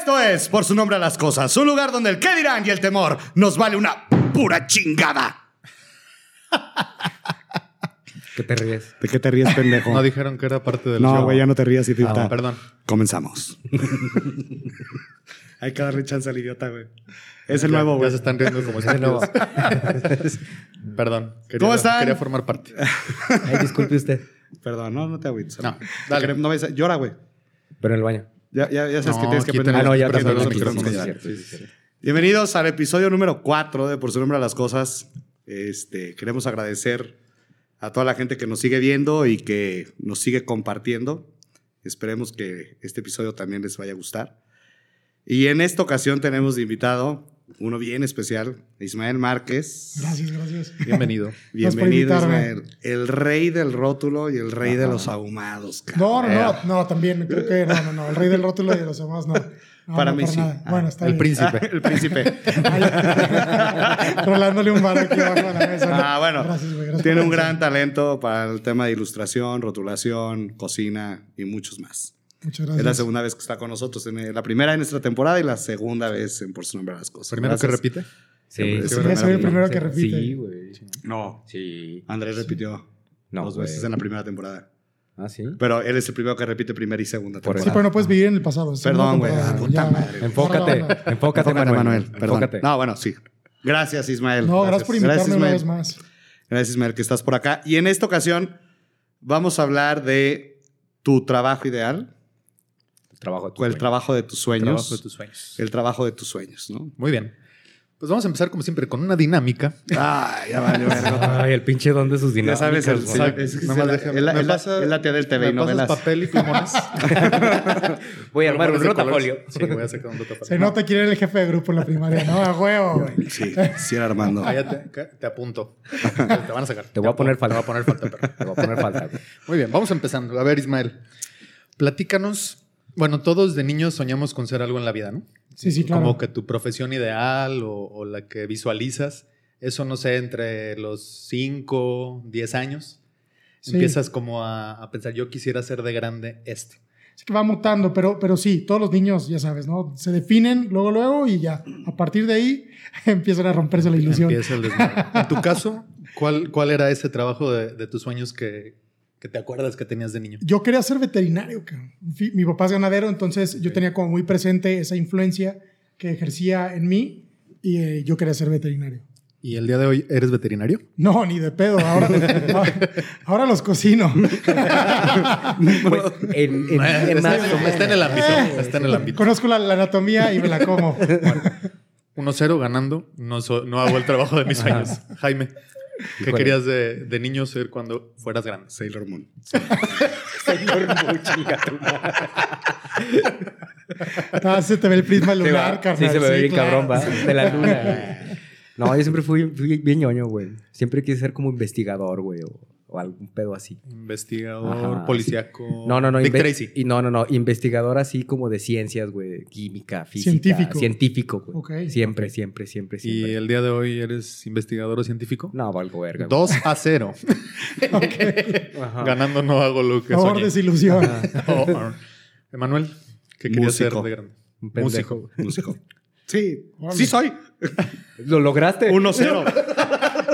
Esto es, por su nombre a las cosas, un lugar donde el qué dirán y el temor nos vale una pura chingada. ¿Qué te ríes? ¿De qué te ríes, pendejo? No dijeron que era parte del No, show. güey, ya no te rías, idiota. Ah, perdón. Comenzamos. Hay que darle chance al idiota, güey. Es el Ya- nuevo, Ya güey. se están riendo como si nuevo. Perdón. Quería, ¿Cómo están? Quería formar parte. Ay, disculpe usted. Perdón, no, no te agüites. No, dale. No vayas a- Llora, güey. Pero en el baño. Ya, ya, ya sabes No, que tienes que aprender. Ah, no, ya pasó los micrófonos sí, ya. sí, cierto, sí, sí, cierto. Bienvenidos al episodio número 4 de Por su nombre a las cosas. Este, queremos agradecer a toda la gente que nos sigue viendo y que nos sigue compartiendo. Esperemos que este episodio también les vaya a gustar. Y en esta ocasión tenemos de invitado uno bien especial, Ismael Márquez. Gracias, gracias. Bienvenido. Bienvenido. Ismael. El rey del rótulo y el rey de los ahumados. No, no, no, no, también creo que no, no, no. El rey del rótulo y de los demás no. No, Para no, mí sí. nada. Ah, Bueno, está el bien. príncipe. el príncipe. Rolándole un bar aquí abajo a la mesa. ¿no? Ah, bueno. Gracias, güey. Gracias Tiene un gran talento para el tema de ilustración, rotulación, cocina y muchos más. Muchas Es la gracias. segunda vez que está con nosotros, en la primera en nuestra temporada y la segunda vez en Por su nombre a las cosas. Primero que Gracias. repite. Sí, Sí, Sí, soy el primero que repite. Sí, güey. No, Sí. Andrés repitió No, dos veces en la primera temporada. Ah, sí. Pero él es el primero que repite primera y segunda Por Sí, temporada. pero no puedes vivir en el pasado. Perdón, güey. temporada, Ah, puta ya. madre. Enfócate, enfócate, Enfócate, Manuel. Manuel. Perdón. Enfócate. No, bueno, sí. Gracias, Ismael. No, gracias por invitarme Gracias, una Ismael. vez más. Gracias, Ismael, que estás por acá. Y en esta ocasión vamos a hablar de tu trabajo ideal, Trabajo de tu o el trabajo de tus sueños. Trabajo de tus sueños. El trabajo de tus sueños, ¿no? Muy bien. Pues vamos a empezar como siempre con una dinámica. Ah, ya vale, verga. Ay, el pinche don de sus Ya dinámicas. sabes, el, el- es, es Nada más la- déjame- es la- pasa- es la tía del TV y ¿Me pasas novelas. papel y plumones? Voy a armar un rotafolio. Sí, voy a sacar un rotafolio. Se nota quién era el jefe de grupo en la primaria, ¿no? A huevo. Sí, sí, era Armando. Ah, ya te, te apunto. Te van a sacar. Te voy a poner falta. Te voy a poner falta, perro. Te voy a poner falta. Muy bien, vamos empezando. A ver, Ismael, platícanos. Bueno, todos de niños soñamos con ser algo en la vida, ¿no? Sí, sí, claro. Como que tu profesión ideal o, o la que visualizas. Eso, no sé, entre los 5, 10 años. Sí. Empiezas como a, a pensar, yo quisiera ser de grande esto. Sí que va mutando, pero, pero sí, todos los niños, ya sabes, ¿no? Se definen luego, luego y ya. A partir de ahí empiezan a romperse la ilusión. Empieza el. En tu caso, ¿cuál, cuál era ese trabajo de, de tus sueños que, que te acuerdas que tenías de niño? Yo quería ser veterinario, cabrón. Mi papá es ganadero, entonces yo tenía como muy presente esa influencia que ejercía en mí y eh, yo quería ser veterinario. ¿Y el día de hoy eres veterinario? No, ni de pedo. Ahora, ahora, ahora los cocino. Pues, en, en, en está, está en el ámbito. Está en el ámbito. Conozco la, la anatomía y me la como. 1-0 ganando. No, so- no hago el trabajo de mis sueños. Jaime, ¿qué querías de, de niño ser cuando fueras grande? Sailor Moon. Señor, muy chinga tu madre. Ah, se te ve el prisma Sí, lunar, va. carnal. Sí, se me ve bien claro. cabrón, va. De la luna. No, yo siempre fui, fui bien ñoño, güey. Siempre quise ser como investigador, güey. O, o algún pedo así. Investigador, Ajá, policíaco. No, no, no. Dick Tracy. Y no, no, no. Investigador así como de ciencias, güey. Química, física. Científico. Científico, güey. Ok. Siempre, siempre, siempre, ¿Y siempre. el día de hoy eres investigador o científico? No, valgo verga. güey. 2 a 0. Ajá. Ganando no hago lo que Favor, soñé. desilusión. Oh. Emanuel, ¿qué querías ser Músico. de grande? Un pendejo. Músico. Músico. Sí, sí soy. ¿Lo lograste? 1-0.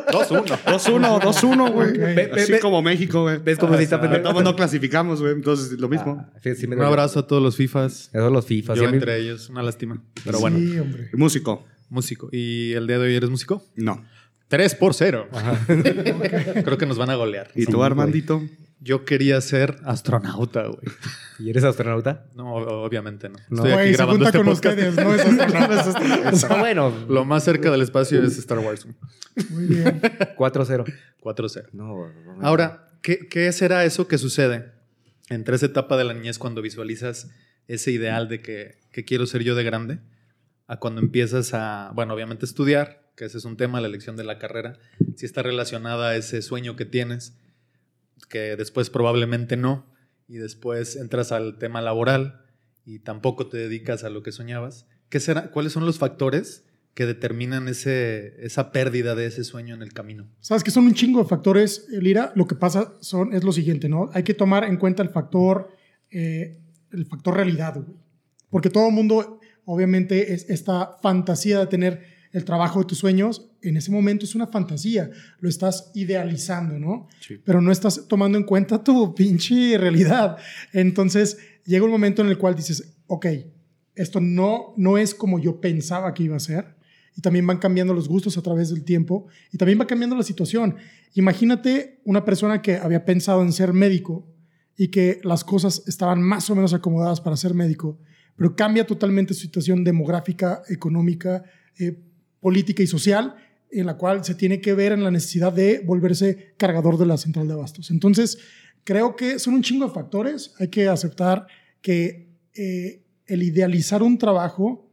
2-1. 2-1, 2-1, güey. Ok. Ve- ve- Así ve- como México, güey. ¿Ves cómo sí está pendejo? Estamos no clasificamos, güey. Entonces, lo mismo. Ah, sí, sí Un abrazo a todos los FIFAs. Esos los FIFA. Yo sí, a mí- entre ellos. Una lástima. Pero bueno, Sí, hombre. Músico. músico. ¿Y el día de hoy eres músico? No. 3 por 0. Creo que nos van a golear. ¿Y Sí, tú, güey. Yo quería ser astronauta, güey. ¿Y eres astronauta? No, o- obviamente no. No. Estoy aquí se grabando junta este con podcast. ustedes, no es astronauta. Ah, bueno. Lo más cerca del espacio es Star Wars. Muy bien. 4-0. 4-0. No, no, no. Ahora, ¿qué, ¿qué será eso que sucede entre esa etapa de la niñez cuando visualizas ese ideal de que, que quiero ser yo de grande a cuando empiezas a, bueno, obviamente estudiar, que ese es un tema, la elección de la carrera, si está relacionada a ese sueño que tienes, que después probablemente no, y después entras al tema laboral y tampoco te dedicas a lo que soñabas. ¿Qué será, ¿Cuáles son los factores que determinan ese, esa pérdida de ese sueño en el camino? Sabes que son un chingo de factores, Lira. Lo que pasa son, es lo siguiente, ¿no? Hay que tomar en cuenta el factor, eh, el factor realidad, güey. Porque todo el mundo, obviamente es esta fantasía de tener el trabajo de tus sueños, en ese momento es una fantasía, lo estás idealizando, ¿no? Sí. Pero no estás tomando en cuenta tu pinche realidad. Entonces llega un momento en el cual dices, ok, esto no, no es como yo pensaba que iba a ser. Y también van cambiando los gustos a través del tiempo y también va cambiando la situación. Imagínate una persona que había pensado en ser médico y que las cosas estaban más o menos acomodadas para ser médico, pero cambia totalmente su situación demográfica, económica, eh, política y social, en la cual se tiene que ver en la necesidad de volverse cargador de la central de abastos. Entonces, creo que son un chingo de factores. Hay que aceptar que eh, el idealizar un trabajo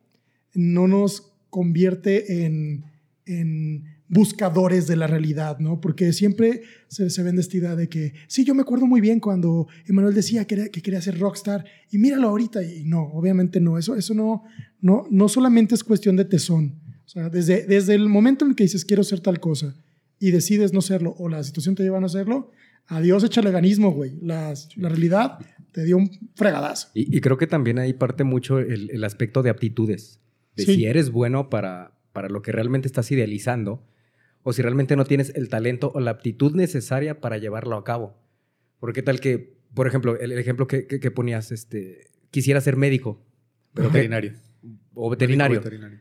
no nos convierte en, en buscadores de la realidad, ¿no? Porque siempre se, se vende esta idea de que, sí, yo me acuerdo muy bien cuando Emanuel decía que, que quería ser rockstar y míralo ahorita. Y no, obviamente no, eso, eso no, no, no solamente es cuestión de tesón. Sea, desde, desde el momento en el que dices quiero ser tal cosa y decides no serlo o la situación te lleva a no serlo, adiós, échale ganismo, güey. La, la realidad te dio un fregadazo. Y, y creo que también ahí parte mucho el, el aspecto de aptitudes. De Sí. si eres bueno para, para lo que realmente estás idealizando o si realmente no tienes el talento o la aptitud necesaria para llevarlo a cabo. Porque tal que, por ejemplo, el, el ejemplo que, que- que ponías, este, quisiera ser médico pero Veterinario. o veterinario. Veterinario.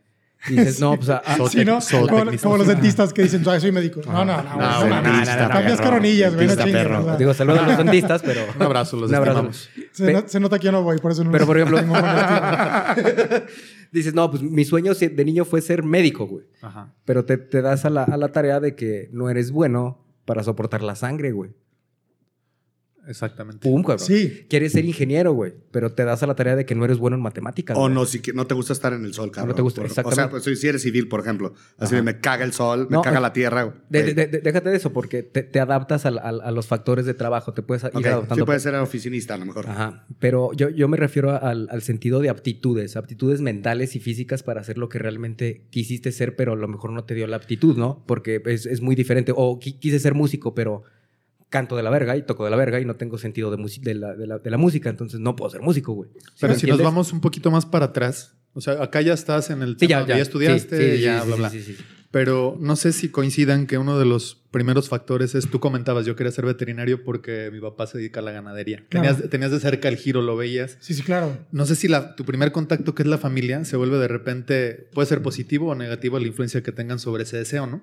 Y dices, no, pues a- a- Zootec- Sí, ¿no? Como, los dentistas que dicen, "Ay, soy médico. No, no, no. No, Cambias caronillas, güey. O sea. digo, saludos a los dentistas, pero... Un abrazo, los estimamos. Se, Ve- no- se nota que yo no voy, por eso no Pero, por ejemplo-. Dices, no, pues mi sueño de niño fue ser médico, güey. Ajá. Pero te, te das a la, a la tarea de que no eres bueno para soportar la sangre, güey. Exactamente. Pum, cabrón. Sí. Quieres ser ingeniero, güey, pero te das a la tarea de que no eres bueno en matemáticas. O no, si que- no te gusta estar en el sol, cabrón. No te gusta, Por- exactamente. O sea, pues, si eres civil, por ejemplo. Así de me caga el sol, me No, caga eh, la tierra. güey. De- de- de- déjate de eso, porque te, te adaptas a, los factores de trabajo, te puedes ir Ok, adaptando. Sí puede ser oficinista, a lo mejor. Ajá, pero yo, yo me refiero al, al sentido de aptitudes, aptitudes mentales y físicas para hacer lo que realmente quisiste ser, pero a lo mejor no te dio la aptitud, ¿no? Porque es, es muy diferente. O qui- quise ser músico, pero canto de la verga y toco de la verga y no tengo sentido de, la, de, la, de la música, entonces no puedo ser músico, güey. ¿Sí Pero si nos vamos un poquito más para atrás, o sea, acá ya estás en el Sí, tema ya, donde ya. estudiaste, Sí, sí, ya, sí, bla, sí, bla. sí, sí, sí. Pero no sé si coincidan que uno de los primeros factores es, tú comentabas, yo quería ser veterinario porque mi papá se dedica a la ganadería. Claro. Tenías, tenías de cerca el giro, lo veías. Sí, sí, claro. No sé si la, tu primer contacto, que es la familia, se vuelve de repente, puede ser positivo o negativo la influencia que tengan sobre ese deseo, ¿no?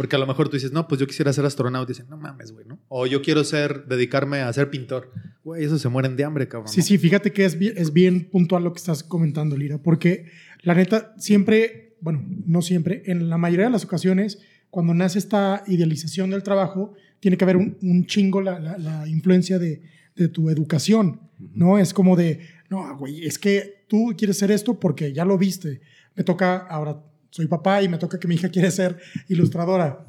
Porque a lo mejor tú dices, no, pues yo quisiera ser astronauta. Y dicen, no mames, güey, ¿no? O yo quiero ser, dedicarme a ser pintor. Güey, esos se mueren de hambre, cabrón. Sí, ¿no? sí, fíjate que es bien, es bien puntual lo que estás comentando, Lira, porque la neta, siempre, bueno, no siempre, en la mayoría de las ocasiones, cuando nace esta idealización del trabajo, tiene que haber un, un chingo la, la- la influencia de, de tu educación, ¿no? Es como de, no, güey, es que tú quieres ser esto porque ya lo viste. Me toca, ahora soy papá y me toca que mi hija quiere ser ilustradora.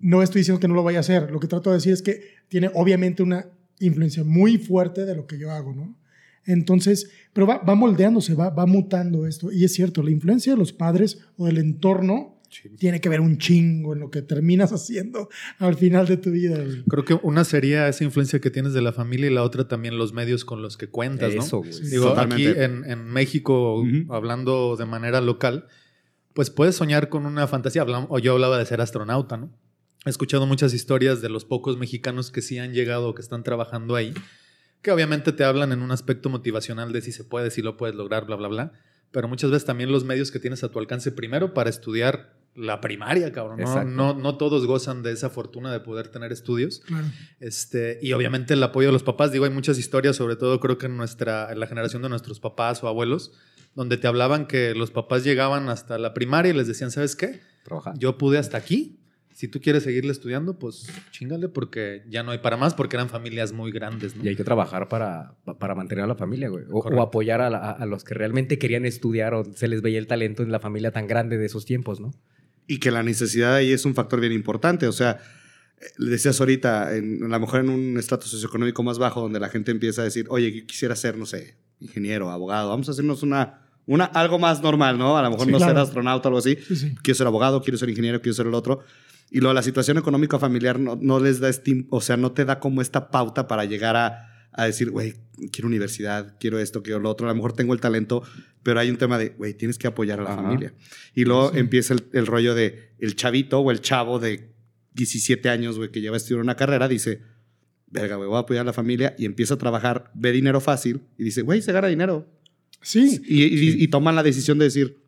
No estoy diciendo que no lo vaya a hacer. Lo que trato de decir es que tiene obviamente una influencia muy fuerte de lo que yo hago, ¿no? Entonces, pero va, va moldeándose, va, va mutando esto. Y es cierto, la influencia de los padres o del entorno tiene que ver un chingo en lo que terminas haciendo al final de tu vida. Creo que una sería esa influencia que tienes de la familia y la otra también los medios con los que cuentas, ¿no? Eso. Digo, aquí en, en México, hablando de manera local, pues puedes soñar con una fantasía. O yo hablaba de ser astronauta, ¿no? He escuchado muchas historias de los pocos mexicanos que sí han llegado o que están trabajando ahí, que obviamente te hablan en un aspecto motivacional de si se puede, si lo puedes lograr, bla, bla, bla. Pero muchas veces también los medios que tienes a tu alcance primero para estudiar la primaria, cabrón. ¿no? No, no todos gozan de esa fortuna de poder tener estudios. Claro. Este, y obviamente el apoyo de los papás, digo, hay muchas historias, sobre todo creo que en nuestra, en la generación de nuestros papás o abuelos, donde te hablaban que los papás llegaban hasta la primaria y les decían, ¿sabes qué? Trabajar. Yo pude hasta aquí. Si tú quieres seguirle estudiando, pues chingale porque ya no hay para más, porque eran familias muy grandes, ¿no? Y hay que trabajar para, para mantener a la familia, güey. O, apoyar a, la- a- a los que realmente querían estudiar o se les veía el talento en la familia tan grande de esos tiempos, ¿no? Y que la necesidad ahí es un factor bien importante. O sea, le decías ahorita, en, a lo mejor en un estatus socioeconómico más bajo, donde la gente empieza a decir, oye, yo quisiera ser, no sé, ingeniero, abogado, vamos a hacernos una, una algo más normal, ¿no? A lo mejor Sí, no ser claro. astronauta o algo así. Sí, sí. Quiero ser abogado, quiero ser ingeniero, quiero ser el otro. Y luego la situación económica familiar no, no les da estim- o sea, no te da como esta pauta para llegar a, a decir, güey, quiero universidad, quiero esto, quiero lo otro, a lo mejor tengo el talento, pero hay un tema de, güey, tienes que apoyar a la Ajá. familia. Y luego empieza el, el rollo de el chavito o el chavo de 17 años, güey, que lleva a estudiar una carrera, dice, verga, güey, voy a apoyar a la familia y empieza a trabajar, ve dinero fácil y dice, güey, se gana dinero. Sí. Y, y- y toman la decisión de decir,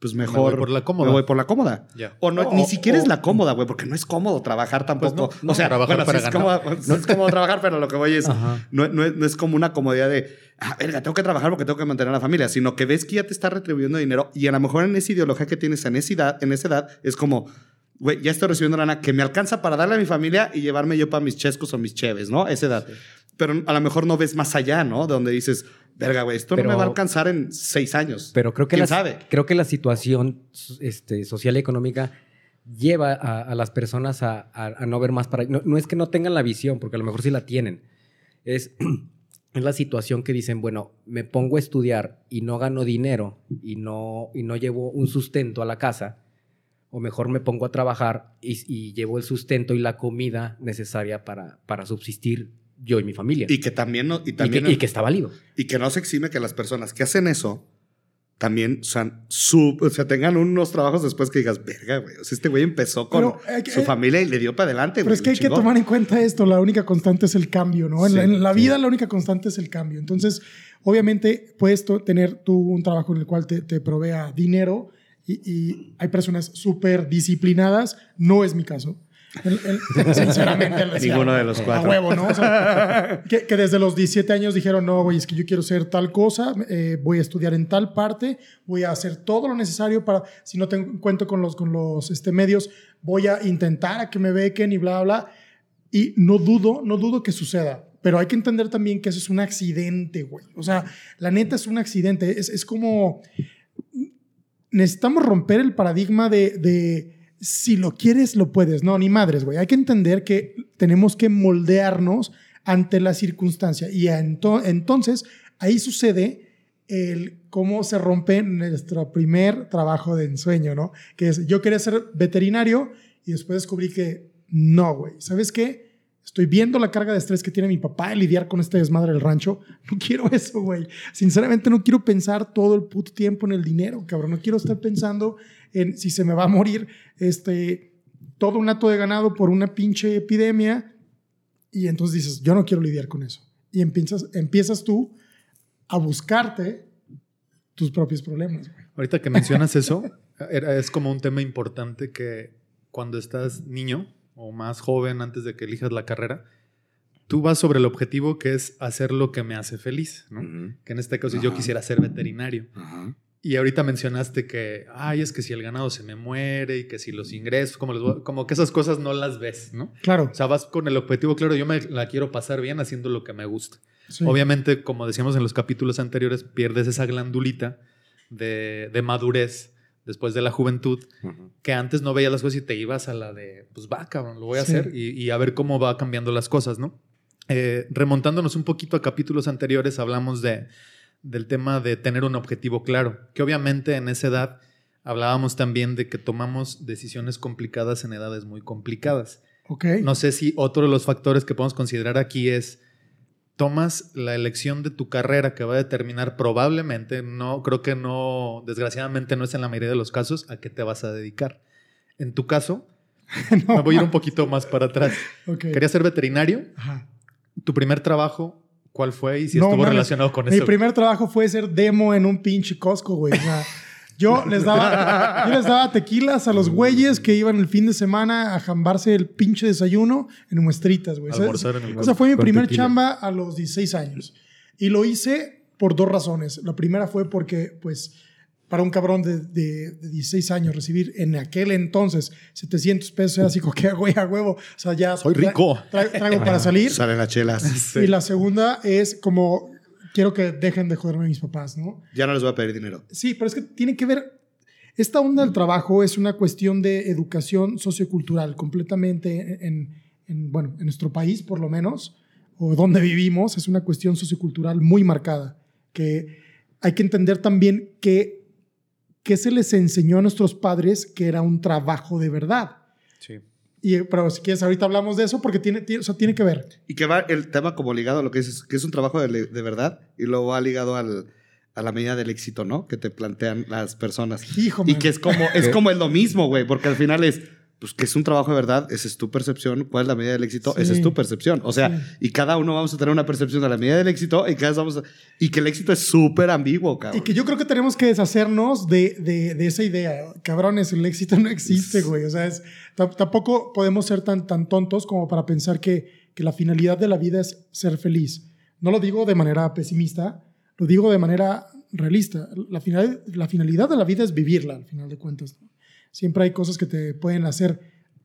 pues Me mejor voy por la cómoda. me voy por la cómoda. O no, O- ni siquiera o- es la cómoda, güey, porque no es cómodo trabajar tampoco. Pues no, o sea, trabajar bueno, sí para es ganar. cómodo, no es cómodo trabajar, pero lo que voy es, no, no es, no es como una comodidad de, ah, verga, tengo que trabajar porque tengo que mantener a la familia, sino que ves que ya te está retribuyendo dinero y a lo mejor en esa ideología que tienes en esa edad, en esa edad es como, güey, ya estoy recibiendo lana que me alcanza para darle a mi familia y llevarme yo para mis chescos o mis cheves, ¿no? Esa edad. Pero a lo mejor no ves más allá, ¿no? De donde dices, verga, güey, esto Pero- no me va a alcanzar en seis años. Pero creo que, ¿Quién la, sabe? creo que la situación este, social y económica lleva a, a las personas a, a- a no ver más para... No, no es que no tengan la visión, porque a lo mejor sí la tienen. Es, es la situación que dicen, bueno, me pongo a estudiar y no gano dinero y no, y no llevo un sustento a la casa, o mejor me pongo a trabajar y, y llevo el sustento y la comida necesaria para, para subsistir yo y mi familia. Y que también, no, y Y también que, y que está válido. Y que no se exime que las personas que hacen eso también o sea, tengan unos trabajos después que digas, verga, güey. O sea, este güey empezó con Pero su familia y le dio para adelante, Pero es que hay que tomar en cuenta esto, la única constante es el cambio, ¿no? En, la, Sí, en la sí. vida la única constante es el cambio. Entonces, obviamente, puedes tener tú un trabajo en el cual te, te provea dinero y, y hay personas súper disciplinadas, no es mi caso. El- el- sinceramente, Ninguno de los A cuatro. huevo, ¿no? O sea, que, que desde los 17 años dijeron, no, güey, es que yo quiero ser tal cosa, eh, voy a estudiar en tal parte, voy a hacer todo lo necesario para, si no tengo cuento con los, con los este, medios, voy a intentar a que me bequen y bla, bla. Y no dudo, no dudo que suceda. Pero hay que entender también que eso es un accidente, güey. O sea, la neta es un accidente. Es, es como... Necesitamos romper el paradigma de, de si lo quieres, lo puedes. No, ni madres, güey. Hay que entender que tenemos que moldearnos ante la circunstancia. Y ento- entonces ahí sucede el cómo se rompe nuestro primer trabajo de ensueño, ¿no? Que es, yo quería ser veterinario y después descubrí que no, güey. ¿Sabes qué? Estoy viendo la carga de estrés que tiene mi papá de lidiar con este desmadre del rancho. No quiero eso, güey. Sinceramente no quiero pensar todo el puto tiempo en el dinero, cabrón. No quiero estar pensando en si se me va a morir este, todo un hato de ganado por una pinche epidemia. Y entonces dices, yo no quiero lidiar con eso. Y empiezas, empiezas tú a buscarte tus propios problemas, güey. Ahorita que mencionas eso, era- es como un tema importante que cuando estás niño o más joven antes de que elijas la carrera, tú vas sobre el objetivo que es hacer lo que me hace feliz, ¿no? Ujú. Que en este caso yo Ajá. quisiera ser veterinario. Ajá. Y ahorita mencionaste que, ay, es que si el ganado se me muere y que si los ingresos, como, les voy- como que esas cosas no las ves, ¿no? Claro. O sea, vas con el objetivo claro, yo me la quiero pasar bien haciendo lo que me gusta. sí. Obviamente, como decíamos en los capítulos anteriores, pierdes esa glandulita de, de madurez después de la juventud, que antes no veías las cosas y te ibas a la de, pues va, cabrón, lo voy a Sí. hacer y, y a ver cómo va cambiando las cosas, ¿no? Eh, remontándonos un poquito a capítulos anteriores, hablamos de, del tema de tener un objetivo claro, que obviamente en esa edad hablábamos también de que tomamos decisiones complicadas en edades muy complicadas. No sé si otro de los factores que podemos considerar aquí es tomas la elección de tu carrera que va a determinar probablemente, no creo que no, desgraciadamente no es en la mayoría de los casos, a qué te vas a dedicar. En tu caso, No, me voy a ir un poquito más para atrás. ok. Querías ser veterinario, Ajá. tu primer trabajo, ¿cuál fue y si No estuvo relacionado con Mi eso? primer trabajo fue ser demo en un pinche Costco, güey. O sea, yo les daba, yo les daba tequilas a los güeyes que iban el fin de semana a jambarse el pinche desayuno en muestritas, güey. Almorzar en el Esa fue mi primer tequila. chamba a los 16 años. Y lo hice por dos razones. La primera fue porque, pues, para un cabrón de, de- de 16 años recibir en aquel entonces 700 pesos era así como que, güey, a huevo. O sea, ya... Soy rico. tra- traigo para salir. Salen las chelas. Y la segunda es como, quiero que dejen de joderme a mis papás, ¿no? Ya no les voy a pedir dinero. Sí, pero es que tiene que ver, esta onda del trabajo es una cuestión de educación sociocultural, completamente en, en, bueno, en nuestro país por lo menos, o donde vivimos, es una cuestión sociocultural muy marcada, que hay que entender también que, que se les enseñó a nuestros padres que era un trabajo de verdad. Sí. Y, pero si quieres, ahorita hablamos de eso porque tiene, tiene, o sea, tiene que ver. Y que va el tema como ligado a lo que es, que es un trabajo de, de verdad y luego va ligado al, a la medida del éxito, ¿no? Que te plantean las personas. Hijo, Y man. que es como, es como es lo mismo, güey, porque al final es, pues que es un trabajo de verdad, esa es tu percepción, ¿cuál es la medida del éxito? Sí. Esa es tu percepción. O sea, Sí. y cada uno vamos a tener una percepción de la medida del éxito y cada vez vamos a- y que el éxito es súper ambiguo, Y cabrón. que yo creo que tenemos que deshacernos de, de- de esa idea. Cabrones, el éxito no existe, güey. O sea, es, tampoco podemos ser tan, tan tontos como para pensar que, que la finalidad de la vida es ser feliz. No lo digo de manera pesimista, lo digo de manera realista. La, final, la finalidad de la vida es vivirla, al final de cuentas. ¿no? Siempre hay cosas que te pueden hacer,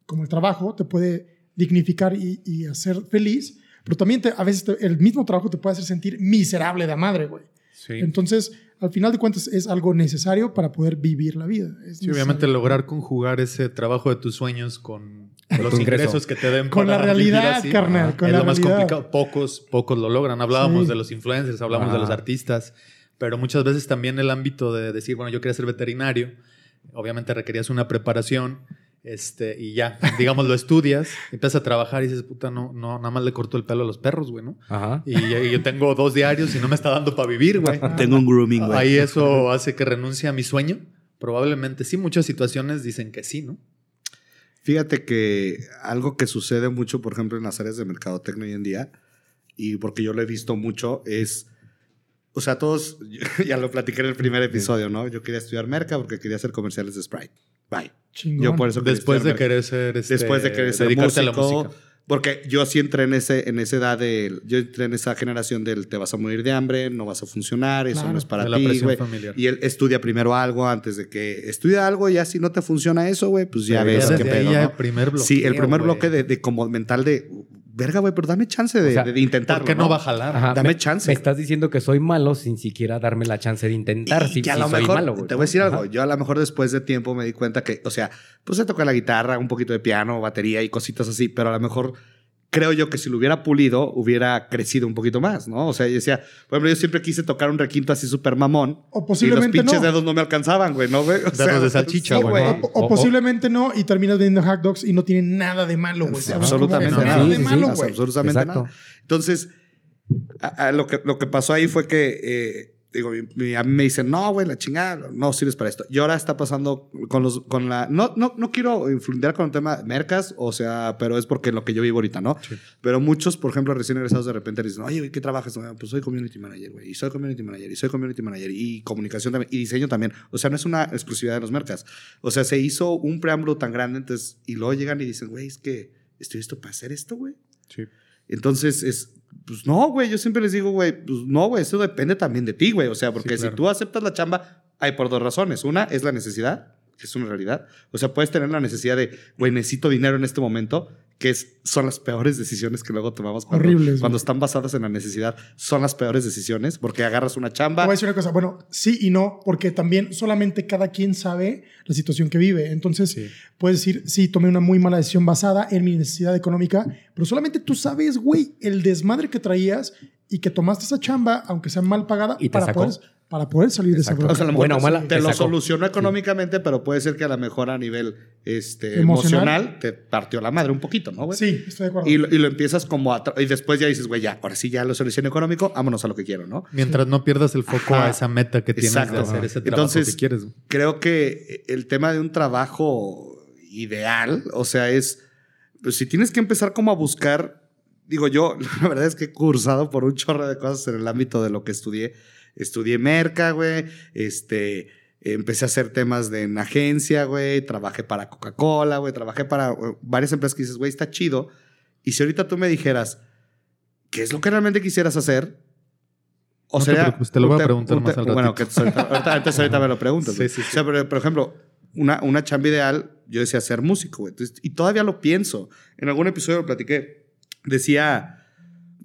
como el trabajo, te puede dignificar y, y hacer feliz, pero también te- a veces te- el mismo trabajo te puede hacer sentir miserable de madre, güey. Sí. Entonces, al final de cuentas, es algo necesario para poder vivir la vida. Es Sí, obviamente lograr conjugar ese trabajo de tus sueños con los ingresos que te den Con para la realidad, vivir así. carnal, con es la lo más realidad. complicado. Pocos, pocos lo logran. Hablábamos Sí. de los influencers, hablamos de Ajá. los artistas, pero muchas veces también el ámbito de decir, bueno, yo quería ser veterinario, obviamente requerías una preparación. Este, y ya, digamos, lo estudias, empiezas a trabajar y dices, puta, no, no, nada más le cortó el pelo a los perros, güey, ¿no? Ajá. Y, y yo tengo dos diarios y no me está dando para vivir, güey. Tengo un grooming, güey. Ahí eso hace que renuncie a mi sueño. Probablemente sí, muchas situaciones dicen que sí, ¿no? Fíjate que algo que sucede mucho, por ejemplo, en las áreas de mercadotecnia hoy en día, y porque yo lo he visto mucho, es. O sea, todos, ya lo platiqué en el primer episodio, ¿no? Yo quería estudiar merca porque quería hacer comerciales de Sprite. Bye. Chingón. Yo por eso Después de merca. querer ser. este, Después de querer ser músico, a la música. Porque yo sí entré en, ese, en esa edad de. Yo entré en esa generación del te vas a morir de hambre, no vas a funcionar, eso Claro. no es para De la ti, presión güey. familiar. Y él estudia primero algo antes de que. Estudia algo y ya si no te funciona eso, güey, pues ya Ya ves desde qué pedo. ya ¿no? el primer bloqueo, Sí, el primer bloque de, de como mental de. Verga, güey, pero dame chance de, O sea, de- intentarlo. ¿Por qué no va a jalar? Ajá, Dame me, chance. Me estás diciendo que soy malo sin siquiera darme la chance de intentar. Y si, que a si lo soy mejor, malo, güey. te voy a decir Ajá. algo, yo a lo mejor después de tiempo me di cuenta que, o sea, pues se toca la guitarra, un poquito de piano, batería y cositas así, pero a lo mejor creo yo que si lo hubiera pulido, hubiera crecido un poquito más, ¿no? O sea, yo decía, por ejemplo, yo siempre quise tocar un requinto así súper mamón. O posiblemente y los pinches no. dedos no me alcanzaban, güey, ¿no, güey? O Dedos de salchicha, sí, güey. O, ¿no? o O- posiblemente no y terminas vendiendo hot dogs y no tiene nada de malo, güey. Sí, absolutamente nada. Sí, de sí, sí. malo, güey. absolutamente Exacto. nada. Entonces, a- a lo, que, lo que pasó ahí fue que, eh, digo, mi- a mí me dicen, no, güey, la chingada, no sirves para esto. Y ahora está pasando con los, con la, no, no, no quiero influir con el tema de mercas, o sea, pero es porque lo que yo vivo ahorita, ¿no? Pero muchos, por ejemplo, recién egresados de repente dicen, oye, güey, ¿qué trabajas? "Ah, Pues soy community manager, güey, y soy community manager, y soy community manager, y comunicación también, y diseño también. O sea, no es una exclusividad de los mercas. O sea, se hizo un preámbulo tan grande, entonces, y luego llegan y dicen, güey, es que estoy listo para hacer esto, güey. Sí. Entonces, es, pues no, güey, yo siempre les digo, güey, pues no, güey, eso depende también de ti, güey. O sea, porque Sí, claro. si tú aceptas la chamba, hay por dos razones. Una es la necesidad, que es una realidad. O sea, puedes tener la necesidad de, güey, necesito dinero en este momento, que es, son las peores decisiones que luego tomamos cuando, Horribles, güey. cuando están basadas en la necesidad. Son las peores decisiones porque agarras una Te chamba. voy a decir una cosa, bueno, sí y no, porque también solamente cada quien sabe la situación que vive. Entonces, Sí. puedes decir, sí, tomé una muy mala decisión basada en mi necesidad económica, pero solamente tú sabes, güey, el desmadre que traías y que tomaste esa chamba, aunque sea mal pagada, Y te para sacó. poder, para poder salir de esa. O sea, a lo mejor Buena o mala, te, te lo solucionó económicamente, pero puede ser que a lo mejor a nivel este, Emocional. emocional. te partió la madre un poquito, ¿no, güey? Sí, estoy de acuerdo. Y lo, y lo empiezas como a y después ya dices, güey, ya, ahora sí ya lo solucioné económico, vámonos a lo que quiero, ¿no? Mientras no pierdas el foco Ajá. a esa meta que tienes Exacto. de hacer ese trabajo Entonces, que quieres. Creo que el tema de un trabajo ideal, o sea, es, pues si tienes que empezar como a buscar, digo yo, la verdad es que he cursado por un chorro de cosas en el ámbito de lo que estudié. Estudié merca, güey, este, empecé a hacer temas de en agencia, güey, trabajé para Coca-Cola, güey, trabajé para eh, varias empresas que dices, güey, está chido. Y si ahorita tú me dijeras, ¿qué es lo que realmente quisieras hacer? O No te preocupes, te lo voy a preguntar más al Bueno, que ahorita, ahorita- entonces ahorita me lo preguntas. Sí, sí, sí. O sea, pero, por ejemplo, una, una chamba ideal, yo decía ser músico, güey. Entonces, y todavía lo pienso. En algún episodio lo platiqué. Decía,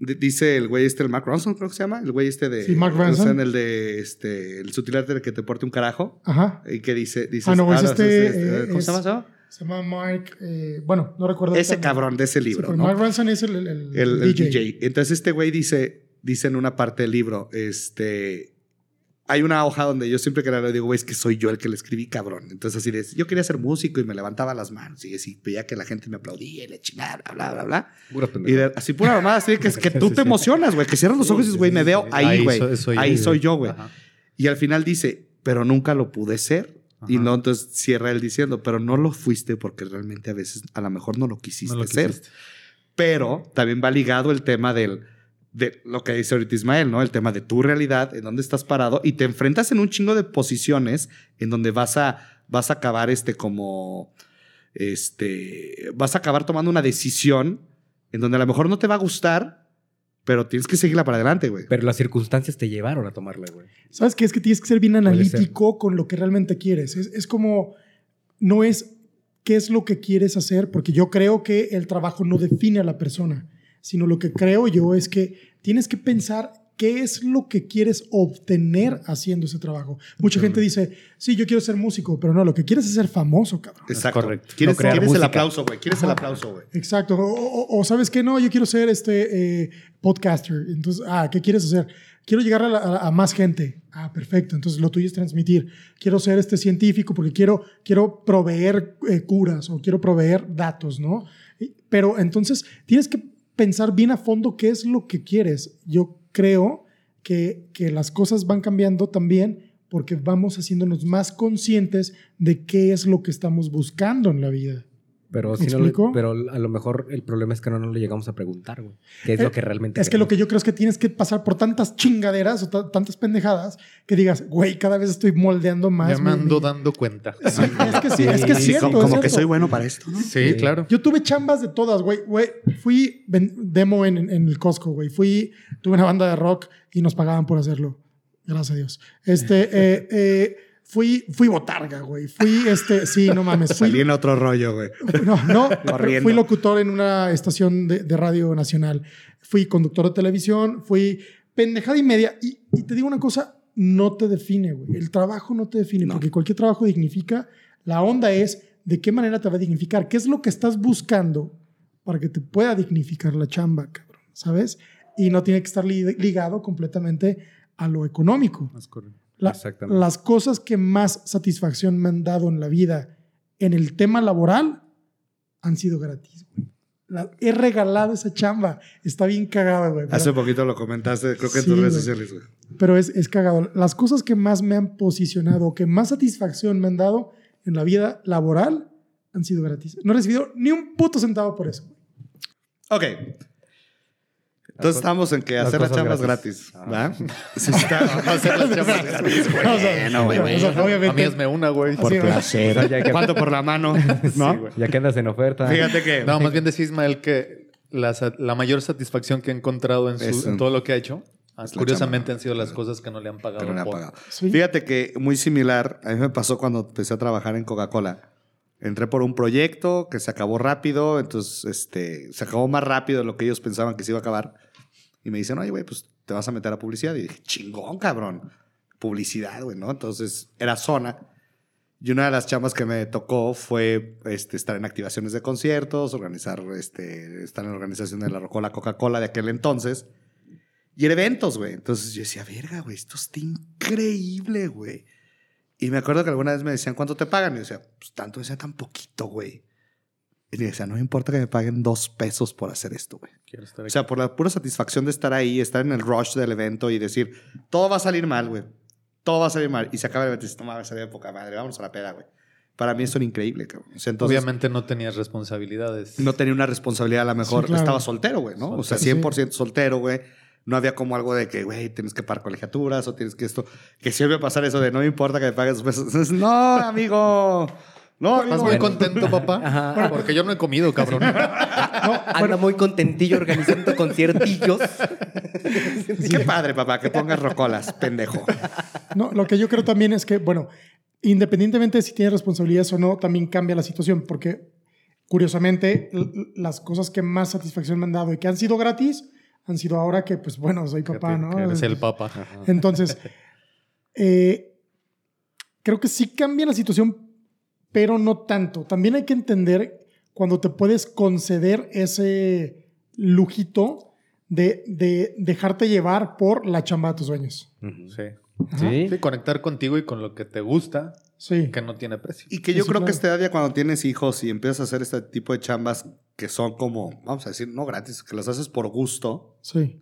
di- dice el güey este, el Mark Ronson, creo que se llama. El güey este de. Sí, Mark o sea, Ronson. en el de este, el sutil arte de que te porte un carajo. Ajá. Y que dice. dice Ah, no, es no, este, es- eh, ¿Cómo se llama? llama? Se llama Mark, eh, bueno, no recuerdo. Ese cabrón de ese Sí, libro. pero ¿no? Ronson es el, el- el el, el DJ. DJ. Entonces este güey dice, dice en una parte del libro, este, hay una hoja donde yo siempre que la leo digo, güey, es que soy yo el que le escribí, cabrón. Entonces así de, yo quería ser músico y me levantaba las manos y así veía que la gente me aplaudía y le chingaba, bla, bla, bla. Pura Y de- así pura mamada, así que es que tú te emocionas, güey, que cierras los ojos y dices, güey, me veo ahí, güey. soy. Ahí soy yo, güey. Y al final dice, pero nunca lo pude ser. Y no, entonces cierra él diciendo, pero no lo fuiste porque realmente a veces a lo mejor no lo quisiste No lo ser. quisiste. Pero también va ligado el tema del, de lo que dice ahorita Ismael, ¿no? El tema de tu realidad, en dónde estás parado y te enfrentas en un chingo de posiciones en donde vas a, vas a acabar este como, este, vas a acabar tomando una decisión en donde a lo mejor no te va a gustar, pero tienes que seguirla para adelante, güey. Pero las circunstancias te llevaron a tomarla, güey. ¿Sabes qué? Es que tienes que ser bien analítico con lo que realmente quieres. Es, es como, no es qué es lo que quieres hacer, porque yo creo que el trabajo no define a la persona, sino lo que creo yo es que tienes que pensar qué es lo que quieres obtener haciendo ese trabajo. Mucha gente dice, sí, yo quiero ser músico, pero no, lo que quieres es ser famoso, cabrón. Exacto. correcto. Quieres, No crear quieres el aplauso, güey. Quieres el aplauso, güey. Exacto. O, o- o sabes que no, yo quiero ser este eh, podcaster. Entonces, ah, ¿qué quieres hacer? Quiero llegar a, la- a- a más gente. Ah, perfecto. Entonces, lo tuyo es transmitir. Quiero ser este científico porque quiero, quiero proveer eh, curas o quiero proveer datos, ¿no? Pero entonces, tienes que pensar bien a fondo qué es lo que quieres. Yo creo que, que las cosas van cambiando también porque vamos haciéndonos más conscientes de qué es lo que estamos buscando en la vida. Pero, ¿Me si no pero a lo mejor el problema es que no, no le llegamos a preguntar, güey. ¿Qué es Eh, lo que realmente Es que lo queremos? que yo creo es que tienes que pasar por tantas chingaderas o ta- tantas pendejadas que digas, güey, cada vez estoy moldeando más. Ya me ando mi- dando cuenta. Sí, es que sí, es que es Sí, cierto. como es como que cierto. soy bueno para esto, ¿no? Sí, Sí. claro. Yo tuve chambas de todas, güey. güey. Fui ven- demo en, en el Costco, güey. Fui, tuve una banda de rock y nos pagaban por hacerlo. Gracias a Dios. Este, eh, eh, fui, fui botarga, güey. Fui, este, sí, no mames. Salí Fui, en otro rollo, güey. no, no, Corriendo. fui locutor en una estación de, de radio nacional. Fui conductor de televisión, fui pendejada y media. Y, y te digo una cosa, no te define, güey. El trabajo no te define, No. porque cualquier trabajo dignifica. La onda es de qué manera te va a dignificar. ¿Qué es lo que estás buscando para que te pueda dignificar la chamba, cabrón? ¿Sabes? Y no tiene que estar li- ligado completamente a lo económico. Es correcto. La- Exactamente. las cosas que más satisfacción me han dado en la vida en el tema laboral han sido gratis, güey. La- he regalado esa chamba. Está bien cagada, güey. Hace poquito lo comentaste, creo que en Sí, tus redes güey. sociales, güey. Pero es, es cagado. Las cosas que más me han posicionado, que más satisfacción me han dado en la vida laboral, han sido gratis. No he recibido ni un puto centavo por eso. Ok. Entonces estamos en que las hacer las cosas chambas gratis. gratis, ¿va? Sí, está- hacer las chambas gratis, Bueno, güey. o sea, obviamente- una, güey. Por Sí, placer. O sea, ya que- ¿Cuánto por la mano? ¿No? Ya que andas en oferta. Fíjate que... No, más bien decía Ismael que la, la mayor satisfacción que ha encontrado en, su- en todo lo que ha hecho, ah, curiosamente chamba. han sido las cosas que no le han pagado. que no le han pagado. Sí. Fíjate que muy similar, a mí me pasó cuando empecé a trabajar en Coca-Cola. Entré por un proyecto que se acabó rápido, entonces este, se acabó más rápido de lo que ellos pensaban que se iba a acabar. Y me dicen, oye, güey, pues te vas a meter a publicidad. Y dije, chingón, cabrón. Publicidad, güey, ¿no? Entonces era zona. Y una de las chambas que me tocó fue este, estar en activaciones de conciertos, organizar, este, estar en la organización de la Rocola Coca-Cola de aquel entonces. Y en eventos, güey. Entonces yo decía, verga, güey, esto está increíble, güey. Y me acuerdo que alguna vez me decían, ¿cuánto te pagan? Y yo decía, pues tanto, decía tan poquito, güey. Y le decía, no me importa que me paguen dos pesos por hacer esto, güey. Quiero estar O sea, por la pura satisfacción de estar ahí, estar en el rush del evento y decir, todo va a salir mal, güey. Todo va a salir mal. Y se acaba el evento y dices, no mames, salió de poca madre, vamos a la peda, güey. Para mí eso era increíble, cabrón. O sea, entonces, Obviamente no tenías responsabilidades. no tenía una responsabilidad, a lo mejor Sí, claro. estaba soltero, güey, ¿no? O sea, Soltero, 100% soltero, güey. No había como algo de que, güey, tienes que pagar colegiaturas o tienes que esto. Que siempre pasar eso de no me importa que me pagues dos pesos. No, amigo. No, amigo. ¿Estás muy contento, papá? Ajá. Porque yo no he comido, cabrón. Anda muy contentillo organizando conciertillos. Qué padre, papá, que pongas rocolas, pendejo. No, lo que yo creo también es que, bueno, independientemente de si tienes responsabilidades o no, también cambia la situación, porque curiosamente las cosas que más satisfacción me han dado y que han sido gratis han sido ahora que, pues bueno, soy papá, ¿no? Que eres el papa. Entonces, eh, creo que sí cambia la situación, pero no tanto. También hay que entender cuando te puedes conceder ese lujito de, de dejarte llevar por la chamba de tus sueños. Sí. Sí. Sí, conectar contigo y con lo que te gusta, Sí. que no tiene precio. Y que yo sí, creo claro. que esta edad ya cuando tienes hijos y empiezas a hacer este tipo de chambas que son como, vamos a decir, no gratis, que las haces por gusto, Sí.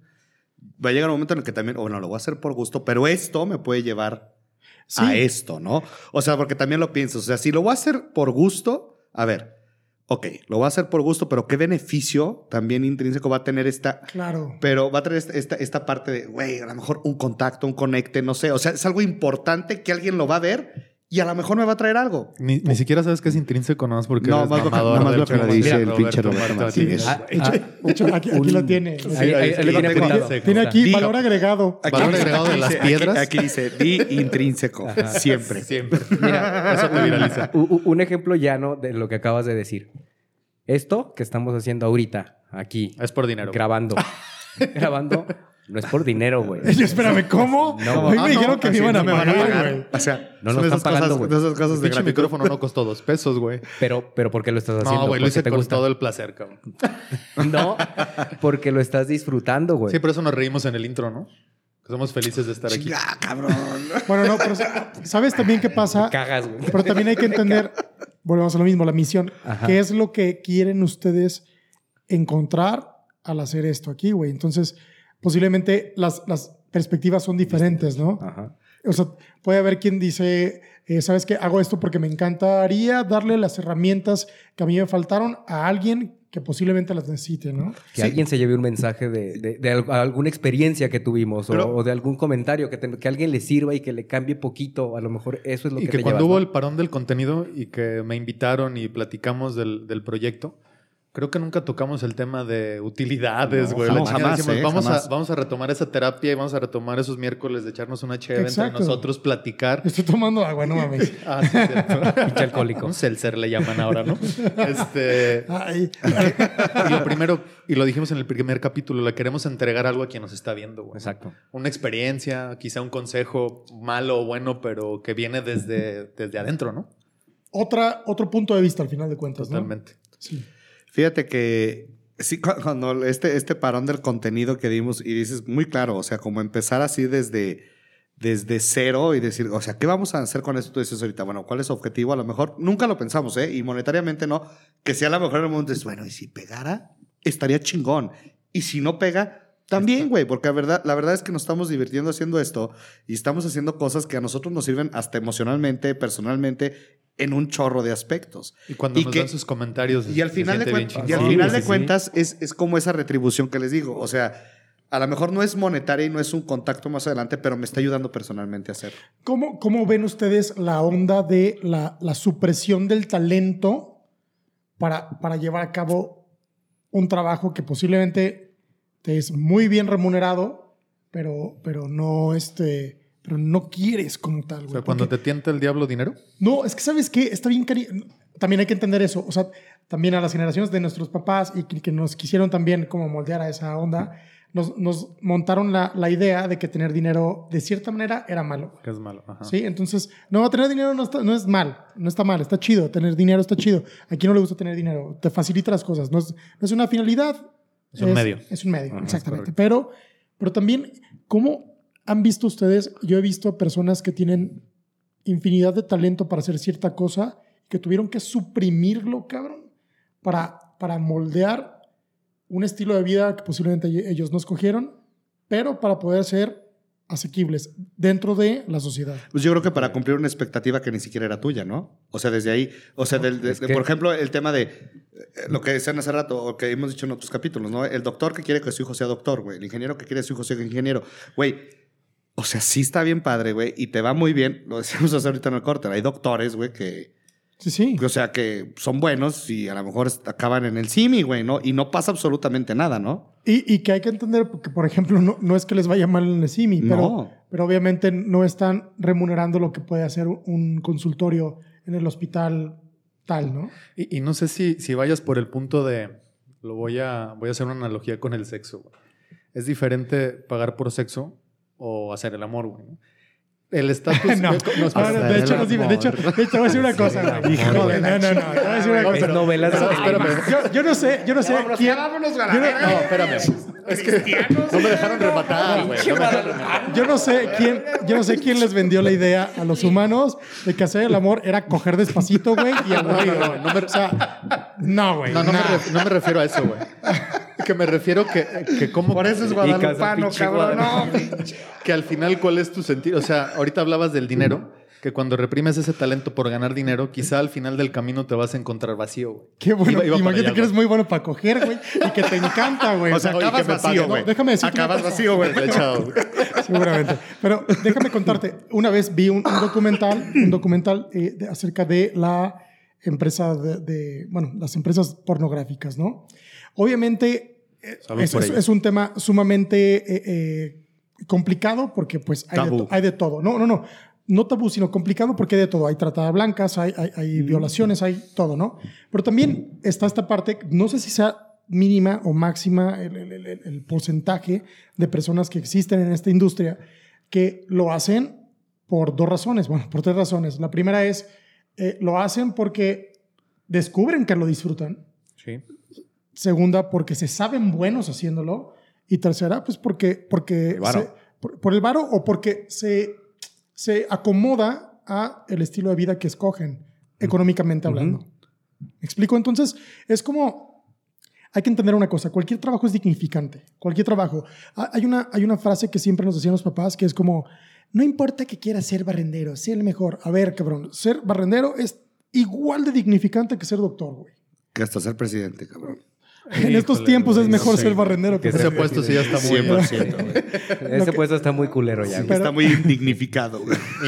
va a llegar un momento en el que también, o bueno, lo voy a hacer por gusto, pero esto me puede llevar Sí. a esto, ¿no? O sea, porque también lo piensas, o sea, si lo voy a hacer por gusto, a ver, ok, lo voy a hacer por gusto, pero ¿qué beneficio también intrínseco va a tener esta... Claro. Pero va a tener esta, esta, esta parte de, güey, a lo mejor un contacto, un conecte, no sé. O sea, es algo importante que alguien lo va a ver y a lo mejor me va a traer algo. Ni, ni siquiera sabes que es intrínseco, nada más porque No, eres más nada más lo que dice el pinche Roberto Martínez. Ah, Hecho- ah, hecho, aquí, aquí un- lo tiene. Ahí, ahí- ahí lo tiene tengo. Tiene aquí Digo. valor agregado. Valor agregado de las piedras. Aquí, aquí dice, di intrínseco, siempre. Siempre. Mira, Eso te viraliza. u- u- un ejemplo llano de lo que acabas de decir. Esto que estamos haciendo ahorita, aquí, Es por dinero. grabando. grabando, no es por dinero, güey. Yo, espérame, ¿cómo? No. Hoy Ah, me no, dijeron que me iban a me van a pagar, güey. O sea, No nos están pagando, güey. esas cosas El de gratitud. micrófono no costó dos pesos, güey. Pero, pero ¿por qué lo estás haciendo? No, güey, lo Porque hice te con gusta. todo el placer, cabrón. No, porque lo estás disfrutando, güey. Sí, por eso nos reímos en el intro, ¿no? Que somos felices de estar aquí. Chinga, cabrón. Bueno, no, pero ¿sabes también qué pasa? Cagas, güey. Pero también hay que entender, volvemos a lo mismo, la misión. Ajá. ¿Qué es lo que quieren ustedes encontrar al hacer esto aquí, güey? Entonces, posiblemente las, las perspectivas son diferentes, ¿no? Ajá. O sea, puede haber quien dice, eh, ¿sabes qué? Hago esto porque me encantaría darle las herramientas que a mí me faltaron a alguien que posiblemente las necesite, ¿no? Que alguien se lleve un mensaje de, de- de al- alguna experiencia que tuvimos o- Pero- o, de algún comentario que, te- que alguien le sirva y que le cambie poquito. A lo mejor eso es lo Y que, que te cuando llevas, hubo ¿no? el parón del contenido y que me invitaron y platicamos del, del proyecto, creo que nunca tocamos el tema de utilidades, No, güey. chingada, jamás, eh, vamos, jamás. A, vamos a retomar esa terapia y vamos a retomar esos miércoles de echarnos una chévere entre nosotros, platicar. Estoy tomando agua, no mames. Ah, sí, cierto. Pinche alcohólico. Un seltzer le llaman ahora, ¿no? Este, Ay, y lo primero, y lo dijimos en el primer capítulo, le queremos entregar algo a quien nos está viendo, güey. Exacto. Una experiencia, quizá un consejo malo o bueno, pero que viene desde, desde adentro, ¿no? otra, otro punto de vista al final de cuentas, ¿no? Totalmente. Sí. Fíjate que sí, cu- cuando este, este parón del contenido que dimos y dices muy claro, o sea, como empezar así desde, desde cero y decir, o sea, ¿qué vamos a hacer con esto? Tú dices ahorita, bueno, ¿cuál es su objetivo? A lo mejor nunca lo pensamos, ¿eh? Y monetariamente no, que sea a lo mejor en el momento dices, bueno, y si pegara, estaría chingón. Y si no pega, también, güey, porque la verdad, la verdad es que nos estamos divirtiendo haciendo esto y estamos haciendo cosas que a nosotros nos sirven hasta emocionalmente, personalmente, en un chorro de aspectos. Y cuando Y nos que- dan sus comentarios. Y al final, de, siente bien cuen- chingón. y al Sí, final sí, de sí. cuentas es, es como esa retribución que les digo. O sea, a lo mejor no es monetaria y no es un contacto más adelante, pero me está ayudando personalmente a hacer. ¿Cómo, cómo ven ustedes la onda de la, la supresión del talento para, para llevar a cabo un trabajo que posiblemente te es muy bien remunerado, pero, pero no este, pero no quieres como tal, O sea, cuando Porque- te tienta el diablo dinero. No, es que sabes qué, está bien cari También hay que entender eso. O sea, también a las generaciones de nuestros papás y que, que nos quisieron también como moldear a esa onda, nos, nos montaron la, la idea de que tener dinero de cierta manera era malo. Que es malo. Ajá. ¿Sí? Entonces, no, tener dinero no, está- no es mal, no está mal, está chido. Tener dinero está chido. ¿A quién no le gusta tener dinero? Te facilita las cosas. No es, no es una finalidad. Es un medio. Es un medio, Ajá, exactamente. Pero, pero también, ¿cómo han visto ustedes? Yo he visto personas que tienen infinidad de talento para hacer cierta cosa que tuvieron que suprimirlo, cabrón, para, para moldear un estilo de vida que posiblemente ellos no escogieron, pero para poder ser asequibles dentro de la sociedad. Pues yo creo que para cumplir una expectativa que ni siquiera era tuya, ¿no? O sea, desde ahí, o sea, del- de- es de- que- por ejemplo, el tema de eh, lo que decían hace rato, o que hemos dicho en otros capítulos, ¿no? El doctor que quiere que su hijo sea doctor, güey. El ingeniero que quiere que su hijo sea ingeniero. Güey, o sea, sí está bien padre, güey, y te va muy bien. Lo decíamos hace ahorita en el corte. Hay doctores, güey, que, Sí, sí. o sea, que son buenos y a lo mejor acaban en el CIMI, güey, ¿no? Y no pasa absolutamente nada, ¿no? Y, y que hay que entender que, por ejemplo, no, no es que les vaya mal en el CIMI, pero, No. pero obviamente no están remunerando lo que puede hacer un consultorio en el hospital tal, ¿no? Y, y no sé si, si vayas por el punto de. Lo voy a, voy a hacer una analogía con el sexo. güey. Es diferente pagar por sexo o hacer el amor, güey. ¿no? el estatus. no, nos- no, no, de hecho, no, dime, de hecho, de hecho, te voy a decir una cosa, güey. No, no, no, no, te voy a decir una cosa. novelas. Pero, espérame. Yo, yo no sé, yo no sé quién. vámonos a la yo no-. No, espérame. Es que no me dejaron rematar, güey. No me dejaron rematar. Yo no sé quién, yo no sé quién les vendió la idea a los humanos de que hacer el amor era coger despacito, güey, y aburrido. No, no, no, no me- o sea, no, güey. No, no, me nah. ref- no me refiero a eso, güey. Que me refiero que, que como... Por eso es guadalupano, cabrón. No. Que al final, ¿cuál es tu sentido? O sea, ahorita hablabas del dinero, que cuando reprimes ese talento por ganar dinero, quizá al final del camino te vas a encontrar vacío, güey. Qué bueno. Imagínate que eres muy bueno para coger, güey, y que te encanta, güey. O sea, acabas vacío, güey. No, déjame decirte Acabas vacío, güey. Seguramente. Pero déjame contarte. Una vez vi un, un documental, un documental eh, de- acerca de la empresa de, de- bueno, las empresas pornográficas, ¿no? Obviamente es, por es- ello. es un tema sumamente eh, eh, complicado porque pues hay de, hay de todo. No, no, no. No tabú, sino complicado porque hay de todo. Hay trata de blancas, hay, hay- hay violaciones, hay todo, ¿no? Pero también está esta parte, no sé si sea mínima o máxima el, el- el- el porcentaje de personas que existen en esta industria que lo hacen por dos razones, bueno, por tres razones. La primera es, eh, lo hacen porque descubren que lo disfrutan. Sí. Segunda, porque se saben buenos haciéndolo. Y tercera, pues porque, porque varo. se- por, por el varo o porque se, se acomoda a el estilo de vida que escogen, económicamente hablando. ¿Me explico? Entonces, es como, hay que entender una cosa, cualquier trabajo es dignificante, cualquier trabajo. Ha- Hay una, hay una frase que siempre nos decían los papás que es como, no importa que quieras ser barrendero, sé el mejor. A ver, cabrón, ser barrendero es igual de dignificante que ser doctor, güey. Que hasta ser presidente, cabrón. En estos tiempos es mejor sí. ser barrendero que Ese puesto sí ya está muy 100%, güey. Ese que- puesto está muy culero ya. Está muy indignificado,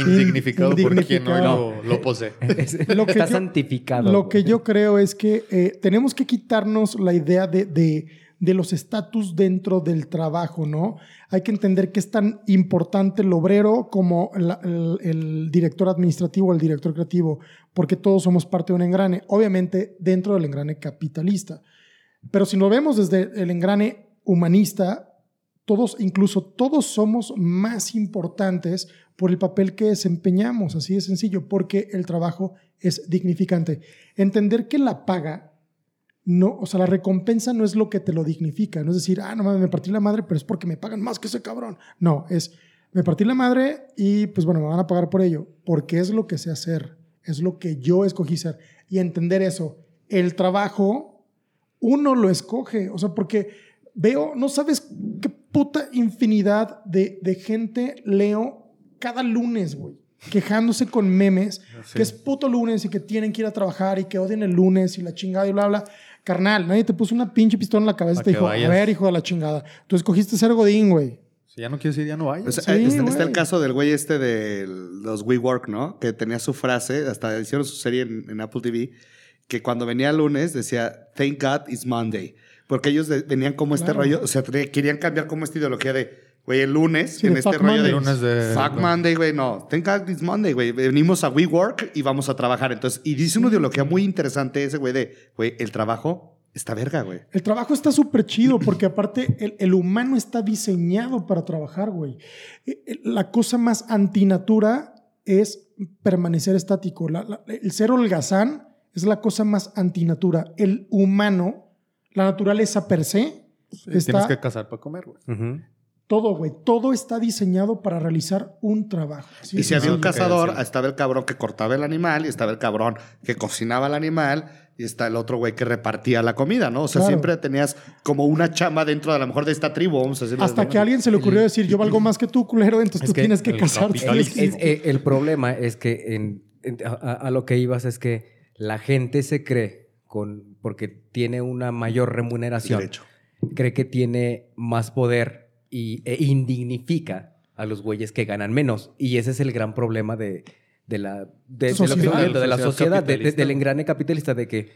indignificado por quien hoy lo, lo posee. Es- Lo que está yo- santificado. Lo que yo creo es que eh, tenemos que quitarnos la idea de, de- de los estatus dentro del trabajo, ¿no? Hay que entender que es tan importante el obrero como la- el, el director administrativo o el director creativo, porque todos somos parte de un engrane, obviamente dentro del engrane capitalista. Pero si lo vemos desde el engrane humanista, todos, incluso todos somos más importantes por el papel que desempeñamos, así de sencillo, porque el trabajo es dignificante. Entender que la paga, no, o sea, la recompensa no es lo que te lo dignifica, no es decir, ah, no mames, me partí la madre, pero es porque me pagan más que ese cabrón. No, es, me partí la madre y pues bueno, me van a pagar por ello, porque es lo que sé hacer, es lo que yo escogí ser. Y entender eso, el trabajo, uno lo escoge, o sea, porque veo, no sabes qué puta infinidad de, de gente leo cada lunes, güey, quejándose con memes, Sí. que es puto lunes y que tienen que ir a trabajar y que odian el lunes y la chingada y bla, bla. Carnal, nadie te puso una pinche pistola en la cabeza y te dijo, vayas. a ver, hijo de la chingada, tú escogiste ser godín, güey. Si ya no quieres ir, ya no vayas. O sea, Sí, está, está güey. el caso del güey este de los WeWork, ¿no? Que tenía su frase, hasta hicieron su serie en, en Apple TV, que cuando venía el lunes decía, Thank God it's Monday. Porque ellos de- venían como este Claro. rollo, o sea, querían cambiar como esta ideología de, güey, el lunes, Sí, en de este rollo de, Monday. Lunes de- Fuck Monday, güey, no. Thank God it's Monday, güey. Venimos a WeWork y vamos a trabajar. Entonces, y dice una ideología muy interesante ese güey de, güey, el trabajo está verga, güey. El trabajo está súper chido porque aparte el, el humano está diseñado para trabajar, güey. Eh, eh, La cosa más antinatura es permanecer estático. La- la- el ser holgazán es la cosa más antinatura. El humano, la naturaleza per se, Sí, está Tienes que cazar para comer, güey. Todo, güey. Todo está diseñado para realizar un trabajo. Y si había un cazador, estaba el cabrón que cortaba el animal y estaba el cabrón que cocinaba el animal y está el otro güey que repartía la comida, ¿no? O sea, Claro. siempre tenías como una chamba dentro de a lo mejor de esta tribu, vamos a decirlo. Hasta que a alguien se le ocurrió decir, yo valgo más que tú, culero, entonces Es tú que tienes que el casarte. capitalismo- Es- es- eh, el problema es que en- en- a, a- a lo que ibas es que la gente se cree con porque tiene una mayor remuneración, Derecho. cree que tiene más poder y, e indignifica a los güeyes que ganan menos. Y ese es el gran problema de, de la, de, de lo que Sociedad. estoy viendo, de la Sociedad del engrane capitalista, de que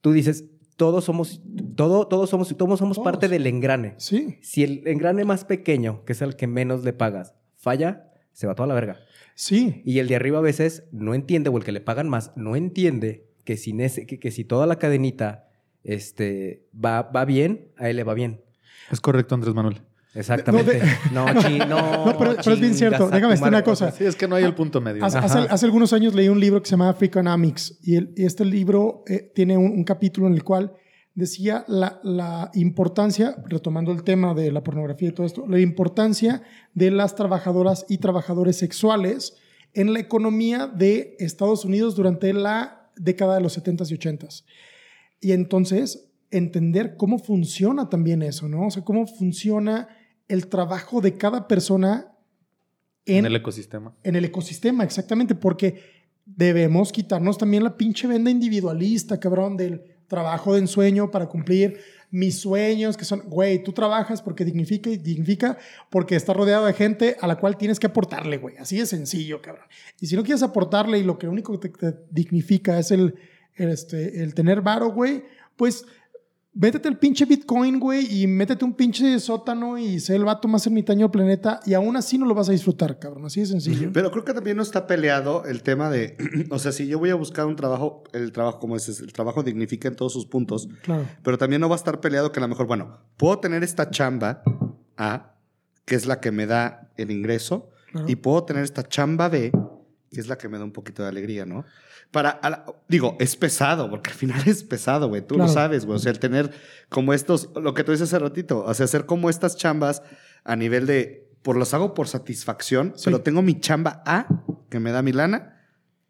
tú dices, todos somos, todo, todos somos, todos somos Todos. parte del engrane. Sí, Si el engrane más pequeño, que es el que menos le pagas, falla, se va toda la verga. sí. Y el de arriba a veces no entiende, o el que le pagan más, no entiende que, sin ese, que, que si toda la cadenita este, va, va bien, a él le va bien. Es correcto, Andrés Manuel. Exactamente. No, chi- no, No, pero- pero es bien cierto. Déjame tu decirte una cosa. Sí, es que no hay el punto medio. Hace, Ajá. hace- hace algunos años leí un libro que se llama Freakonomics y, el- y este libro eh, tiene un, un capítulo en el cual decía la, la importancia, retomando el tema de la pornografía y todo esto, la importancia de las trabajadoras y trabajadores sexuales en la economía de Estados Unidos durante la década de los 70s y 80s. Y entonces entender cómo funciona también eso, ¿no? O sea, cómo funciona el trabajo de cada persona en el ecosistema. en el ecosistema, exactamente, porque debemos quitarnos también la pinche venda individualista, cabrón, del trabajo de ensueño para cumplir mis sueños, que son, güey, tú trabajas porque dignifica y dignifica porque estás rodeado de gente a la cual tienes que aportarle, güey. Así de sencillo, cabrón. Y si no quieres aportarle y lo que único que te, dignifica es el, el, este, el tener varo, güey, pues Vétete el pinche Bitcoin, güey, y métete un pinche sótano y sé el vato más ermitaño del planeta y aún así no lo vas a disfrutar, cabrón. Así de sencillo. Pero creo que también no está peleado el tema de, o sea, si yo voy a buscar un trabajo, el trabajo como ese, el trabajo dignifica en todos sus puntos, Claro. pero también no va a estar peleado que a lo mejor, bueno, puedo tener esta chamba A, que es la que me da el ingreso, Claro. y puedo tener esta chamba B, es la que me da un poquito de alegría, ¿no? Para, la- digo, es pesado, porque al final es pesado, güey, tú Claro. lo sabes, güey, o sea, el tener como estos, lo que tú dices hace ratito, o sea, hacer como estas chambas a nivel de, por los hago por satisfacción, Sí. pero tengo mi chamba A, que me da mi lana,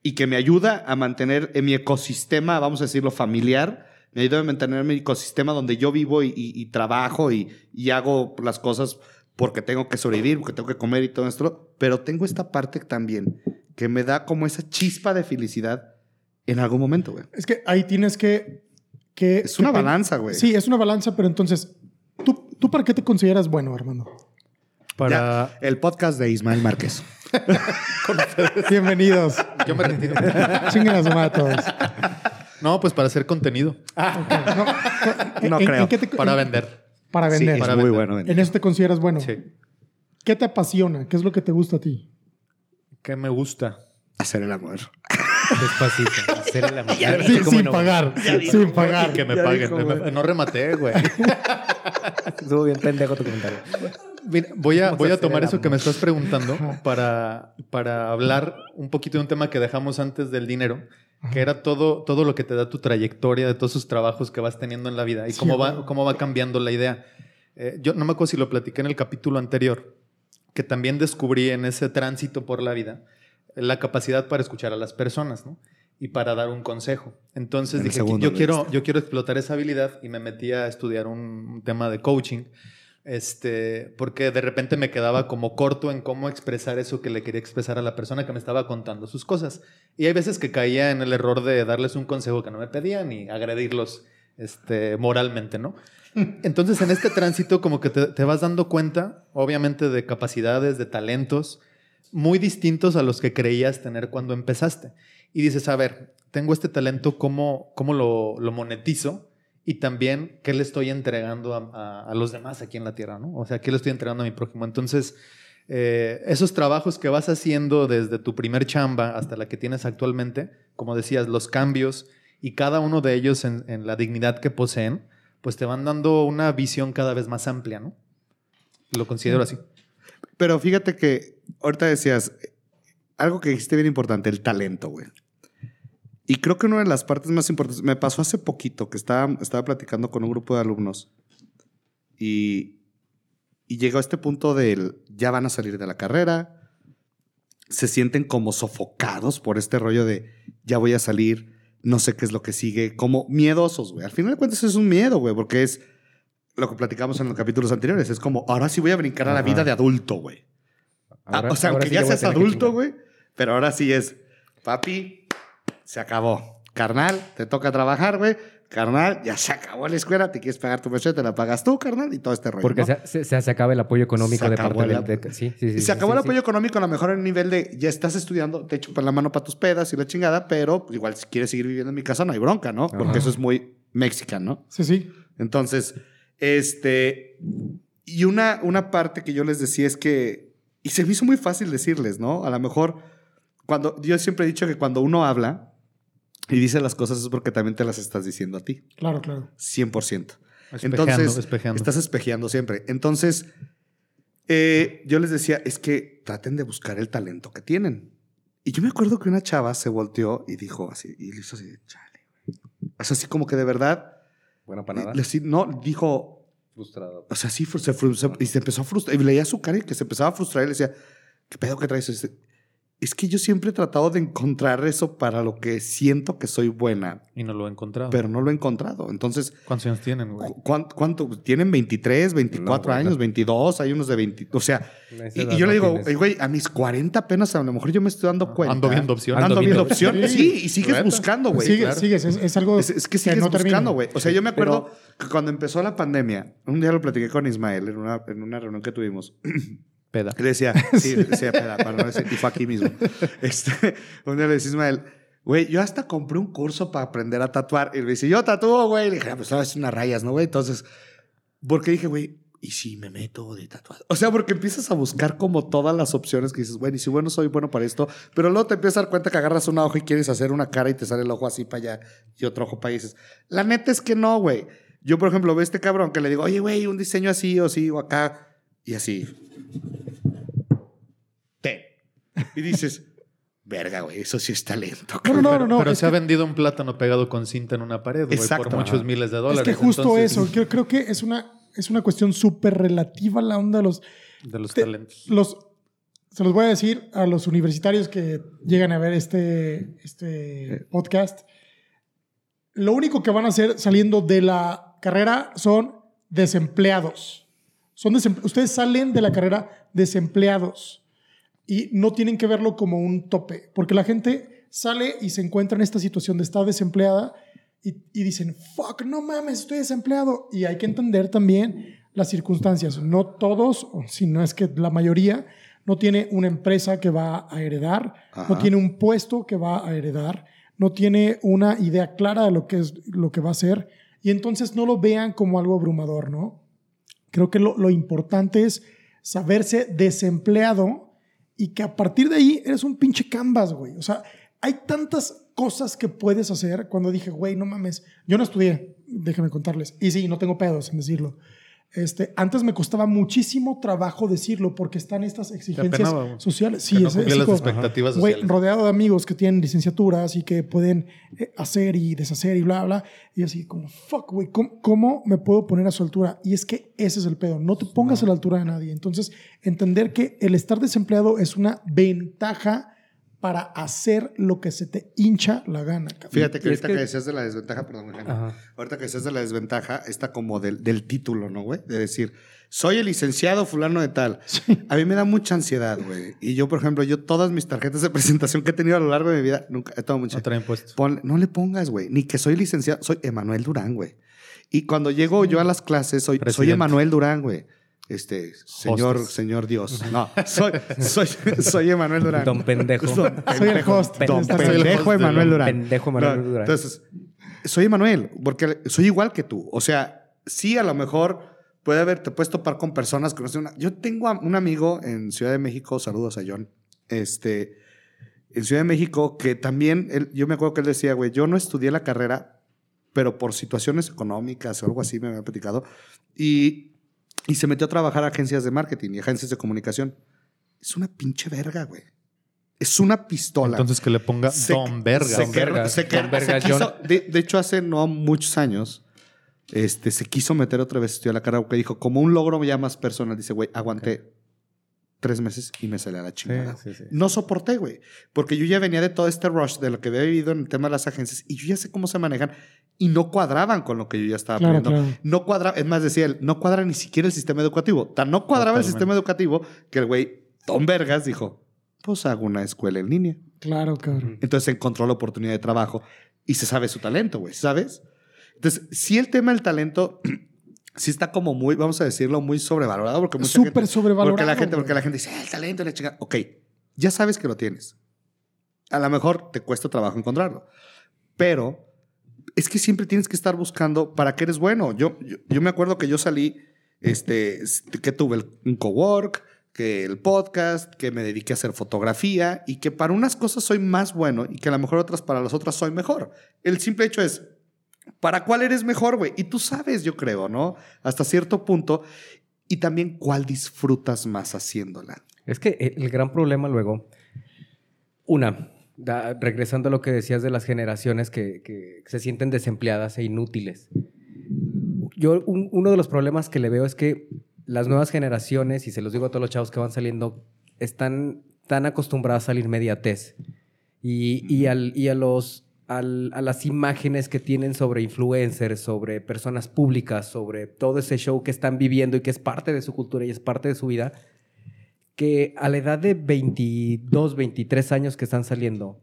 y que me ayuda a mantener en mi ecosistema, vamos a decirlo, familiar, me ayuda a mantener mi ecosistema donde yo vivo y, y- y trabajo y, y hago las cosas porque tengo que sobrevivir, porque tengo que comer y todo esto, pero tengo esta parte también que me da como esa chispa de felicidad en algún momento, güey. Es que ahí tienes que... que Es una que balanza, güey. Sí, es una balanza, pero entonces, ¿tú, ¿tú para qué te consideras bueno, Armando? Para. Ya, el podcast de Ismael Márquez. Bienvenidos. Yo me retiro. Chinguen a su madre a todos. no, pues para hacer contenido. No ¿En- creo. en qué te- Para en- vender. Para Sí, vender. es Para muy vender. bueno. En eso te consideras bueno. Sí. ¿Qué te apasiona? ¿Qué es lo que te gusta a ti? ¿Qué me gusta? Hacer el amor. Despacito. Hacer el amor. Sí, ¿Cómo sin no? pagar. Sin pagar. Que me Ya paguen. dijo, No me- güey. no rematé, güey. Estuvo bien pendejo tu comentario. Mira, voy a, voy a a tomar eso que me estás preguntando para, para hablar un poquito de un tema que dejamos antes del dinero, que era todo, todo lo que te da tu trayectoria de todos esos trabajos que vas teniendo en la vida y Sí, cómo, va, cómo va cambiando la idea. Eh, yo no me acuerdo si lo platiqué en el capítulo anterior, que también descubrí en ese tránsito por la vida la capacidad para escuchar a las personas, ¿no? Y para dar un consejo. Entonces En dije, yo quiero, yo quiero explotar esa habilidad y me metí a estudiar un, un tema de coaching. Este, porque de repente me quedaba como corto en cómo expresar eso que le quería expresar a la persona que me estaba contando sus cosas. Y hay veces que caía en el error de darles un consejo que no me pedían y agredirlos este, moralmente, ¿no? Entonces, en este tránsito, como que te, vas dando cuenta, obviamente, de capacidades, de talentos muy distintos a los que creías tener cuando empezaste. Y dices, a ver, tengo este talento, ¿cómo, cómo lo, monetizo? Y también, ¿qué le estoy entregando a, los demás aquí en la Tierra? O sea, ¿qué le estoy entregando a mi prójimo? Entonces, eh, esos trabajos que vas haciendo desde tu primer chamba hasta la que tienes actualmente, como decías, los cambios y cada uno de ellos en la dignidad que poseen, pues te van dando una visión cada vez más amplia, ¿no? Lo considero así. Pero fíjate que ahorita decías algo que dijiste bien importante, el talento, güey. Y creo que una de las partes más importantes, me pasó hace poquito que estaba, estaba platicando con un grupo de alumnos y, y llegó a este punto del ya van a salir de la carrera, se sienten como sofocados por este rollo de ya voy a salir, no sé qué es lo que sigue, como miedosos, güey. Al final de cuentas es un miedo, güey, porque es lo que platicamos en los capítulos anteriores, es como ahora sí voy a brincar a la vida de adulto, güey. Ah, o sea, aunque sí ya seas adulto, güey, pero ahora sí es, papi, se acabó. Carnal, te toca trabajar, güey. Carnal, ya se acabó la escuela, te quieres pagar tu mensualidad, te la pagas tú, carnal, y todo este rollo. Porque ¿no? se, se- se acaba el apoyo económico Se de parte el del... de- sí, sí, sí, Y se sí, acabó sí, el sí. apoyo económico, a lo mejor en el nivel de ya estás estudiando, te echo por la mano para tus pedas y la chingada, pero igual si quieres seguir viviendo en mi casa no hay bronca, ¿no? Porque Ajá. eso es muy mexicano, ¿no? Sí, sí. Entonces, este. Y una, una parte que yo les decía es que. Y se me hizo muy fácil decirles, ¿no? A lo mejor, cuando. Yo siempre he dicho que cuando uno habla y dice las cosas es porque también te las estás diciendo a ti. Claro, claro. 100%. Espejeando, Entonces, espejeando. estás espejeando siempre. Entonces, eh, yo les decía, es que traten de buscar el talento que tienen. Y yo me acuerdo que una chava se volteó y dijo así, y le hizo así, chale, güey. O sea, así como que de verdad, Bueno, para nada. le- le- no, dijo, Frustrado. o sea, sí, se, fru- se- y se empezó a frustrar. Y leía su cara y que se empezaba a frustrar y le decía, ¿qué pedo que traes? Es, que yo siempre he tratado de encontrar eso para lo que siento que soy buena, Y no lo he encontrado. pero no lo he encontrado. Entonces, ¿Cuántos años tienen, güey? ¿cu- ¿cuánto? cuánto? Tienen 23, 24 No, güey, años, no. 22, hay unos de 20. O sea, y, yo no le digo, tienes. "Ey, güey, a mis 40 apenas a lo mejor yo me estoy dando cuenta. Ando viendo opciones. Ando, Ando viendo opciones. Sí, y sigues buscando, güey. sigues, claro. sigues. Es, es algo Es, es que sigues buscando, güey. O sea, yo me acuerdo que cuando empezó la pandemia, un día lo platiqué con Ismael en una, en una reunión que tuvimos. Peda. Le decía, sí, decía, peda, para no decir, y fue aquí mismo. Este, un día le decía Ismael, güey, yo hasta compré un curso para aprender a tatuar. Y le dice, yo tatúo, güey. Le dije, ah, pues sabes unas rayas, ¿no, güey? Entonces, porque dije, güey, ¿y si me meto de tatuado? O sea, porque empiezas a buscar como todas las opciones que dices, bueno, y si bueno, soy bueno para esto, pero luego te empiezas a dar cuenta que agarras una hoja y quieres hacer una cara y te sale el ojo así para allá y otro ojo para allá. Y dices, la neta es que no, güey. Yo, por ejemplo, veo a este cabrón que le digo, oye, güey, un diseño así o así o acá, y así. Ten. Y dices, verga, güey, eso sí es talento. No, no, no, no, no, Pero es se ha vendido un plátano pegado con cinta en una pared, güey, Exacto, por muchos ajá. miles de Es dólares. que justo Entonces, eso, creo, creo que es una, es una cuestión súper relativa la onda de los, De los Te- talentos. los... Se los voy a decir a los universitarios que llegan a ver este, este podcast. Lo único que van a hacer saliendo de la carrera son desempleados. Son Ustedes salen de la carrera desempleados y no tienen que verlo como un tope, porque la gente sale y se encuentra en esta situación de estar desempleada y, y dicen, fuck, no mames, estoy desempleado. Y hay que entender también las circunstancias. No todos, si no es que la mayoría, no tiene una empresa que va a heredar, no Ajá. tiene un puesto que va a heredar, no tiene una idea clara de lo que es lo que va a hacer y entonces no lo vean como algo abrumador, ¿no? Creo que lo, lo importante es saberse desempleado y que a partir de ahí eres un pinche canvas, güey. O sea, hay tantas cosas que puedes hacer cuando dije, güey, no mames, yo no estudié, déjame contarles. Y sí, no tengo pedos en decirlo. Este, antes me costaba muchísimo trabajo decirlo porque están estas exigencias apenaba, sociales. Sí, no es- es las expectativas sociales. rodeado de amigos que tienen licenciaturas y que pueden eh, hacer y deshacer y bla, bla. Y así como, fuck, güey, ¿cómo, cómo me puedo poner a su altura? Y es que ese es el pedo. No te pongas a la altura de nadie. Entonces, entender que el estar desempleado es una ventaja para hacer lo que se te hincha la gana. cabrón. Fíjate que es ahorita que- que... decías de la desventaja, perdón, ahorita que decías de la desventaja, está como del, del título, ¿no, güey? De decir, soy el licenciado fulano de tal. A mí me da mucha ansiedad, güey. Y yo, por ejemplo, yo todas mis tarjetas de presentación que he tenido a lo largo de mi vida, nunca he tomado mucha... No traen puesto. Ponle- no le pongas, güey, ni que soy licenciado, soy Emanuel Durán, güey. Y cuando llego yo a las clases, soy, soy. Emanuel Durán, güey. Este, señor, Hostes. señor Dios. No, soy, soy, soy Emanuel Durán. Don pendejo. Don Soy el host. Don pendejo Emanuel Durán. pendejo Emanuel Durán. Entonces, soy Emanuel, porque soy igual que tú. O sea, sí, a lo mejor puede haber, te puedes topar con personas que no sé, una- Yo tengo a un amigo en Ciudad de México, saludos a John, este, en Ciudad de México, que también, él- yo me acuerdo que él decía, güey, yo no estudié la carrera, pero por situaciones económicas o algo así me había platicado, y, y se metió a trabajar a agencias de marketing y agencias de comunicación. Es una pinche verga, güey. Es una pistola. Entonces que le ponga Se- Don Verga. se Don Verga, se quer- Don Verga, se quiso- de, de hecho, hace no muchos años, este, se quiso meter otra vez a estudiar la carrera porque dijo, como un logro ya más personal, dice, güey, aguanté tres meses y me salí a la chingada. Sí, sí, sí. No soporté, güey, porque yo ya venía de todo este rush de lo que había vivido en el tema de las agencias y yo ya sé cómo se manejan y no cuadraban con lo que yo ya estaba Claro, aprendiendo. claro. No cuadraba, es más, decía él, no cuadra ni siquiera el sistema educativo. Tan no cuadraba el sistema educativo que el güey, Don Vergas, dijo, pues hago una escuela en línea. Claro, cabrón. Entonces encontró la oportunidad de trabajo y se sabe su talento, güey, ¿sabes? Entonces, sí el tema del talento sí está como muy, vamos a decirlo, muy sobrevalorado porque mucha Súper gente- sobrevalorado, Porque la gente, porque la gente dice, "Ah, el talento, la chica. Ok, ya sabes que lo tienes. A lo mejor te cuesta trabajo encontrarlo, pero es que siempre tienes que estar buscando para qué eres bueno. Yo, yo, me acuerdo que yo salí, este, que tuve el- un cowork, que el podcast, que me dediqué a hacer fotografía y que para unas cosas soy más bueno y que a lo mejor otras para las otras soy mejor. El simple hecho es, ¿para cuál eres mejor, güey? Y tú sabes, yo creo, ¿no? Hasta cierto punto. Y también, ¿cuál disfrutas más haciéndola? Es que el gran problema luego, una, da- regresando a lo que decías de las generaciones que, que se sienten desempleadas e inútiles. Yo, un- uno de los problemas que le veo es que las nuevas generaciones, y se los digo a todos los chavos que van saliendo, están tan acostumbradas a la inmediatez y, y al- y a, los, al- a las imágenes que tienen sobre influencers, sobre personas públicas, sobre todo ese show que están viviendo y que es parte de su cultura y es parte de su vida, que a la edad de 22, 23 años que están saliendo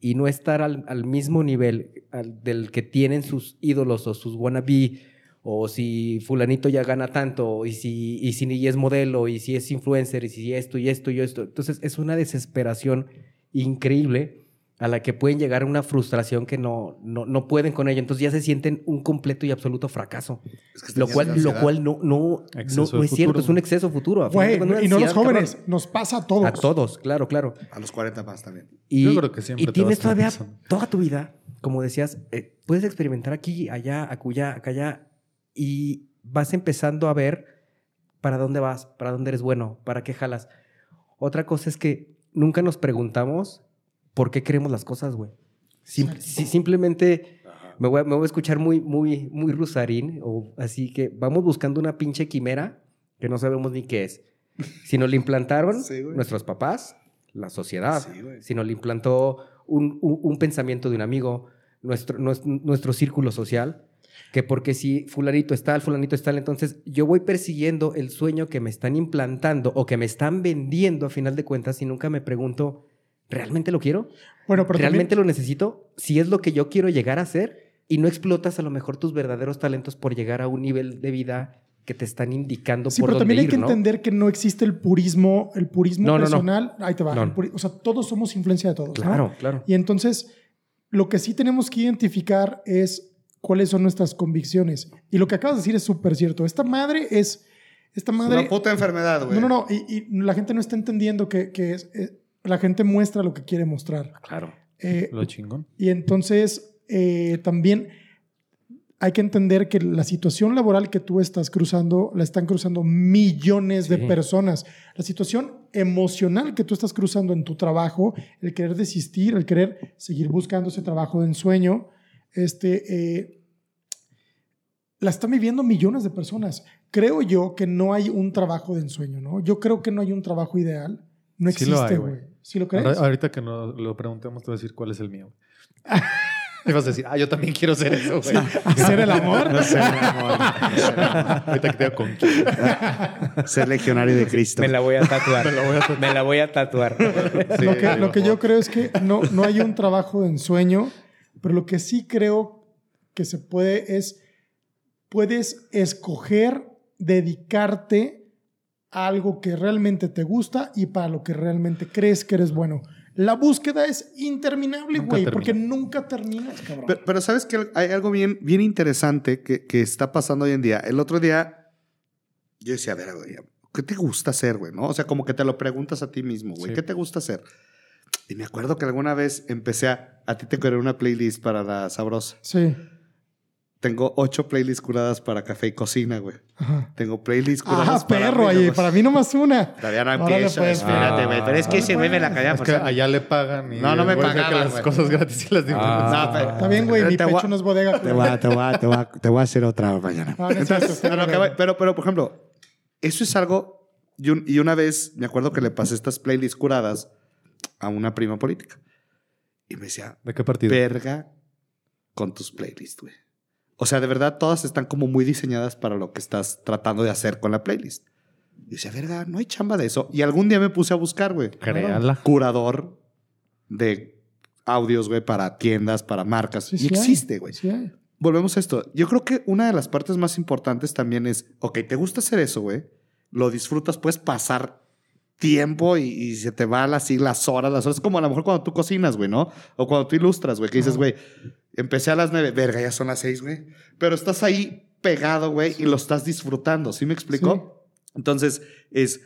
y no estar al, mismo nivel del que tienen sus ídolos o sus wannabe, o si fulanito ya gana tanto, y si, y si ni es modelo, y si es influencer, y si esto y esto y esto. Entonces es una desesperación increíble a la que pueden llegar a una frustración que no, no, no pueden con ella. Entonces ya se sienten un completo y absoluto fracaso. Es que Lo cual, lo cual no, no, no, no es cierto, es un exceso futuro. Güey, cuentas, y no los ansiedad, cabrón. jóvenes, nos pasa a todos. A todos, claro, claro. A los 40 más también. Y, Yo creo que siempre y te tienes todavía toda tu vida, como decías, eh, puedes experimentar aquí, allá, acullá, acá, allá, y vas empezando a ver para dónde vas, para dónde eres bueno, para qué jalas. Otra cosa es que nunca nos preguntamos por qué queremos las cosas, güey. Si- simplemente me voy, a, me voy a escuchar muy, muy, muy rusarín, o así que vamos buscando una pinche quimera que no sabemos ni qué es. Si nos la implantaron Sí, nuestros papás, la sociedad, Sí, si nos la implantó un, un- un pensamiento de un amigo, nuestro, nues- nuestro, círculo social, que porque si fulanito está, el fulanito está, entonces yo voy persiguiendo el sueño que me están implantando o que me están vendiendo a final de cuentas y nunca me pregunto, ¿realmente lo quiero? Bueno, pero ¿Realmente también, lo necesito? Si es lo que yo quiero llegar a ser y no explotas a lo mejor tus verdaderos talentos por llegar a un nivel de vida que te están indicando sí, por pero dónde también hay ir, que ¿no? entender que no existe el purismo, el purismo No, no, no. personal. Ahí te va. O sea, todos somos influencia de todos. ¿no? Claro, claro. Y entonces, lo que sí tenemos que identificar es cuáles son nuestras convicciones. Y lo que acabas de decir es súper cierto. Esta madre es. Esta Es madre. una puta enfermedad, güey. No, no, no. Y, y la gente no está entendiendo que, que es, eh, la gente muestra lo que quiere mostrar. Claro. Eh, Lo chingón. y entonces eh, también hay que entender que la situación laboral que tú estás cruzando la están cruzando millones de Sí. personas. La situación emocional que tú estás cruzando en tu trabajo, el querer desistir, el querer seguir buscando ese trabajo de ensueño, este, eh, la están viviendo millones de personas. Creo yo que no hay un trabajo de ensueño, ¿no? Yo creo que no hay un trabajo ideal. No existe, güey. ¿Sí lo crees? Ahora- ahorita que nos lo preguntemos, te voy a decir cuál es el mío. Y vas a decir, ah, yo también quiero ser eso, güey. ¿Hacer el amor? No sé, mi amor. Ahorita que te digo con quién. Ser legionario de Cristo. Me la voy a tatuar. Me la voy a tatuar. Me la voy a tatuar. Sí, lo que, lo que yo creo es que no, no hay un trabajo de ensueño, pero lo que sí creo que se puede es, puedes escoger dedicarte a algo que realmente te gusta y para lo que realmente crees que eres bueno. La búsqueda es interminable, güey, porque nunca terminas, cabrón. Pero, pero sabes que hay algo bien, bien interesante que, que está pasando hoy en día. El otro día, yo decía, a ver, güey, ¿qué te gusta hacer, güey? ¿No? O sea, como que te lo preguntas a ti mismo, güey, Sí. ¿qué te gusta hacer? Y me acuerdo que alguna vez empecé a, a ti te creé una playlist para la sabrosa. sí. Tengo ocho playlists curadas para café y cocina, güey. Ajá. Tengo playlists curadas Ah, para... perro, ahí, para mí nomás una. Todavía no empieza, pues, espérate, ah. güey. Pero es que ese güey me la calla Es que allá le pagan y No, no me pagaban, las cosas gratis y las difundes. Ah. No, pero- Está bien, güey, mi pecho no es bodega. Te voy, a, te, voy a, te, voy a, te voy a hacer otra mañana. No, no es cierto, está A lo bien, que güey. voy- pero, pero, por ejemplo, eso es algo. Y, un- y una vez me acuerdo que le pasé estas playlists curadas a una prima política. Y me decía, ¿De qué partido? verga con tus playlists, güey. O sea, de verdad, todas están como muy diseñadas para lo que estás tratando de hacer con la playlist. Y decía, verga, no hay chamba de eso. Y algún día me puse a buscar, güey, Créala. curador de audios, güey, para tiendas, para marcas. Sí, y sí existe, güey Sí volvemos a esto. Yo creo que una de las partes más importantes también es, ok, te gusta hacer eso, güey. Lo disfrutas, puedes pasar tiempo y, y se te van así las horas, las horas. Es como a lo mejor cuando tú cocinas, güey, ¿no? O cuando tú ilustras, güey, que dices, güey, empecé a las nueve, verga, ya son las seis, güey. Pero estás ahí pegado, güey, y lo estás disfrutando. ¿Sí me explico? Entonces, es...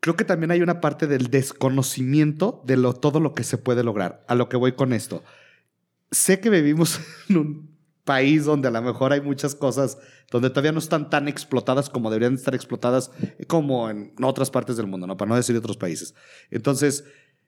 Creo que también hay una parte del desconocimiento de lo, todo lo que se puede lograr. A lo que voy con esto. Sé que vivimos en un país donde a lo mejor hay muchas cosas donde todavía no están tan explotadas como deberían estar explotadas como en otras partes del mundo, ¿no? Para no decir otros países. Entonces,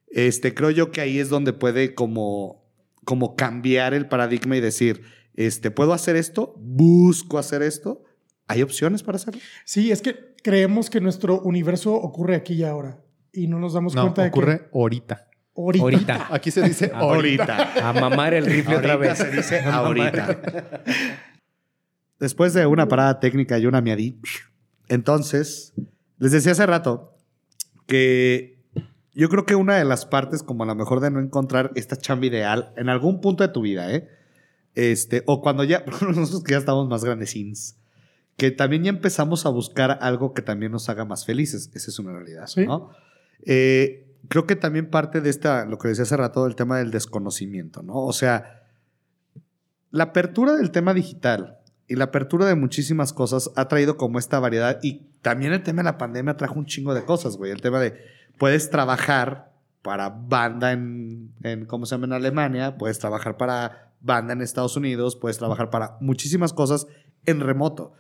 este, creo yo que ahí es donde puede como, como cambiar el paradigma y decir, este, ¿puedo hacer esto? ¿Busco hacer esto? ¿Hay opciones para hacerlo? Sí, es que creemos que nuestro universo ocurre aquí y ahora. Y no nos damos No, cuenta de ocurre que ahorita. Ahorita. Ahorita. Aquí se dice ahorita. A mamar el rifle otra Ahorita vez. se dice ahorita. Después de una parada técnica y una miadí, entonces, les decía hace rato que yo creo que una de las partes como a lo mejor de no encontrar esta chamba ideal en algún punto de tu vida, ¿eh? Este, o cuando ya, nosotros que ya estamos más grandecins, que también ya empezamos a buscar algo que también nos haga más felices. Esa es una realidad, Sí. ¿no? Eh, creo que también parte de esta, lo que decía hace rato, del tema del desconocimiento, ¿no? O sea, la apertura del tema digital y la apertura de muchísimas cosas ha traído como esta variedad y también el tema de la pandemia trajo un chingo de cosas, güey. El tema de puedes trabajar para banda en, en ¿cómo se llama? En Alemania, puedes trabajar para banda en Estados Unidos, puedes trabajar para muchísimas cosas en remoto.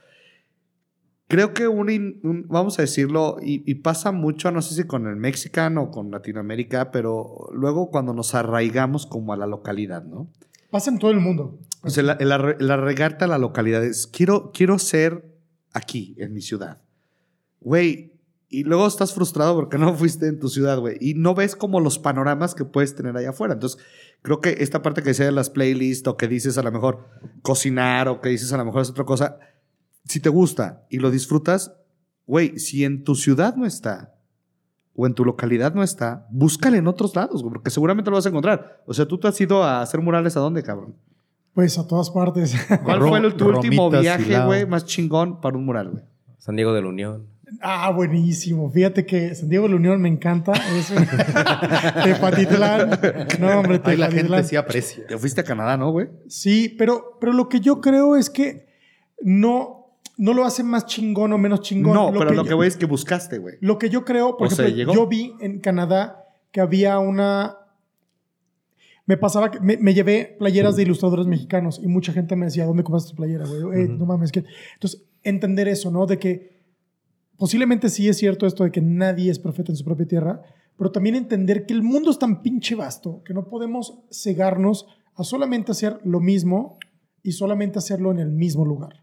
Creo que un, vamos a decirlo, y, y pasa mucho, no sé si con el mexicano o con Latinoamérica, pero luego cuando nos arraigamos como a la localidad, ¿no? Pasa en todo el mundo. O sea, el, el arre- el arraigarte a la localidad es, quiero, quiero ser aquí, en mi ciudad. Güey, y luego estás frustrado porque no fuiste en tu ciudad, güey. Y no ves como los panoramas que puedes tener allá afuera. Entonces, creo que esta parte que decía de las playlists o que dices a lo mejor cocinar o que dices a lo mejor es otra cosa, si te gusta y lo disfrutas, güey, si en tu ciudad no está o en tu localidad no está, búscale en otros lados, güey, porque seguramente lo vas a encontrar. O sea, tú te has ido a hacer murales a dónde, cabrón? Pues a todas partes. ¿Cuál fue el, tu último viaje, güey, más chingón para un mural, güey? San Diego de la Unión. ah, buenísimo. Fíjate que San Diego de la Unión me encanta. Es Tepatitlán. No, hombre, Ahí la Tepatitlán. gente sí aprecia. Te fuiste a Canadá, ¿no, güey? Sí, pero, pero lo que yo creo es que no, no lo hace más chingón o menos chingón. No, pero lo yo- que güey es que buscaste, güey. Lo que yo creo, por O sea, ejemplo, llegó. yo vi en Canadá que había una. Me pasaba que me, me llevé playeras de ilustradores mexicanos y mucha gente me decía, ¿dónde compraste tu playera, güey? Eh, No mames, que. Entonces, entender eso, ¿no? De que posiblemente sí es cierto esto de que nadie es profeta en su propia tierra, pero también entender que el mundo es tan pinche vasto que no podemos cegarnos a solamente hacer lo mismo y solamente hacerlo en el mismo lugar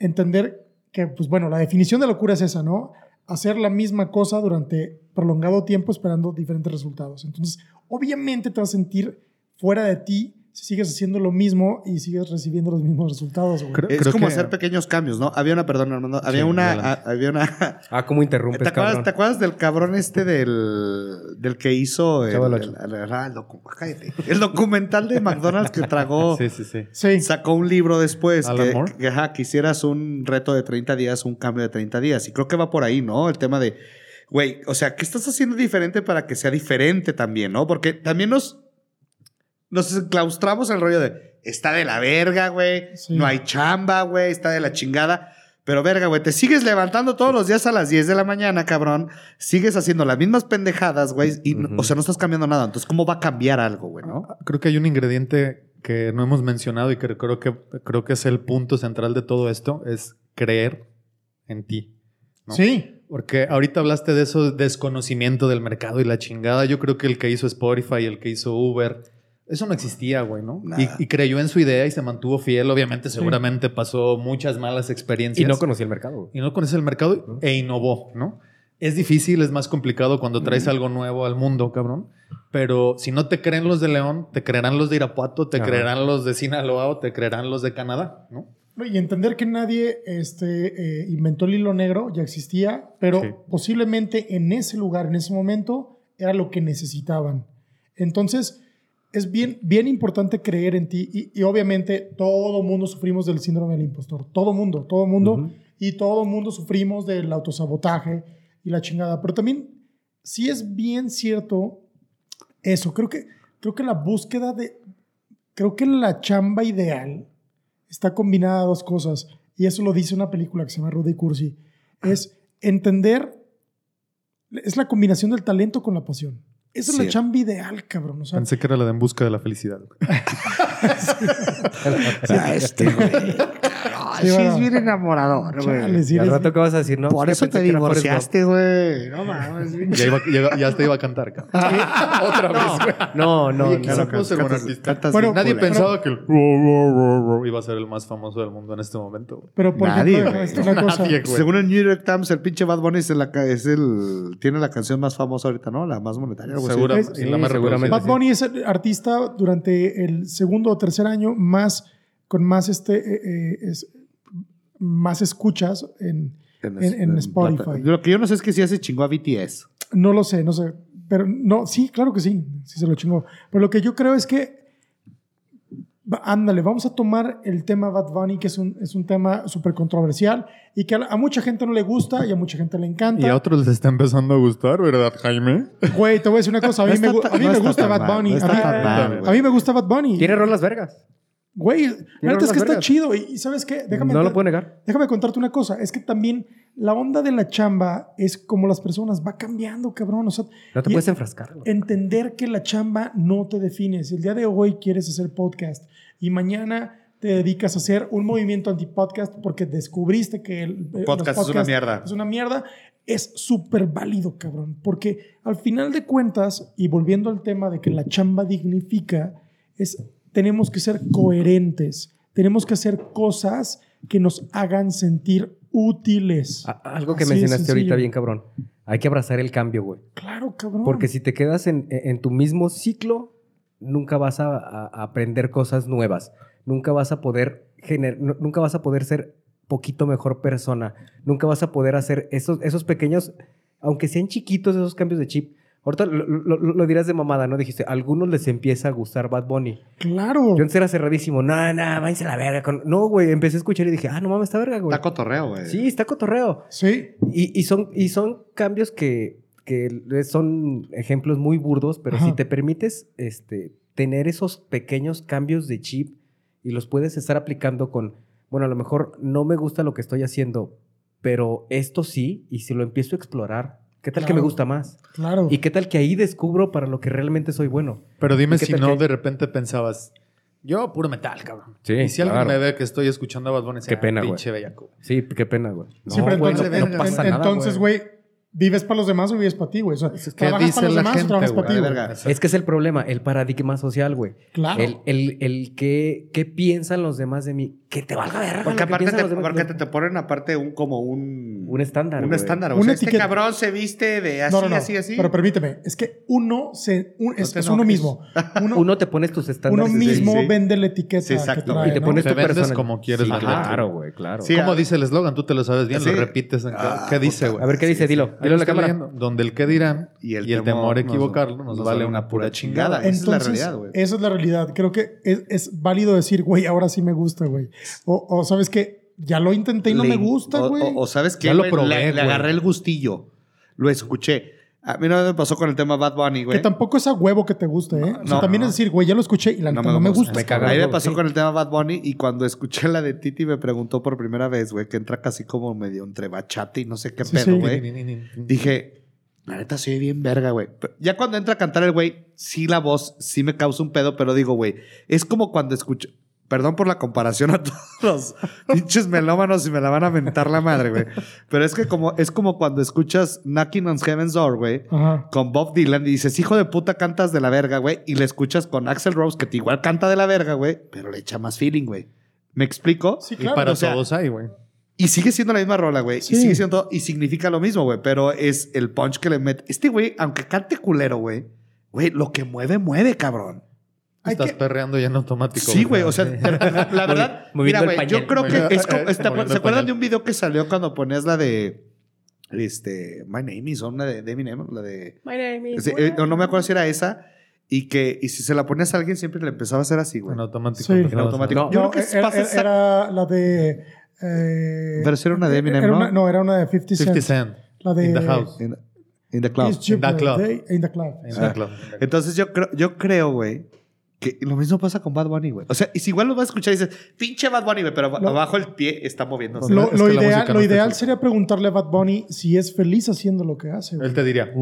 entender que, pues bueno, la definición de locura es esa, ¿no? Hacer la misma cosa durante prolongado tiempo esperando diferentes resultados. Entonces, obviamente te vas a sentir fuera de ti si sigues haciendo lo mismo y sigues recibiendo los mismos resultados, güey. Creo- Es creo como que- hacer pequeños cambios, ¿no? Había una, perdón, Armando, había Sí, una, a- había una... Ah, ¿cómo interrumpes, ¿Te acuerdas, cabrón? ¿Te acuerdas del cabrón este del, del que hizo el, el- Ocho. el- el- ah, el documental de McDonald's que tragó, Sí, sí, sí. Sí, sacó un libro después Alan que, Moore. que, ajá, que hicieras un reto de 30 días, un cambio de 30 días. Y creo que va por ahí, ¿no? El tema de, güey, o sea, ¿qué estás haciendo diferente para que sea diferente también, ¿no? Porque también nos, nos enclaustramos en el rollo de, está de la verga, güey, Sí. no hay chamba, güey, está de la chingada. Pero verga, güey, te sigues levantando todos los días a las 10 de la mañana, cabrón. Sigues haciendo las mismas pendejadas, güey. Y, no- Ujú. O sea, no estás cambiando nada. Entonces, ¿cómo va a cambiar algo, güey, no? Creo que hay un ingrediente que no hemos mencionado y que creo que, creo que es el punto central de todo esto, es creer en ti. ¿no? sí, Porque ahorita hablaste de eso, desconocimiento del mercado y la chingada. Yo creo que el que hizo Spotify, el que hizo Uber, eso no existía, güey, ¿no? Y, y creyó en su idea y se mantuvo fiel. Obviamente, seguramente pasó muchas malas experiencias. Y no conocía el mercado. güey. y no conoce el mercado e innovó, ¿no? Es difícil, es más complicado cuando traes algo nuevo al mundo, cabrón. Pero si no te creen los de León, te creerán los de Irapuato, te Ajá. creerán los de Sinaloa o te creerán los de Canadá, ¿no? y entender que nadie este, eh, inventó el hilo negro, ya existía, pero Sí. posiblemente en ese lugar, en ese momento, era lo que necesitaban. Entonces, es bien, bien importante creer en ti y, y obviamente todo mundo sufrimos del síndrome del impostor, todo mundo, todo mundo, y todo mundo sufrimos del autosabotaje y la chingada, pero también sí es bien cierto eso, creo que, creo que la búsqueda de, creo que la chamba ideal está combinada a dos cosas, y eso lo dice una película que se llama Rudy Cursi, es entender, es la combinación del talento con la pasión. Esa es Sí. la chamba ideal, cabrón. O sea, Pensé que era la de En Busca de la Felicidad. Ah, este, güey. Sí, Sí, bueno. es bien enamorador, güey. sí Y al eres- rato, ¿qué vas a decir? No, Por eso te divorciaste, güey. No mames. Ya, iba- ya- ya hasta iba a cantar, cabrón. Otra vez, güey. No, no, Oye, no. Cantas- cantas Bueno, Nadie pensaba que el iba a ser el más famoso del mundo en este momento. güey. Pero por Nadie, ejemplo, una cosa. Según el New York Times, el pinche Bad Bunny es, la ca- es el, tiene la canción más famosa ahorita, ¿no? La más monetaria. Es- la más seguramente. reproducida. Bad Bunny es el artista durante el segundo o tercer año más con más este eh, eh, es- más escuchas en en- en Spotify. plata- Lo que yo no sé es que si hace chingó a BTS. no lo sé, no sé, pero no, sí, claro que sí, sí se lo chingó. Pero lo que yo creo es que ándale, vamos a tomar el tema Bad Bunny, que es un, es un tema súper controversial y que a, a mucha gente no le gusta y a mucha gente le encanta. Y a otros les está empezando a gustar, ¿verdad, Jaime? Güey, te voy a decir una cosa, a mí No me, a mí no me gusta Bad Bunny. no a, mí, mal, a mí me gusta Bad Bunny. Tiene rolas vergas. Güey, la neta es que está chido. Y, ¿sabes qué? Déjame, No lo puedo negar. déjame contarte una cosa. Es que también la onda de la chamba es como las personas. Va cambiando, cabrón. O sea, No te puedes enfrascar. güey. entender que la chamba no te define. Si el día de hoy quieres hacer podcast y mañana te dedicas a hacer un movimiento anti-podcast porque descubriste que el eh, los Podcast es una mierda. Es una mierda. Es súper válido, cabrón. Porque al final de cuentas, y volviendo al tema de que la chamba dignifica, es tenemos que ser coherentes. Tenemos que hacer cosas que nos hagan sentir útiles. A- Algo que Así mencionaste ahorita bien, cabrón. Hay que abrazar el cambio, güey. Claro, cabrón. Porque si te quedas en, en tu mismo ciclo, nunca vas a, aprender cosas nuevas. Nunca vas a poder nunca vas a poder ser poquito mejor persona. Nunca vas a poder hacer esos, esos pequeños, aunque sean chiquitos esos cambios de chip. Ahorita lo, lo- lo- dirás de mamada, ¿no? Dijiste, a algunos les empieza a gustar Bad Bunny. Claro. Yo antes era cerradísimo. No, no, váyanse a la verga. con-". No, güey, empecé a escuchar y dije, ah, no mames, está verga, güey. Está cotorreo, güey. Sí, está cotorreo. Sí. Y, y son, y son cambios que, que son ejemplos muy burdos, pero Ajá. si te permites este, tener esos pequeños cambios de chip y los puedes estar aplicando con, bueno, a lo mejor no me gusta lo que estoy haciendo, pero esto sí, y si lo empiezo a explorar, ¿qué tal que me gusta más? Claro. ¿Y qué tal que ahí descubro para lo que realmente soy bueno? Pero dime ¿Y qué si no que- de repente pensabas, yo puro metal, cabrón. Sí, y si alguien claro. me ve que estoy escuchando a Bad Bunny, Qué pena, güey. pinche bellaco. Sí, qué pena, güey. No, Sí, pero güey, entonces, no- pasa en- nada, entonces, güey, ¿vives para los demás o vives para ti, güey? O sea, ¿Qué ¿trabajas dice para los la demás o gente, trabajas para ti, verga. Es que es el problema, el paradigma social, güey. Claro. El, el, el que, qué piensan los demás de mí. Que te valga verga. Porque que aparte te, los demás. porque te, te ponen aparte un como un... Un estándar, Un estándar. O sea, este cabrón se viste de así, no, no, no. así, así. Pero permíteme, es que uno, se, un- es, es uno mismo. Uno, Uno te pones tus estándares. uno mismo sí. vende la etiqueta Sí, exacto. que trae, Y te pones Te tu persona. como quieres. Claro, güey, claro. Sí, ¿Cómo ah. dice el eslogan? Tú te lo sabes bien, lo repites. Ah, ¿Qué dice, güey? A ver, ¿qué dice? Dilo. Dilo la cámara. leyendo. Donde el que dirán Y el, temor, temor a equivocarlo nos, vale una pura chingada. Esa es la realidad, güey. Esa es la realidad. Creo que es, es válido decir, güey, ahora sí me gusta, güey. O, o sabes que ya lo intenté y no Le- me gusta, güey. O, o sabes que Ya lo probé, le, le agarré el gustillo. Lo escuché. A mí no me pasó con el tema Bad Bunny, güey. Que tampoco es a huevo que te guste, ¿eh? o sea, no, también no. es decir, güey, ya lo escuché y la neta no, me gusta. Me caga A mí me pasó sí. con el tema Bad Bunny y cuando escuché la de Titi me preguntó por primera vez, güey, que entra casi como medio entre bachata y no sé qué Sí, pedo, sí. güey. Dije, la neta soy bien verga, güey. Pero Ya cuando entra a cantar el güey, sí la voz sí me causa un pedo, pero digo, güey, es como cuando escucho. Perdón por la comparación a todos los pinches melómanos y me la van a mentar la madre, güey. Pero es que como, es como cuando escuchas Knocking on Heaven's Door, güey, con Bob Dylan y dices, hijo de puta, cantas de la verga, güey. Y le escuchas con Axel Rose, que te igual canta de la verga, güey, pero le echa más feeling, güey. ¿Me explico? Sí, Y claro. para o sea, todos hay, güey. Y sigue siendo la misma rola, güey. Sí. Y sigue siendo, y significa lo mismo, güey. Pero es el punch que le mete. Este güey, aunque cante culero, güey, güey, lo que mueve, mueve, cabrón. Estás que- perreando ya en automático. Sí, güey. O sea, pero la verdad, mira, güey, yo creo que Moviendo- es como, está- moviendo ¿se acuerdan de un video que salió cuando ponías la de, este, My Name is, o una de, de Eminem, la de, My name is- eh, no me acuerdo si era esa. Y que, y si se la ponías a alguien, siempre le empezaba a hacer así, güey. En automático. Sí. En automático. Yo No, creo que era, pasa era- esa- era la de. Eh, Pero era una de Eminem, era ¿no? una- no, era una de 50 Cent. 50 Cent. La de. In the house. In, in the club. In the club. In the club. In Sí. the club. Entonces yo creo, yo creo, güey, Que lo mismo pasa con Bad Bunny, güey. O sea, y si igual lo vas a escuchar y dices, pinche Bad Bunny, güey, pero Lo- abajo el pie está moviéndose. Lo, lo ideal, no lo ideal sería preguntarle a Bad Bunny si es feliz haciendo lo que hace. güey. Él te diría,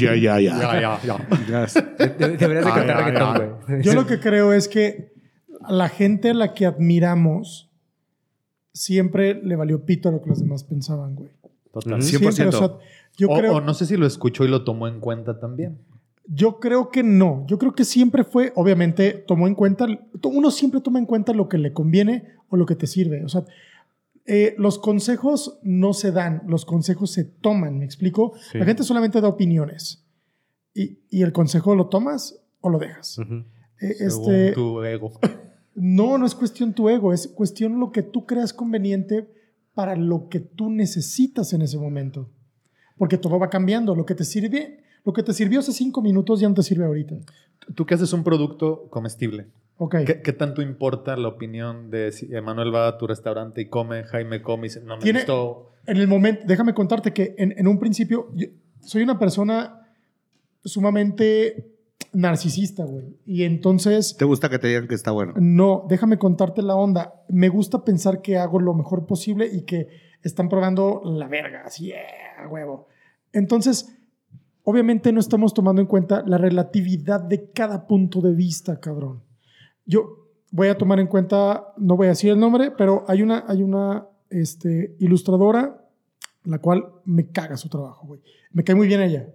Ya, ya, ya. ya, ya, ya. Ya es- De- Deberías de cantar reggaetón, güey. Yo lo que creo es que a la gente a la que admiramos siempre le valió pito a lo que los demás pensaban, güey. Total. Sí. Siempre, 100%. o sea, yo o, creo, o no sé si lo escuchó y lo tomó en cuenta también. Yo creo que no. Yo creo que siempre fue, obviamente, tomó en cuenta, uno siempre toma en cuenta lo que le conviene o lo que te sirve. O sea, eh, los consejos no se dan, los consejos se toman, ¿me explico? Sí. La gente solamente da opiniones. Y, y el consejo lo tomas o lo dejas. Ujú. Eh, Según este, tu ego. no, no es cuestión tu ego, es cuestión lo que tú creas conveniente para lo que tú necesitas en ese momento. Porque todo va cambiando. Lo que te sirve, lo que te sirvió hace cinco minutos ya no te sirve ahorita. Tú que haces un producto comestible, Ok. ¿qué, qué tanto importa la opinión de si Emanuel va a tu restaurante y come, Jaime come y dice, no me Tiene- gustó? En el momento, déjame contarte que en, en un principio yo soy una persona sumamente narcisista, güey. Y entonces, ¿Te gusta que te digan que está bueno? no, déjame contarte la onda. Me gusta pensar que hago lo mejor posible y que están probando la verga, así, "Yeah, huevo. Entonces, obviamente no estamos tomando en cuenta la relatividad de cada punto de vista, cabrón. Yo voy a tomar en cuenta, no voy a decir el nombre, pero hay una, hay una este, ilustradora la cual me caga su trabajo, güey. Me cae muy bien ella,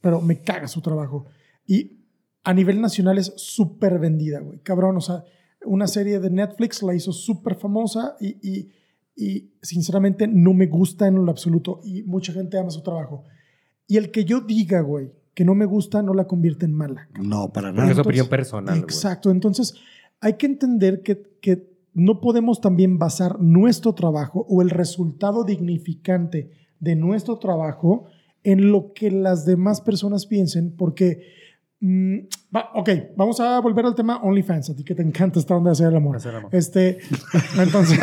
pero me caga su trabajo. Y a nivel nacional es súper vendida, güey. Cabrón, o sea, una serie de Netflix la hizo súper famosa y, y, y sinceramente no me gusta en lo absoluto y mucha gente ama su trabajo. Y el que yo diga, güey, que no me gusta no la convierte en mala. No, para Porque nada. es opinión personal, güey. Exacto. Entonces, hay que entender que, que no podemos también basar nuestro trabajo o el resultado dignificante de nuestro trabajo en lo que las demás personas piensen, porque, mm, va- ok, vamos a volver al tema OnlyFans, a ti que te encanta esta onda de hacer el amor. Hacer el amor. Este, entonces,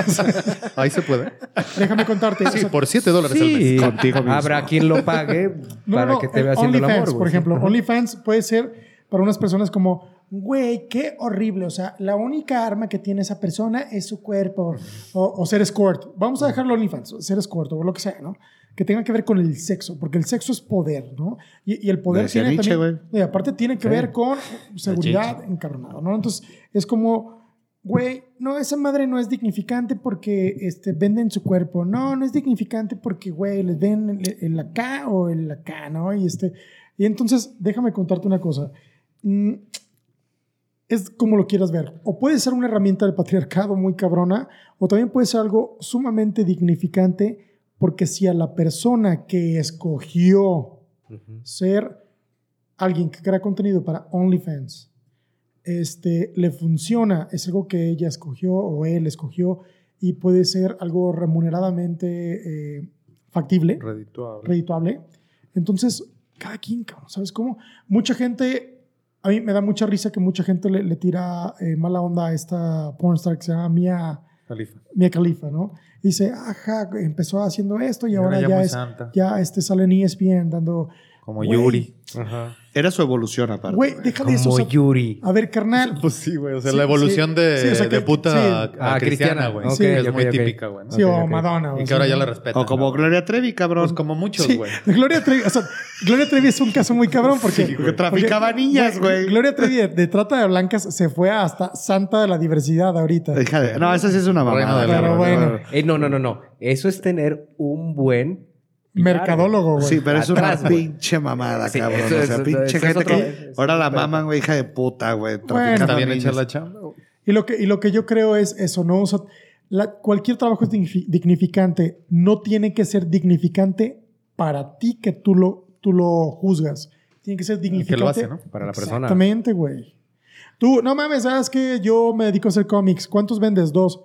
Ahí se puede. déjame contarte. o Sí, sea, por 7 dólares al mes. Sí, Contigo mismo. habrá quien lo pague No, para no, que te vea haciendo el amor, güey. por ejemplo. OnlyFans puede ser para unas personas como, güey, qué horrible. O sea, la única arma que tiene esa persona es su cuerpo. O, o ser escort. Vamos a dejarlo OnlyFans, ser escort o lo que sea, ¿no? Que tenga que ver con el sexo, porque el sexo es poder, ¿no? Y, y el poder tiene Nietzsche, también, y aparte tiene que Sí. ver con seguridad encabronado, ¿no? Entonces, es como, güey, no, esa madre no es dignificante porque este, venden su cuerpo. No, no es dignificante porque, güey, les ven el, el acá o el acá, ¿no? Y, este, y entonces, déjame contarte una cosa. Mm, es como lo quieras ver. O puede ser una herramienta del patriarcado muy cabrona, o también puede ser algo sumamente dignificante, porque si a la persona que escogió Ujú. ser alguien que crea contenido para OnlyFans, este, le funciona, es algo que ella escogió o él escogió y puede ser algo remuneradamente eh, factible, Redituable. redituable. Entonces, cada quien, ¿sabes cómo? Mucha gente, a mí me da mucha risa que mucha gente le, le tira eh, mala onda a esta pornstar que se llama Mia, Califa. Mia Khalifa, ¿no? Dice, ajá, empezó haciendo esto y Y ahora ya es, ya este sale en ESPN dando... Como. Yuri. Ajá. Era su evolución aparte. Güey, déjale eso. Como o sea, Yuri. a ver, carnal, Pues sí, güey. O sea, Sí, la evolución sí. de, Sí, o sea, de puta sí. a, a Ah, cristiana, güey. Ok, Sí, es muy típica, güey. ¿no? sí, o. Madonna. Y o que ahora ya la respetan. O como ¿no? Gloria Trevi, cabrón. Pues como muchos, Sí, güey. Gloria Trevi, o sea, Gloria Trevi es un caso muy cabrón porque, Porque traficaba niñas, güey. Gloria Trevi de, de trata de blancas se fue hasta santa de la diversidad ahorita. Hija de- No, esa sí es una mamada. Pero bueno. Eh, no, no, no, no. Eso es tener un buen... Mercadólogo, güey. Sí, pero es una güey. pinche mamada, Sí, cabrón. eso o sea, pinche eso es gente otro- que es ahora la maman, güey, hija de puta, güey. traficando Está bien la chamba. güey. Y lo que, y lo que yo creo es eso, ¿no? O sea, la- cualquier trabajo es dignifi- dignificante. No tiene que ser dignificante para ti que tú lo, tú lo juzgas. Tiene que ser dignificante. lo hace, ¿no? Para la persona. Exactamente, güey. Tú, no mames, sabes que yo me dedico a hacer cómics. ¿Cuántos vendes? Dos.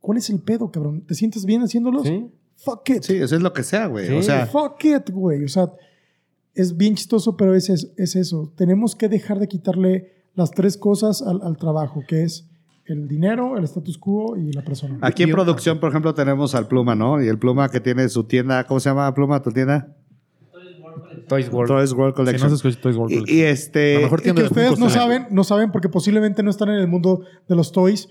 ¿Cuál es el pedo, cabrón? ¿Te sientes bien haciéndolos? ¿Sí? Fuck it. Sí, eso es lo que sea, güey. Sí. O sea, Fuck it, güey. O sea, es bien chistoso, pero es, es, es eso. Tenemos que dejar de quitarle las tres cosas al, al trabajo, que es el dinero, el status quo y la persona. aquí en producción, por ejemplo, tenemos al Pluma, ¿no? Y el Pluma que tiene su tienda, ¿cómo se llama Pluma tu tienda? Toys World. Toys World Si no Collection. se escucha Toys World Collection. y este. A lo mejor Y que de ustedes no saben, no saben porque posiblemente no están en el mundo de los toys,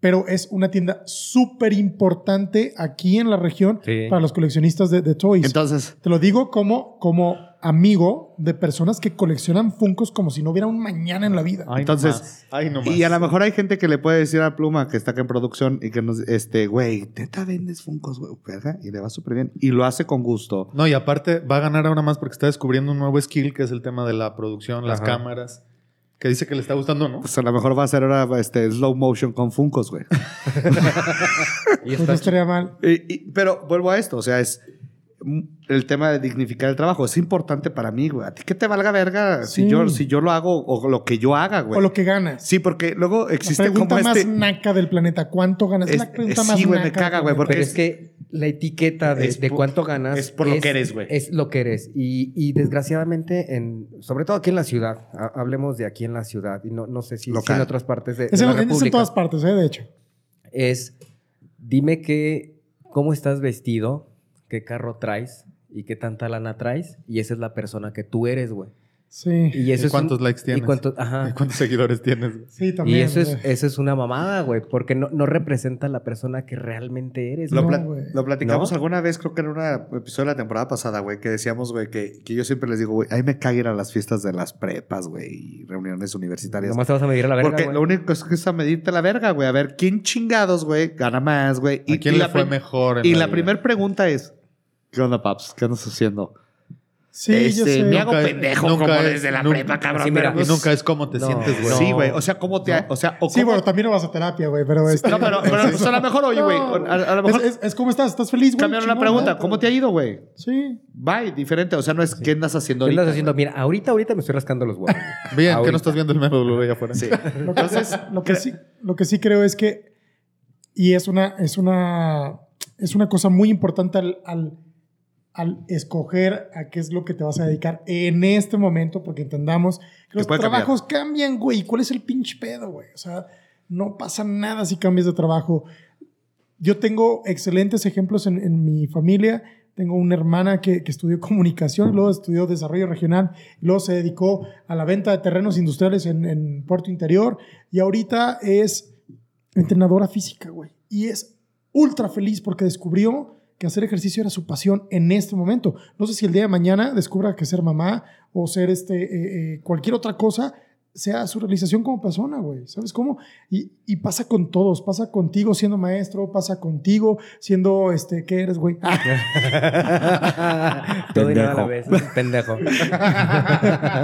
pero es una tienda súper importante aquí en la región Sí. para los coleccionistas de, de toys. Entonces, Te lo digo como, como amigo de personas que coleccionan Funkos como si no hubiera un mañana en la vida. Ay, Entonces. Ay, y a lo mejor hay gente que le puede decir a Pluma que está acá en producción y que nos, este, güey, neta vendes Funkos, güey, verga, y le va súper bien. Y lo hace con gusto. No, y aparte va a ganar ahora más porque está descubriendo un nuevo skill que es el tema de la producción, las cámaras. Que dice que le está gustando, ¿no? Pues a lo mejor va a ser ahora este, slow motion con Funkos, güey. Y Pues no estaría mal. Y- y- pero vuelvo a esto, o sea, es mm, el tema de dignificar el trabajo. Es importante para mí, güey. A ti que te valga verga si, Sí. yo, si yo lo hago o lo que yo haga, güey. O lo que ganas. Sí, porque luego La existe pregunta como más este... naca del planeta. ¿Cuánto ganas? Es, Es- la pregunta sí, más güey, me naca caga, güey, porque Pero es- es que la etiqueta de, es de por- cuánto ganas es por lo que eres, güey. Es lo que eres. Y, y desgraciadamente, en, sobre todo aquí en la ciudad, ha- hablemos de aquí en la ciudad, y no, no sé si, si en otras partes de, Es de en, la es en República, todas partes, ¿eh? de hecho. es dime que, cómo estás vestido, qué carro traes y qué tanta lana traes, y esa es la persona que tú eres, güey. Sí. Y, eso ¿Y es cuántos un- likes tienes? Y cuántos, ajá. ¿Y ¿Cuántos seguidores tienes? Sí, también. Y eso es, eso es una mamada, güey, porque no, no representa la persona que realmente eres. Lo, No, pla- lo platicamos ¿No? alguna vez, creo que en un episodio de la temporada pasada, güey, que decíamos, güey, que, que yo siempre les digo, güey, ahí me ir a las fiestas de las prepas, güey, y reuniones universitarias. Nomás te vas a medir a la verga, Porque lo único que es que es a medirte la verga, güey. A ver quién chingados, güey, gana más, güey. ¿A quién le fue mejor? en Y la la primera pregunta es: ¿Qué onda, Paps? ¿Qué andas haciendo? Sí, yo Este, sé. me hago Nunca- pendejo nunca como es- desde la nunca- prepa, cabrón. Sí, pero mira, pues- Y nunca es cómo te No, sientes, güey. Sí, güey. O sea, ¿cómo te.? O sea, o Sí, cómo- bueno, también no vas a terapia, güey, pero... Este, No, pero, pero pues, a lo mejor, oye, güey. No. A, a lo mejor. Es, es- es como estás, ¿estás feliz, güey? cambiaron la pregunta. ¿no? ¿Cómo te ha ido, güey? Sí. Bye, diferente. O sea, no es qué andas haciendo ¿Qué ahorita. andas haciendo? Mira, ahorita, ahorita me estoy rascando los huevos. Bien, que Ahorita. no estás viendo el mero W allá afuera. Sí. Lo que, lo que sí, lo que sí creo es que, y es una, es una, es una cosa muy importante al, al, escoger a qué es lo que te vas a dedicar en este momento, porque entendamos que los puede cambiar. trabajos cambian, güey. ¿Cuál es el pinche pedo, güey? O sea, no pasa nada si cambias de trabajo. Yo tengo excelentes ejemplos en, en mi familia. Tengo una hermana que, que estudió comunicación, luego estudió desarrollo regional, luego se dedicó a la venta de terrenos industriales en, en Puerto Interior y ahorita es entrenadora física, güey. Y es ultra feliz porque descubrió que hacer ejercicio era su pasión en este momento. No sé si el día de mañana descubra que ser mamá o ser este, eh, eh, cualquier otra cosa sea su realización como persona, güey. ¿Sabes cómo? Y, y pasa con todos. Pasa contigo siendo maestro, pasa contigo siendo, este, ¿qué eres, güey? Todo y nada a la Pendejo. vez. Pendejo.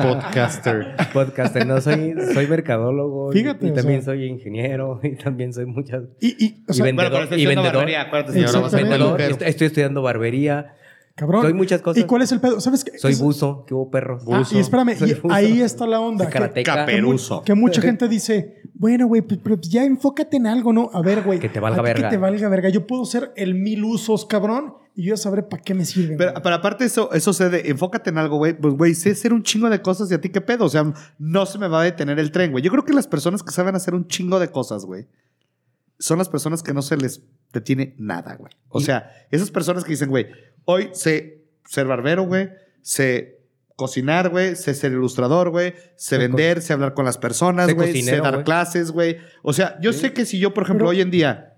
Podcaster. Podcaster. No, soy, soy mercadólogo. y- Fíjate, Y, también sea. soy ingeniero. Y también soy muchas. Y, y, o Y vendedor. Bueno, pero estoy y haciendo vendedor. barbería, acuérdate, Vendedor, peluquero. estoy, estoy estudiando barbería. Cabrón. Soy muchas cosas. ¿Y cuál es el pedo? ¿Sabes qué? Soy buzo. Que hubo perros. Ah, y espérame, y ahí está la onda. Que-. Caperuso. Que mucha gente dice, bueno, güey, pues, pero ya enfócate en algo, ¿no? A ver, güey. Que te valga a verga. Que te valga verga. Yo puedo ser el mil usos, cabrón, y yo ya sabré para qué me sirven. Pero, güey. pero aparte eso, eso se de, enfócate en algo, güey. Pues, güey, sé hacer un chingo de cosas y a ti qué pedo. O sea, no se me va a detener el tren, güey. Yo creo que las personas que saben hacer un chingo de cosas, güey, son las personas que no se les detiene nada, güey. O Y- sea, esas personas que dicen, güey, hoy sé ser barbero, güey, sé cocinar, güey, sé ser ilustrador, güey, sé vender, sé hablar con las personas, sé güey, sé dar clases, güey. O sea, yo Sí. sé que si yo, por ejemplo, Pero- hoy en día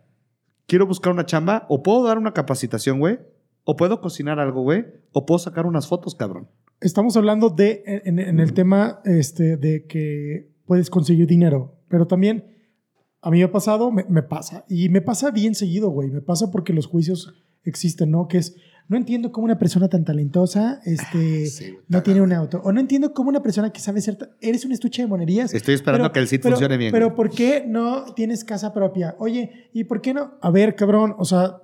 quiero buscar una chamba, o puedo dar una capacitación, güey, o puedo cocinar algo, güey, o puedo sacar unas fotos, cabrón. Estamos hablando de, en, en el tema este, de que puedes conseguir dinero, pero también a mí me ha pasado, me, me pasa, y me pasa bien seguido, güey. Me pasa porque los juicios existen, ¿no? Que es, no entiendo cómo una persona tan talentosa este, Sí, güey, no tiene un auto, o no entiendo cómo una persona que sabe ser, eres un estuche de monerías. Estoy esperando Pero- que el sitio funcione bien. Pero. ¿por qué no tienes casa propia? Oye, ¿y por qué no? A ver, cabrón, o sea,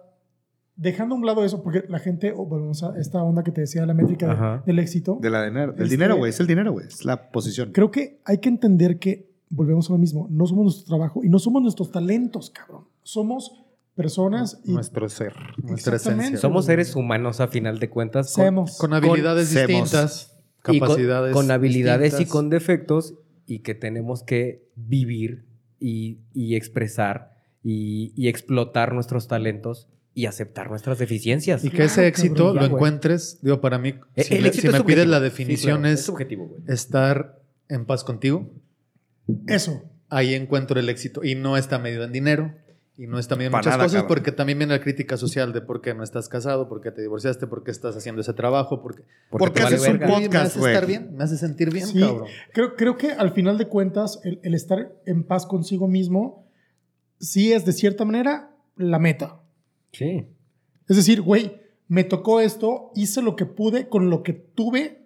dejando a un lado eso, porque la gente, o volvemos a esta onda que te decía, la métrica de- del éxito, de la dinero. El Este- dinero, güey, es el dinero, güey, es la posición. creo que hay que entender que, volvemos a lo mismo, no somos nuestro trabajo y no somos nuestros talentos, cabrón. Somos personas y Nuestro ser, nuestra esencia. Somos seres humanos a final de cuentas. con- habilidades Semos. distintas, y con- capacidades con, habilidades distintas. y con defectos y que tenemos que vivir y, y expresar y, y explotar nuestros talentos y aceptar nuestras deficiencias. Y que ese éxito cabrón, lo güey. encuentres, digo, para mí, E- si, el me- si pides la Sí, definición claro, es subjetivo, güey. estar en paz contigo, Eso. ahí encuentro el éxito. Y no está medido en dinero, y no en Para muchas nada, cosas, cabrón. porque también viene la crítica social de por qué no estás casado, por qué te divorciaste, por qué estás haciendo ese trabajo, porque... ¿Por qué te vale haces un verga. Oye, me podcast, hace güey? estar bien, me hace sentir bien, Sí, cabrón. creo, creo que al final de cuentas, el, el estar en paz consigo mismo, sí es de cierta manera la meta. Sí. Es decir, güey, me tocó esto, hice lo que pude con lo que tuve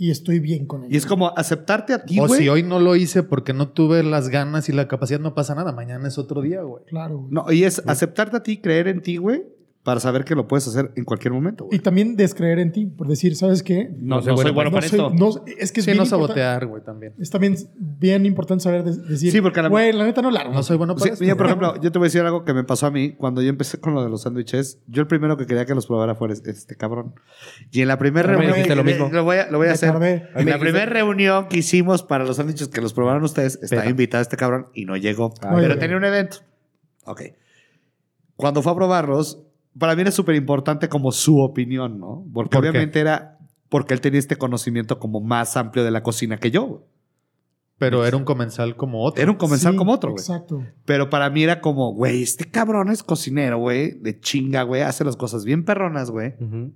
y estoy bien con ello. Y es como aceptarte a ti, o güey. si hoy no lo hice porque no tuve las ganas y la capacidad, no pasa nada. Mañana es otro día, güey. Claro. güey. No, y es aceptarte a ti, creer en ti, güey, para saber que lo puedes hacer en cualquier momento, Y también descreer en ti, por decir, ¿sabes qué? No, No soy bueno para No para soy- esto. no- es que es Sí, bien no sabotear, güey, también. Es también bien importante saber de- decir, Sí, porque la- güey, la neta no la armo. No soy bueno para Sí, esto. mira, por ejemplo, yo te voy a decir algo que me pasó a mí cuando yo empecé con lo de los sándwiches. Yo el primero que quería que los probara fuera este cabrón. Y en la primera me reunión... dijiste lo mismo. Lo voy a, lo voy a Me hacer. tardé. En me la primera reunión que hicimos para los sándwiches que los probaron ustedes, estaba Pero- invitado este cabrón y no llegó. Ah, pero tenía un evento. Ok. Cuando fue a probarlos, para mí era súper importante como su opinión, ¿no? Porque ¿Por qué? obviamente era porque él tenía este conocimiento como más amplio de la cocina que yo. Pero era un comensal como otro. Era un comensal Sí, como otro, güey. Exacto. Pero para mí era como, güey, este cabrón es cocinero, güey, de chinga, güey, hace las cosas bien perronas, güey. Ujú.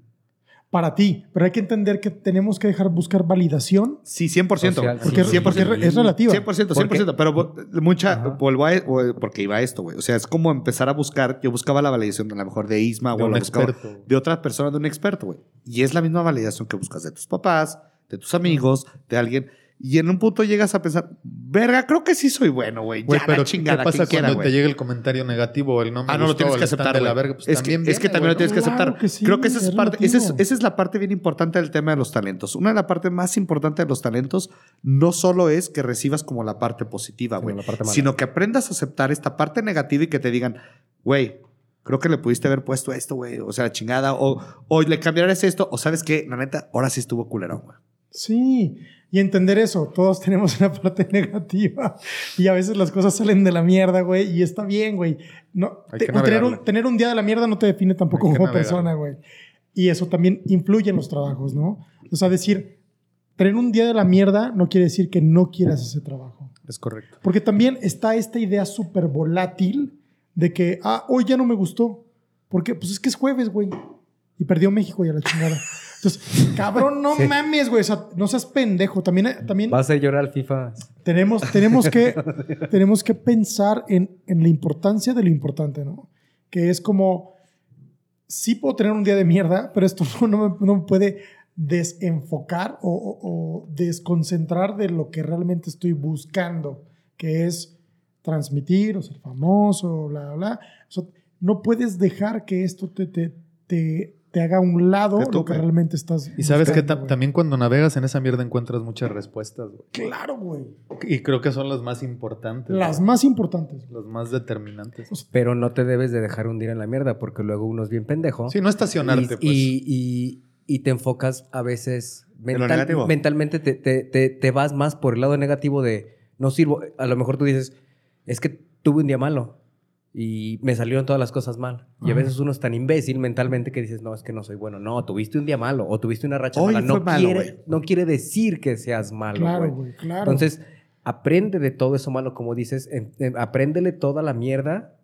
Para ti. Pero hay que entender que tenemos que dejar buscar validación Sí, 100%. Social, porque, Sí, porque 100%. es relativa. 100%, 100%, pero bo- mucha, Ajá. vuelvo a, o- porque iba a esto, güey. O sea, es como empezar a buscar, yo buscaba la validación a lo mejor de Isma De o un la buscaba experto. de otra persona, de un experto, güey. Y es la misma validación que buscas de tus papás, de tus amigos, de alguien. Y en un punto llegas a pensar, verga, creo que sí soy bueno, güey. Ya pero la ¿qué chingada, pasa quien quiera, cuando güey. te llega el comentario negativo o el no me Ah, no lo tienes que aceptar, la verga? Pues es, que, también es que también lo tienes que Claro aceptar. que sí, Creo que esa es, es parte, esa es, relativo. esa es la parte bien importante del tema de los talentos. Una de las partes más importantes de los talentos no solo es que recibas como la parte positiva, Sino güey, la parte mala. sino que aprendas a aceptar esta parte negativa y que te digan, güey, creo que le pudiste haber puesto esto, güey, o sea, la chingada, o, o le cambiarás esto, o sabes qué, la neta, ahora sí estuvo culerón, güey. Sí, y entender eso, todos tenemos una parte negativa y a veces las cosas salen de la mierda, güey, y está bien, güey. No, te- tener, un, tener un día de la mierda no te define tampoco como persona, güey. Y eso también influye en los trabajos, ¿no? O sea, decir, tener un día de la mierda no quiere decir que no quieras ese trabajo. Es correcto. Porque también está esta idea súper volátil de que, ah, hoy ya no me gustó. Porque, pues es que es jueves, güey. Y perdió México y a la chingada. Entonces, cabrón, no Sí. mames, güey. O sea, no seas pendejo. También, también Vas a llorar al FIFA. tenemos, tenemos, que, tenemos que pensar en, en la importancia de lo importante, ¿no? Que es como, sí puedo tener un día de mierda, pero esto no, me, no me puede desenfocar o, o- o desconcentrar de lo que realmente estoy buscando, que es transmitir o ser famoso, bla, bla, bla. O sea, no puedes dejar que esto te, te, te, te haga a un lado lo que realmente estás Y sabes que también cuando navegas en esa mierda encuentras muchas respuestas, güey. Claro, güey. Y creo que son las más importantes. Las más importantes. Las más determinantes. Pero no te debes de dejar hundir en la mierda porque luego uno es bien pendejo. Sí, no estacionarte, y, pues. y, y- y te enfocas a veces mental- negativo. mentalmente te, te- te- te vas más por el lado negativo de no sirvo. A lo mejor tú dices, es que tuve un día malo y me salieron todas las cosas mal. Y a veces uno es tan imbécil mentalmente que dices, no, es que no soy bueno. No, tuviste un día malo o tuviste una racha Hoy mala. No, malo, quiere, no quiere decir que seas malo, Claro, güey. claro. Entonces, aprende de todo eso malo, como dices, en- en- apréndele toda la mierda,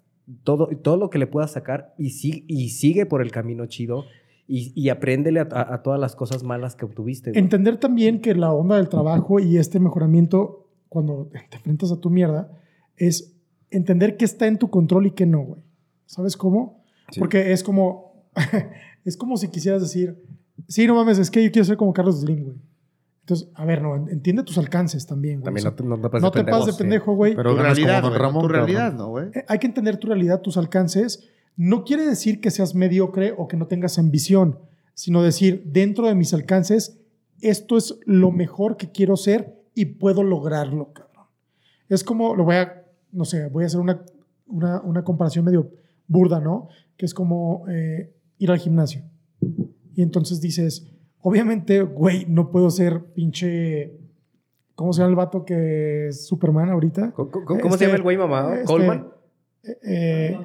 todo, todo lo que le puedas sacar y, si- y sigue por el camino chido y, y apréndele a, a- a todas las cosas malas que obtuviste. Entender también que la onda del trabajo y este mejoramiento, cuando te enfrentas a tu mierda, es entender qué está en tu control y qué no, güey. ¿Sabes cómo? Sí. Porque es como, es como si quisieras decir, sí, no mames, es que yo quiero ser como Carlos Slim, güey. Entonces, a ver, no, entiende tus alcances también, güey. También O no sea, te, no te pases no de te pendejo, pases de sí. pendejo, güey. Pero tu ganas como realidad, Don Ramón, tu realidad, ¿no, güey? Eh, Hay que entender tu realidad, tus alcances. No quiere decir que seas mediocre o que no tengas ambición, sino decir, dentro de mis alcances, esto es lo mejor que quiero ser y puedo lograrlo, cabrón. Es como, lo voy a, no sé, voy a hacer una, una, una comparación medio burda, ¿no? Que es como eh, ir al gimnasio. Y entonces dices, obviamente, güey, no puedo ser pinche... ¿Cómo se llama el vato que es Superman ahorita? ¿Cómo, cómo- cómo Este, se llama el güey mamado? este, ¿Coleman? Eh, eh,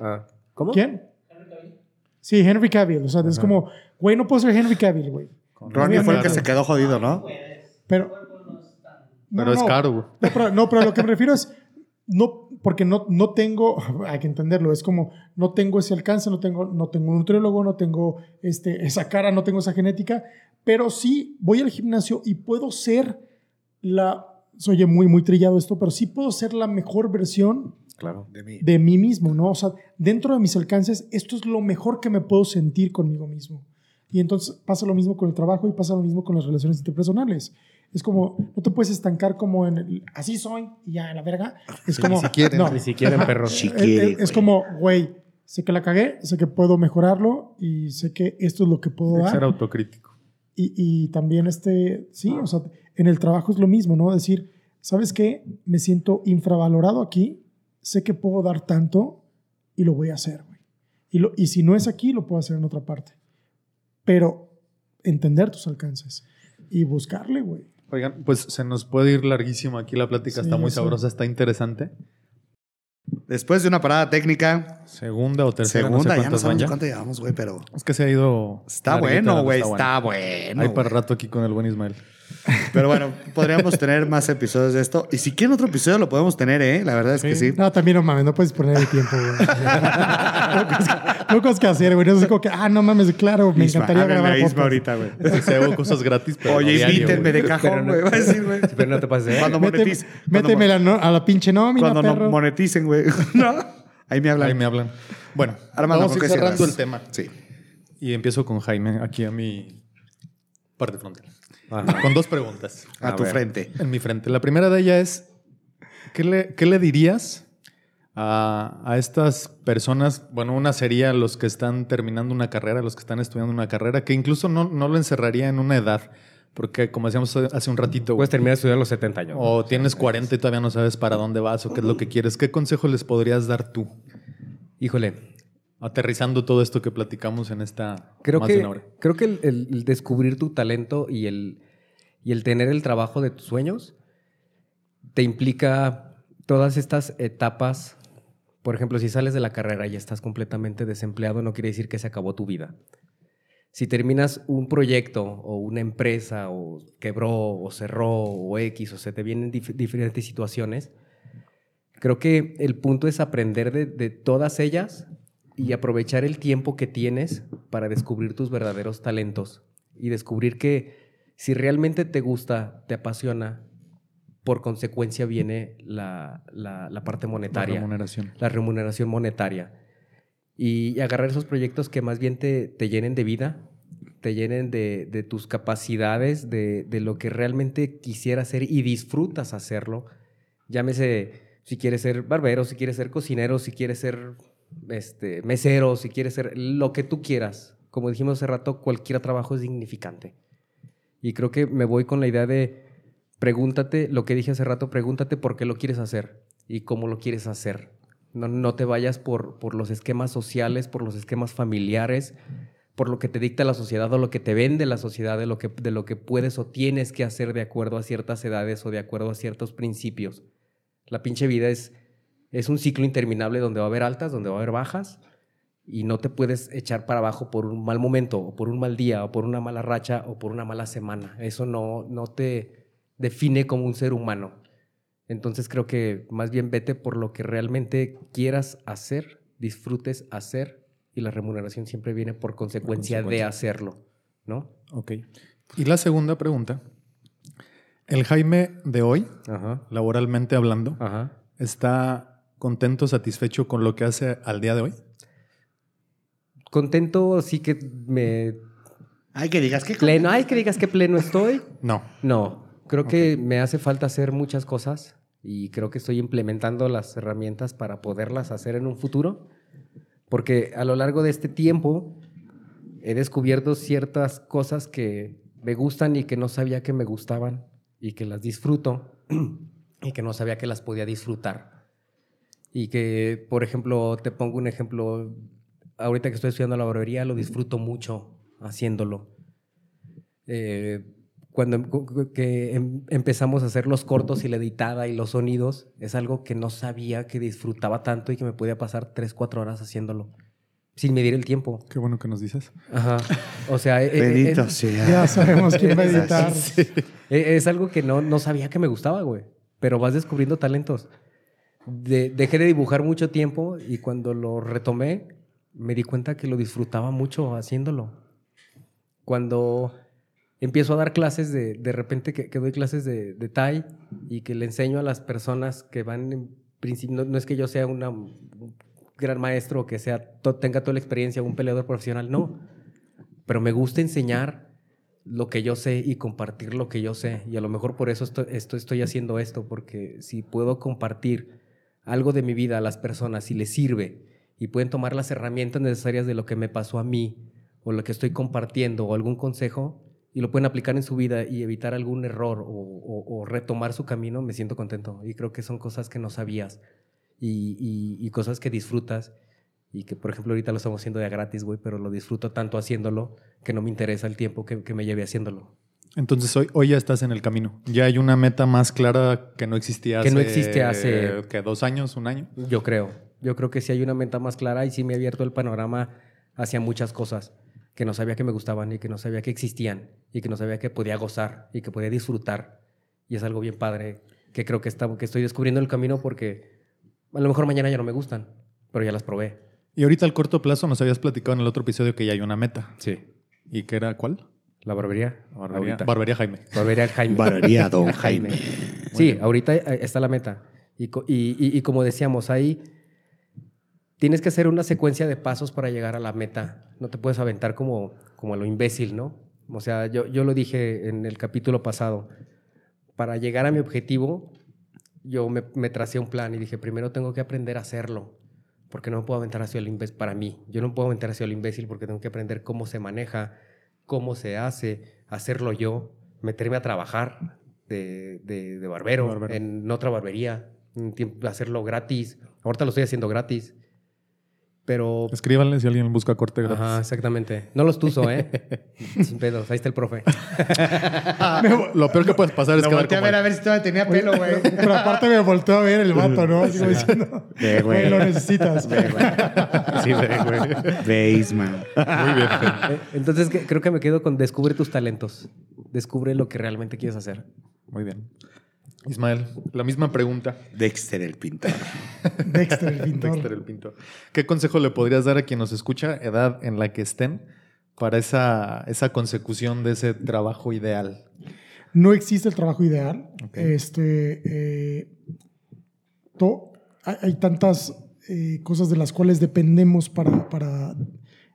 Ah, ¿Cómo? ¿Quién? Sí, Henry Cavill. O sea, es como, güey, no puedo ser Henry Cavill, güey. Ronnie fue el que se quedó jodido, ¿no? Pero. No, Pero es no. caro, güey. No pero, no, pero lo que me refiero es, no, porque no, no tengo, hay que entenderlo, es como, no tengo ese alcance, no tengo, no tengo un nutriólogo, no tengo este, esa cara, no tengo esa genética, pero sí voy al gimnasio y puedo ser la, se oye muy, muy trillado esto, pero sí puedo ser la mejor versión Claro. De mí. de mí mismo, ¿no? O sea, dentro de mis alcances, esto es lo mejor que me puedo sentir conmigo mismo. Y entonces pasa lo mismo con el trabajo y pasa lo mismo con las relaciones interpersonales. Es como, no te puedes estancar como en el, así soy y ya, la verga. Es como, si quieren, no. Ni siquiera en perros. Sí. Es- quiere, es, es güey. como, güey, sé que la cagué, sé que puedo mejorarlo y sé que esto es lo que puedo Ser dar. autocrítico. Y, y también este, sí, o sea, en el trabajo es lo mismo, ¿no? Decir, ¿sabes qué? Me siento infravalorado aquí, sé que puedo dar tanto y lo voy a hacer, güey. Y, lo, y si no es aquí, lo puedo hacer en otra parte. Pero entender tus alcances y buscarle, güey. Oigan, pues se nos puede ir larguísimo aquí la plática, Sí, está muy sí. sabrosa, está interesante. Después de una parada técnica, Segunda o tercera, segunda, no sé ya no sabemos cuánto llevamos, güey, pero Es que se ha ido. está larguita, bueno, güey, está bueno. Hay para rato aquí con el buen Ismael. Pero bueno, podríamos tener más episodios de esto. Y si quieren otro episodio, lo podemos tener, ¿eh? La verdad es que sí. No, también no mames, no puedes poner el tiempo, güey. Cosas que hacer, güey. No es como que, ah, no mames, claro, me Isma, encantaría grabar Isma podcast. ahorita, güey. Se hago cosas gratis, pero. Oye, no invítenme de cajón, no- güey. Güey. Pero no te pases. Cuando Méteme, monetice. cuando métemela ¿no? a la pinche nómina, Cuando no perro. moneticen, güey. ¿No? Ahí me hablan. Ahí me hablan. Bueno, Armando, vamos a ¿con ir cerrando cierras? el tema. Sí. Y empiezo con Jaime, aquí a mi parte frontal. Ajá. Con dos preguntas A, A tu ver. frente. en mi frente. La primera de ellas es: ¿qué le, qué le dirías a, a estas personas? Bueno, una sería los que están terminando una carrera, los que están estudiando una carrera, que incluso no, no lo encerraría en una edad, porque como decíamos hace un ratito, Puedes terminar de estudiar a los 70 años. o tienes 40 y todavía no sabes para dónde vas o qué es lo que quieres. ¿Qué consejo les podrías dar tú? Híjole, Aterrizando todo esto que platicamos en esta creo más de que, una hora. creo que el, el- el descubrir tu talento y el, y el tener el trabajo de tus sueños te implica todas estas etapas. Por ejemplo, si sales de la carrera y estás completamente desempleado, no quiere decir que se acabó tu vida. Si terminas un proyecto o una empresa o quebró o cerró o X o se te vienen dif- diferentes situaciones, creo que el punto es aprender de, de todas ellas y aprovechar el tiempo que tienes para descubrir tus verdaderos talentos y descubrir que si realmente te gusta, te apasiona, por consecuencia viene la, la- la parte La monetaria remuneración. la remuneración monetaria. Y, y agarrar esos proyectos que más bien te, te llenen de vida, te llenen de, de tus capacidades, de, de lo que realmente quisieras hacer y disfrutas hacerlo. Llámese si quieres ser barbero, si quieres ser cocinero, si quieres ser este, mesero, si quieres ser lo que tú quieras. Como dijimos hace rato, cualquier trabajo es significante. Y creo que me voy con la idea de pregúntate, lo que dije hace rato, pregúntate por qué lo quieres hacer y cómo lo quieres hacer. No, no te vayas por, por los esquemas sociales, por los esquemas familiares, por lo que te dicta la sociedad o lo que te vende la sociedad de lo que, de lo que puedes o tienes que hacer de acuerdo a ciertas edades o de acuerdo a ciertos principios. La pinche vida es, es un ciclo interminable donde va a haber altas, donde va a haber bajas y no te puedes echar para abajo por un mal momento o por un mal día o por una mala racha o por una mala semana. Eso no, no te define como un ser humano. Entonces creo que más bien vete por lo que realmente quieras hacer, disfrutes hacer y la remuneración siempre viene por consecuencia, de consecuencia. hacerlo, ¿no? Ok. Y la segunda pregunta. El Jaime de hoy, Ajá, laboralmente hablando, ajá. ¿está contento, satisfecho con lo que hace al día de hoy? Contento, sí que me Ay, que digas que pleno, ay que digas que pleno estoy. No. No, creo que me hace falta hacer muchas cosas y creo que estoy implementando las herramientas para poderlas hacer en un futuro, porque a lo largo de este tiempo he descubierto ciertas cosas que me gustan y que no sabía que me gustaban y que las disfruto y que no sabía que las podía disfrutar. Y que, por ejemplo, te pongo un ejemplo, ahorita que estoy estudiando la barbería lo disfruto mucho haciéndolo. Eh, cuando em- que em- empezamos a hacer los cortos y la editada y los sonidos, es algo que no sabía que disfrutaba tanto y que me podía pasar 3, 4 horas haciéndolo. sin medir el tiempo. Qué bueno que nos dices. Ajá. O sea, eh, eh, Bendito eh, sea. Ya sabemos quién va a editar. eh, es algo que no, no sabía que me gustaba, güey. Pero vas descubriendo talentos. De- dejé de dibujar mucho tiempo y cuando lo retomé, me di cuenta que lo disfrutaba mucho haciéndolo. Cuando empiezo a dar clases de, de repente que, que doy clases de, de Thai y que le enseño a las personas que van en principio, no, no es que yo sea una- un gran maestro que sea, to- tenga toda la experiencia, un peleador profesional, no. Pero me gusta enseñar lo que yo sé y compartir lo que yo sé. Y a lo mejor por eso esto- esto- estoy haciendo esto, porque si puedo compartir algo de mi vida a las personas y les sirve y pueden tomar las herramientas necesarias de lo que me pasó a mí o lo que estoy compartiendo o algún consejo y lo pueden aplicar en su vida y evitar algún error o, retomar su camino, me siento contento. Y creo que son cosas que no sabías y, cosas que disfrutas y que, por ejemplo, ahorita lo estamos haciendo de gratis, güey, pero lo disfruto tanto haciéndolo que no me interesa el tiempo que me lleve haciéndolo. Entonces hoy, hoy ya estás en el camino. Ya hay una meta más clara que no existía Que hace... no existe hace- ¿qué, dos años, un año. Yo creo. Yo creo que sí hay una meta más clara y sí me ha abierto el panorama hacia muchas cosas que no sabía que me gustaban y que no sabía que existían y que no sabía que podía gozar y que podía disfrutar. Y es algo bien padre que creo que, está, que estoy descubriendo el camino porque a lo mejor mañana ya no me gustan, pero ya las probé. Y ahorita al corto plazo nos habías platicado en el otro episodio que ya hay una meta. Sí. ¿Y qué era cuál? La barbería. Barbería, ahorita. Barbería Jaime. Barbería Jaime. Barbería Don Jaime. Sí, ahorita eh, está la meta. Y, y- y- y como decíamos, ahí tienes que hacer una secuencia de pasos para llegar a la meta. No te puedes aventar como, como a lo imbécil, ¿no? O sea, yo, yo lo dije en el capítulo pasado. Para llegar a mi objetivo, yo me, me tracé un plan y dije, primero tengo que aprender a hacerlo. Porque no me puedo aventar hacia el imbécil para mí. Yo no me puedo aventar hacia el imbécil porque tengo que aprender cómo se maneja, cómo se hace, hacerlo yo, meterme a trabajar de, de- de barbero, barbero. en otra barbería, hacerlo gratis. Ahorita lo estoy haciendo gratis. Pero Escríbanle si alguien busca corte gratis. Ajá, exactamente. No los tuzo, ¿eh? Sin pedos. Ahí está el profe. Lo peor que puedes pasar es Lo quedar volteé a ver a ver si todavía tenía pelo, güey. Pero aparte me volteó a ver el vato, ¿no? Así como diciendo, Ve, güey. güey, lo necesitas. Sí, ve, güey. Baseman. Muy bien. Eh, Entonces que- creo que me quedo con descubre tus talentos. Descubre lo que realmente quieres hacer. Muy bien. Ismael, la misma pregunta. Dexter el pintor. Dexter, el pintor. Dexter el Pinto. ¿Qué consejo le podrías dar a quien nos escucha, edad en la que estén, para esa, esa consecución de ese trabajo ideal? No existe el trabajo ideal. Este, eh, to- hay, hay tantas eh, cosas de las cuales dependemos para, para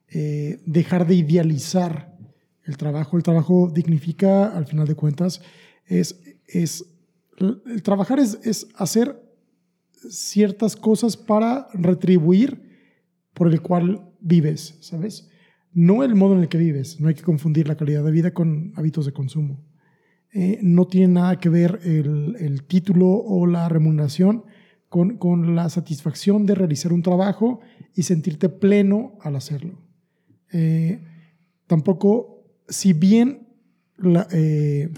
eh, dejar de idealizar el trabajo. El trabajo dignifica, al final de cuentas, es, es el trabajar es, es hacer ciertas cosas para retribuir por el cual vives, ¿sabes? No el modo en el que vives. No hay que confundir la calidad de vida con hábitos de consumo. Eh, no tiene nada que ver el, el título o la remuneración con, con la satisfacción de realizar un trabajo y sentirte pleno al hacerlo. Eh, tampoco, si bien, la- eh,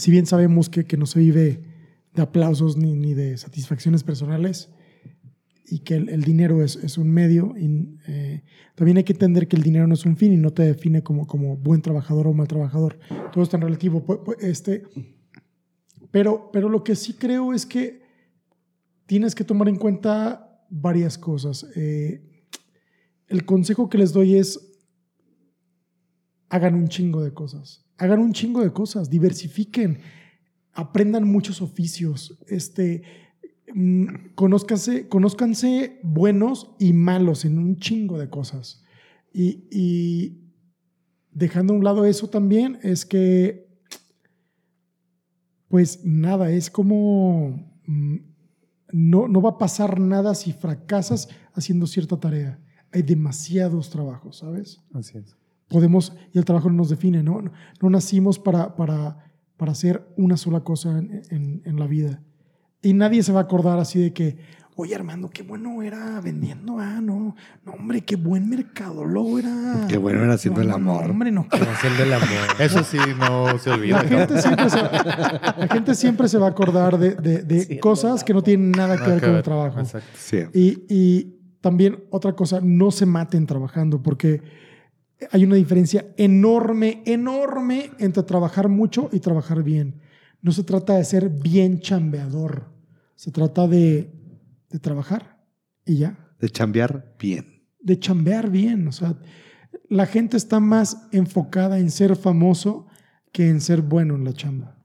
si bien sabemos que, que no se vive de aplausos ni, ni de satisfacciones personales y que el, dinero es, es un medio, eh, también hay que entender que el dinero no es un fin y no te define como, como buen trabajador o mal trabajador. Todo es tan relativo. Este, pero, pero lo que sí creo es que tienes que tomar en cuenta varias cosas. Eh, el consejo que les doy es hagan un chingo de cosas. Hagan un chingo de cosas, diversifiquen, aprendan muchos oficios, este, mm, conózcanse, conózcanse buenos y malos en un chingo de cosas. Y, dejando a un lado eso también, es que, pues nada, es como, mm, no, no va a pasar nada si fracasas haciendo cierta tarea. Hay demasiados trabajos, ¿sabes? Así es. Podemos, y el trabajo no nos define, ¿no? No, nacimos para, para, para hacer una sola cosa en, en- en la vida. Y nadie se va a acordar así de que, oye Armando, qué bueno era vendiendo, ah, no, no, hombre, qué buen mercadólogo era. Qué bueno era haciendo No, el no, amor. hombre, no. Haciendo el amor. Eso sí no se olvida. La gente, siempre se, la gente siempre se va a acordar de, de- de cosas que no tienen nada que ver con el trabajo. Exacto. Sí. Y, y también otra cosa, no se maten trabajando, porque hay una diferencia enorme, enorme entre trabajar mucho y trabajar bien. No se trata de ser bien chambeador, se trata de, de trabajar y ya, De chambear bien. de chambear bien. O sea, la gente está más enfocada en ser famoso que en ser bueno en la chamba.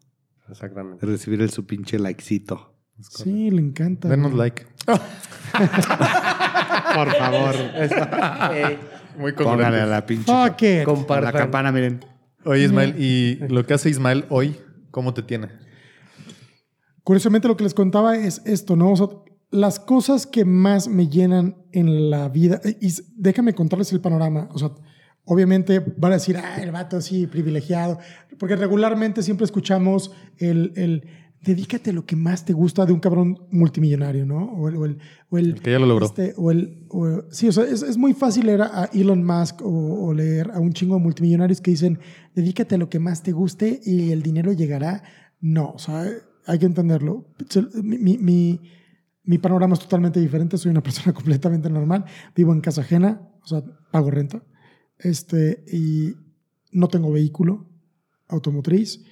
Exactamente. De recibir el su pinche likecito. Sí, le encanta. Denos güey. like. Por favor. Muy Póngale a la pinche. Fuck it. a la campana, miren. Oye, Ismael, ¿y lo que hace Ismael hoy, cómo te tiene? Curiosamente lo que les contaba es esto, ¿no? O sea, las cosas que más me llenan en la vida, y s- déjame contarles el panorama, o sea, obviamente van a decir, ah, el vato sí, privilegiado, porque regularmente siempre escuchamos el, el dedícate a lo que más te gusta de un cabrón multimillonario, ¿no? O el... O el, o el- El que ya lo logró. este, o el, o- sí, o sea, es, es muy fácil leer a Elon Musk o, leer a un chingo de multimillonarios que dicen, dedícate a lo que más te guste y el dinero llegará. No, o sea, hay que entenderlo. Mi- mi- mi panorama es totalmente diferente. Soy una persona completamente normal. Vivo en casa ajena, o sea, pago renta. Este, y no tengo vehículo automotriz.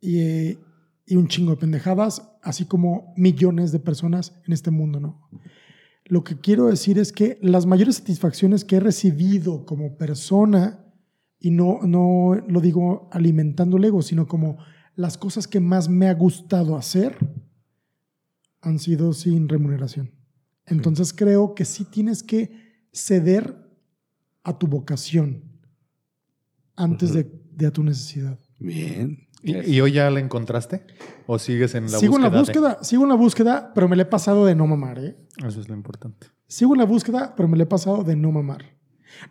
Y, eh, y un chingo de pendejadas, así como millones de personas en este mundo, ¿no? Lo que quiero decir es que las mayores satisfacciones que he recibido como persona, y no, no lo digo alimentando el ego, sino como las cosas que más me ha gustado hacer, han sido sin remuneración. Entonces creo que sí tienes que ceder a tu vocación antes de, de a tu necesidad. Bien. ¿Y, y hoy ya la encontraste? ¿O sigues en la sigo en búsqueda? la búsqueda, sigo en la búsqueda, pero me le he pasado de no mamar, ¿eh? de- Eso es lo importante. Sigo en la búsqueda, pero me le he pasado de no mamar.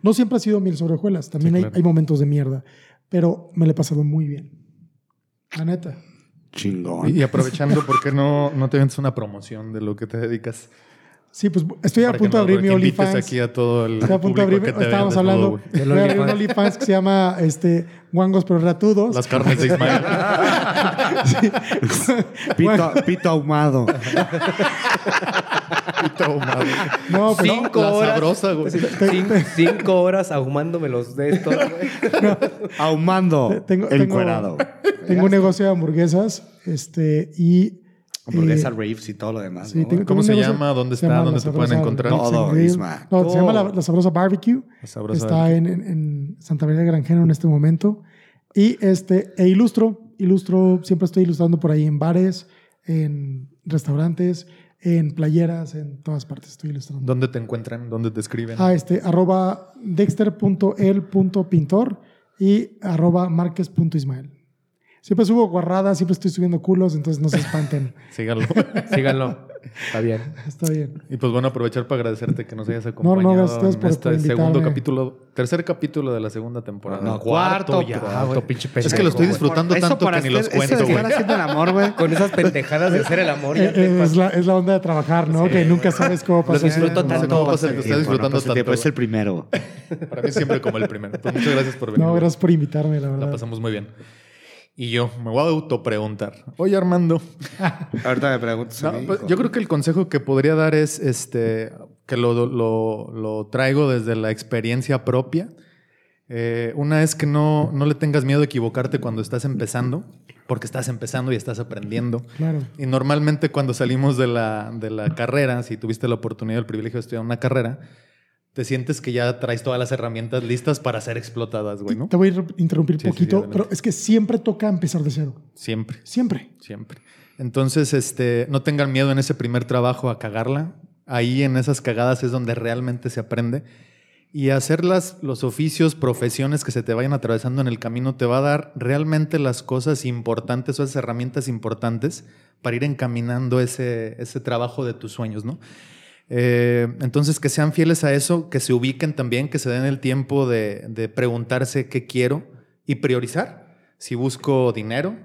No siempre ha sido mil sobre hojuelas, también Sí, hay, claro. hay momentos de mierda, pero me le he pasado muy bien. La neta. Chingón. Y, y aprovechando, ¿por qué no, no te vendes una promoción de lo que te dedicas? Sí, pues estoy a punto de abrir mi OnlyFans. aquí a todo el Estoy a punto de abrir, estábamos hablando. Del voy a abrir un OnlyFans. Que se llama este, Guangos pero Ratudos. Las carnes de Ismael. Pito, pito ahumado. Pito ahumado. No, pues, Cinco La horas. sabrosa, güey. Cinco, cinco horas ahumándome los de estos, güey. Ahumando. tengo, tengo, encuerado. tengo un negocio de hamburguesas este, y... Hamburguesa eh, raves y todo lo demás. Sí, ¿no? tengo- ¿Cómo se llama? ¿Dónde se está? llama ¿Dónde te pueden encontrar? Todo. Isma. No, se llama la, Todo. La Sabrosa Barbecue. La Sabrosa está Barbecue. en, en- en Santa María del Granjero en este momento. Y este, e ilustro, ilustro, siempre estoy ilustrando por ahí en bares, en restaurantes, en playeras, en todas partes estoy ilustrando. ¿Dónde te encuentran? ¿Dónde te escriben? Ah, este, arroba dexter.el.pintor y arroba marques.ismael. Siempre subo guarradas, siempre estoy subiendo culos, entonces no se espanten. Síganlo. Síganlo. Está bien. Está bien. y pues bueno, aprovechar para agradecerte que nos hayas acompañado no, gracias a ustedes en por- este segundo capítulo, tercer capítulo de la segunda temporada. No, cuarto, ya, cuarto, güey. Es pinche que lo pendejo, estoy disfrutando Eso tanto para que ni los eso cuento, güey. estar haciendo el amor, güey. Con esas pendejadas de hacer el amor. ya te Eh, pas- es, la, es la onda de trabajar, ¿no? Que nunca sabes cómo pasa. disfruto No sé tanto. pasa el tiempo, no disfrutando tiempo, tanto. Es el primero. Para mí siempre como el primero. Pues muchas gracias por venir. No, gracias por invitarme, la La verdad. pasamos muy bien. Y yo me voy a autopreguntar. Oye, Armando. Ahorita me preguntas. a No, mí, pues, yo creo que el consejo que podría dar es este que lo, lo- lo traigo desde la experiencia propia. Eh, una es que no, no le tengas miedo a equivocarte cuando estás empezando, porque estás empezando y estás aprendiendo. Claro. Y normalmente cuando salimos de la, de la carrera, si tuviste la oportunidad, el privilegio de estudiar una carrera, te sientes que ya traes todas las herramientas listas para ser explotadas, güey, ¿no? Te voy a ir- interrumpir Sí, poquito, pero es que siempre toca empezar de cero. Siempre. Siempre. Siempre. Entonces, este, no tengan miedo en ese primer trabajo a cagarla. Ahí en esas cagadas es donde realmente se aprende. Y hacer las, los oficios, profesiones que se te vayan atravesando en el camino te va a dar realmente las cosas importantes o esas herramientas importantes para ir encaminando ese, ese trabajo de tus sueños, ¿no? Eh, entonces, que sean fieles a eso, que se ubiquen también, que se den el tiempo de, preguntarse qué quiero y priorizar. Si busco dinero,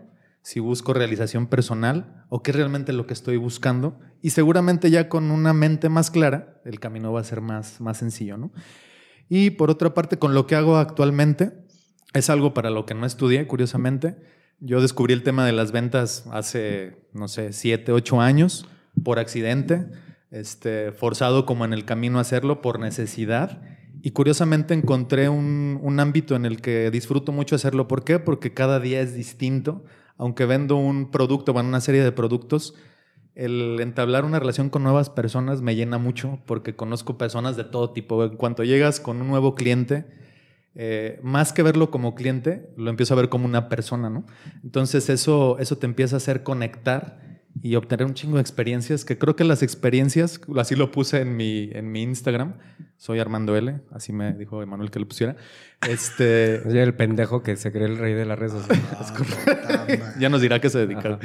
si busco realización personal o qué es realmente lo que estoy buscando. Y seguramente ya con una mente más clara, el camino va a ser más, más sencillo, ¿no? Y por otra parte, con lo que hago actualmente, es algo para lo que no estudié, curiosamente. Yo descubrí el tema de las ventas hace, no sé, siete, ocho años, por accidente. Este, forzado como en el camino a hacerlo por necesidad. Y curiosamente encontré un, un ámbito en el que disfruto mucho hacerlo. ¿Por qué? Porque cada día es distinto. Aunque vendo un producto, bueno, una serie de productos, el entablar una relación con nuevas personas me llena mucho porque conozco personas de todo tipo. En cuanto llegas con un nuevo cliente, eh, más que verlo como cliente, lo empiezo a ver como una persona, ¿no? Entonces eso, eso te empieza a hacer conectar y obtener un chingo de experiencias, que creo que las experiencias, así lo puse en mi, en mi Instagram, soy Armando L, así me dijo Emanuel que lo pusiera. Este, Es el pendejo que se cree el rey de las redes sociales. ya nos dirá que se dedica.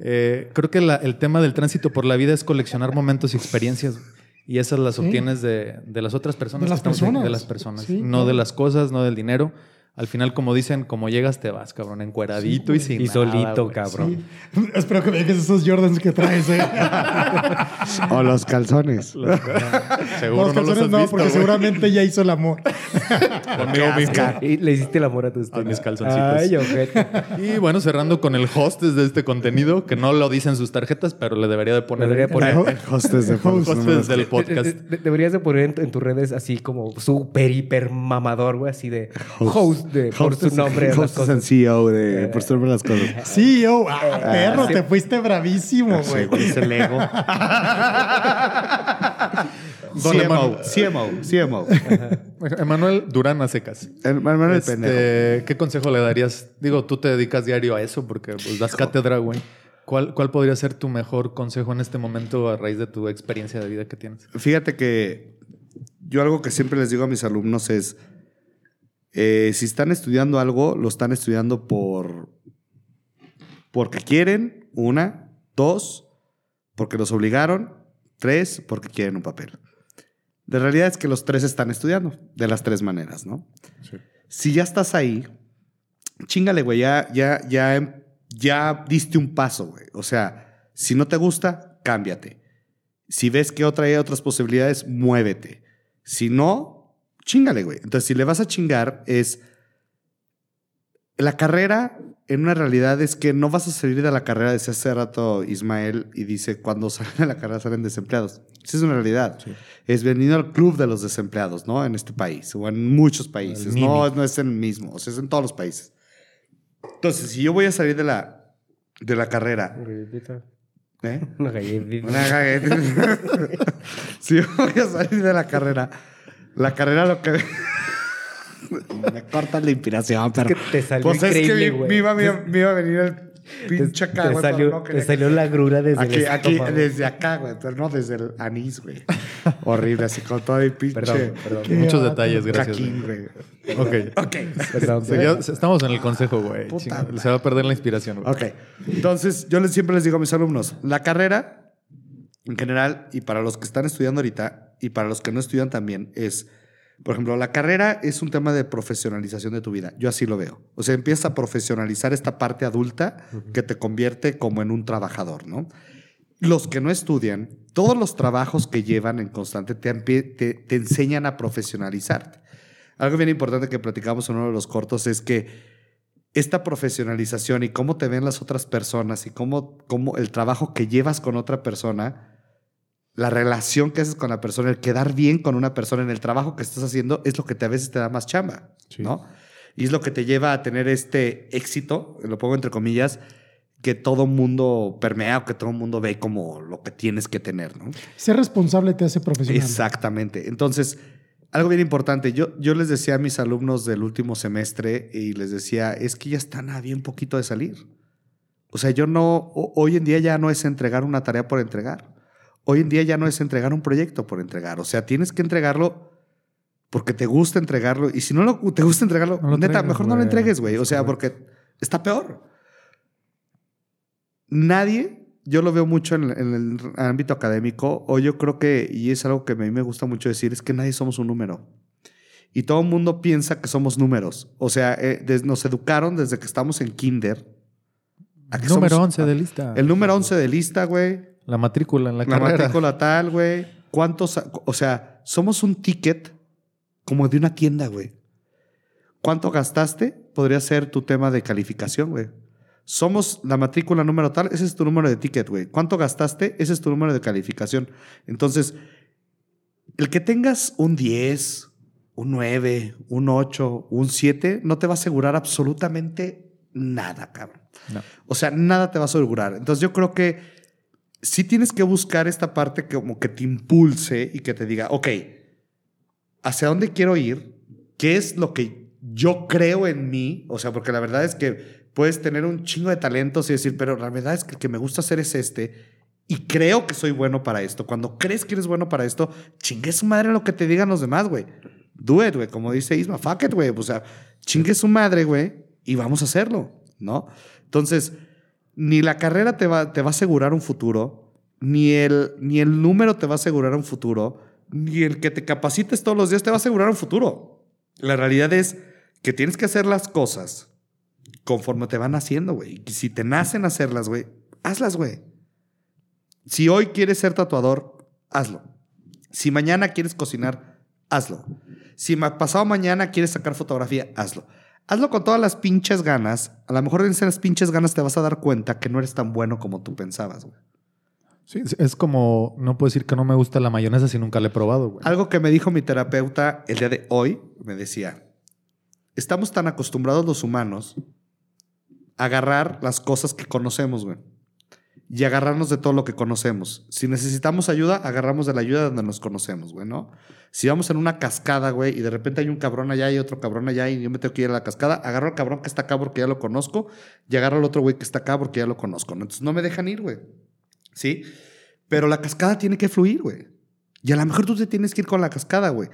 Eh, creo que la- el tema del tránsito por la vida es coleccionar momentos y experiencias. Y esas las Sí. obtienes de, de las otras personas. De las que estamos ahí, personas. De las personas. Sí, no claro. de las cosas, no del dinero. Al final, como dicen, como llegas te vas, cabrón, encueradito Sí, y sin y nada, solito, güey. cabrón. Sí. Espero que me dejes esos Jordans que traes, ¿eh? O los calzones. Seguro los no los calzones has no, visto, porque güey. seguramente ya hizo el amor. Conmigo mismo. Y le hiciste el amor a tus A mis calzoncitos. Ay, ojete. Y bueno, cerrando con el hostes de este contenido, que no lo dicen sus tarjetas, pero le debería de poner. Le debería poner- Hostes de Host. Hostes del De- podcast. de- de- deberías de poner en, en tus redes así como súper hiper mamador, güey, así de host, de, por su nombre. las Hostes cosas. CEO de por su nombre las cosas. Sí, yo, ah, perro, te fuiste bravísimo, güey. es el ego. Don CMO, CMO, CMO. Emanuel Durán a secas. El Manuel el Este. ¿Qué consejo le darías? Digo, tú te dedicas diario a eso porque pues, das cátedra, güey. ¿Cuál, ¿Cuál podría ser tu mejor consejo en este momento a raíz de tu experiencia de vida que tienes? Fíjate que yo algo que siempre les digo a mis alumnos es, eh, si están estudiando algo, lo están estudiando por porque quieren, una, dos, porque los obligaron, tres, porque quieren un papel. La realidad es que los tres están estudiando de las tres maneras, ¿no? Si ya estás ahí, chingale, güey, ya, ya, ya, ya diste un paso, güey. O sea, si no te gusta, cámbiate. Si ves que otra hay otras posibilidades, muévete. Si no, chingale, güey. Entonces, si le vas a chingar, es. La carrera, en una realidad, es que no vas a salir de la carrera, decía hace rato Ismael, y dice: cuando salen de la carrera salen desempleados. Esa es una realidad. Es venido al club de los desempleados, ¿no? En este país, o en muchos países. No, no es el mismo, o sea, es en todos los países. Entonces, si yo voy a salir de la, de la carrera, ¿eh? Una galletita. Una galleta. si yo voy a salir de la carrera, la carrera lo que. me cortan la inspiración, pero. que te salió pues es que me, iba, me, iba- me iba a venir el pinche acá, te, güey, pero salió, no te salió la grura desde Aquí, el aquí, estómago. desde acá, güey, pero no desde el anís, güey. Horrible, así con todo el pinche. Perdón, perdón. Muchos detalles, gracias. caquín, güey. Ok. Ok. Perdón, Sí, ya estamos en el consejo, güey. Se va a perder la inspiración, güey. Ok. Entonces, yo les, siempre les digo a mis alumnos, la carrera, en general, y para los que están estudiando ahorita, y para los que no estudian también, es, por ejemplo, la carrera es un tema de profesionalización de tu vida. Yo así lo veo. O sea, empieza a profesionalizar esta parte adulta que te convierte como en un trabajador, ¿no? Los que no estudian, todos los trabajos que llevan en constante te, te, te enseñan a profesionalizarte. Algo bien importante que platicamos en uno de los cortos es que esta profesionalización y cómo te ven las otras personas y cómo, cómo el trabajo que llevas con otra persona, la relación que haces con la persona, el quedar bien con una persona en el trabajo que estás haciendo es lo que te, a veces te da más chamba, ¿no? Y es lo que te lleva a tener este éxito, lo pongo entre comillas, que todo mundo permea o que todo mundo ve como lo que tienes que tener, ¿no? Ser responsable te hace profesional. Exactamente. Entonces, algo bien importante. Yo, yo les decía a mis alumnos del último semestre y les decía, es que ya están a bien poquito de salir. O sea, yo no, ho- hoy en día ya no es entregar una tarea por entregar. Hoy en día ya no es entregar un proyecto por entregar. O sea, tienes que entregarlo porque te gusta entregarlo. Y si no lo- te gusta entregarlo, No lo neta, mejor no lo entregues, güey. O sea, porque está peor. Nadie, yo lo veo mucho en, el- en el ámbito académico, o yo creo que, y es algo que a mí me gusta mucho decir, es que nadie somos un número. Y todo el mundo piensa que somos números. O sea, eh, des- nos educaron desde que estamos en kinder. que Número somos- 11 de lista. El número 11 de lista, güey. La matrícula en la, La carrera. matrícula tal, güey. ¿Cuántos? O sea, somos un ticket como de una tienda, güey. ¿Cuánto gastaste? Podría ser tu tema de calificación, güey. Somos la matrícula número tal, ese es tu número de ticket, güey. ¿Cuánto gastaste? Ese es tu número de calificación. Entonces, el que tengas un 10, un 9, un 8, un 7, no te va a asegurar absolutamente nada, cabrón. No. O sea, nada te va a asegurar. Entonces, yo creo que sí tienes que buscar esta parte que como que te impulse y que te diga, ok, ¿hacia dónde quiero ir? ¿Qué es lo que yo creo en mí? O sea, porque la verdad es que puedes tener un chingo de talentos y decir, pero la verdad es que el que me gusta hacer es este. Y creo que soy bueno para esto. Cuando crees que eres bueno para esto, chingue su madre lo que te digan los demás, güey. Do it, güey. Como dice Isma, fuck it, güey. O sea, chingue su madre, güey. Y vamos a hacerlo, ¿no? Entonces, ni la carrera te va, te va a asegurar un futuro, ni el, ni el número te va a asegurar un futuro, ni el que te capacites todos los días te va a asegurar un futuro. La realidad es que tienes que hacer las cosas conforme te van haciendo, güey. Si te nacen hacerlas, güey, hazlas, güey. Si hoy quieres ser tatuador, hazlo. Si mañana quieres cocinar, hazlo. Si pasado mañana quieres sacar fotografía, hazlo. Hazlo con todas las pinches ganas. A lo mejor en esas pinches ganas te vas a dar cuenta que no eres tan bueno como tú pensabas, güey. Sí, es- como, no puedo decir que no me gusta la mayonesa si nunca la he probado, güey. Algo que me dijo mi terapeuta el día de hoy, me decía, estamos tan acostumbrados los humanos a agarrar las cosas que conocemos, güey. Y agarrarnos de todo lo que conocemos. Si necesitamos ayuda, agarramos de la ayuda donde nos conocemos, güey, ¿no? Si vamos en una cascada, güey, y de repente hay un cabrón allá y otro cabrón allá y yo me tengo que ir a la cascada, agarro al cabrón que está acá porque ya lo conozco y agarro al otro güey que está acá porque ya lo conozco, ¿no? Entonces no me dejan ir, güey. ¿Sí? Pero la cascada tiene que fluir, güey. Y a lo mejor tú te tienes que ir con la cascada, güey.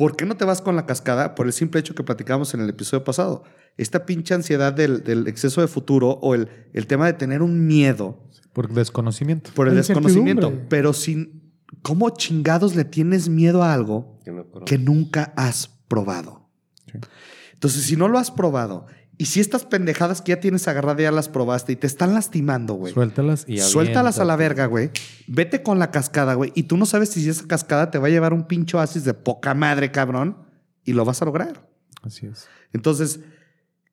¿Por qué no te vas con la cascada? Por el simple hecho que platicamos en el episodio pasado. Esta pinche ansiedad del, del exceso de futuro o el, el tema de tener un miedo Por desconocimiento. por el desconocimiento. Pero sin. ¿Cómo chingados le tienes miedo a algo Que no conozco. que nunca has probado? Sí. Entonces, si no lo has probado y si estas pendejadas que ya tienes agarradas ya las probaste y te están lastimando, güey. Suéltalas y Suéltalas a la aviéntate. verga, güey. Vete con la cascada, güey. Y tú no sabes si esa cascada te va a llevar un pincho oasis de poca madre, cabrón. Y lo vas a lograr. Así es. Entonces,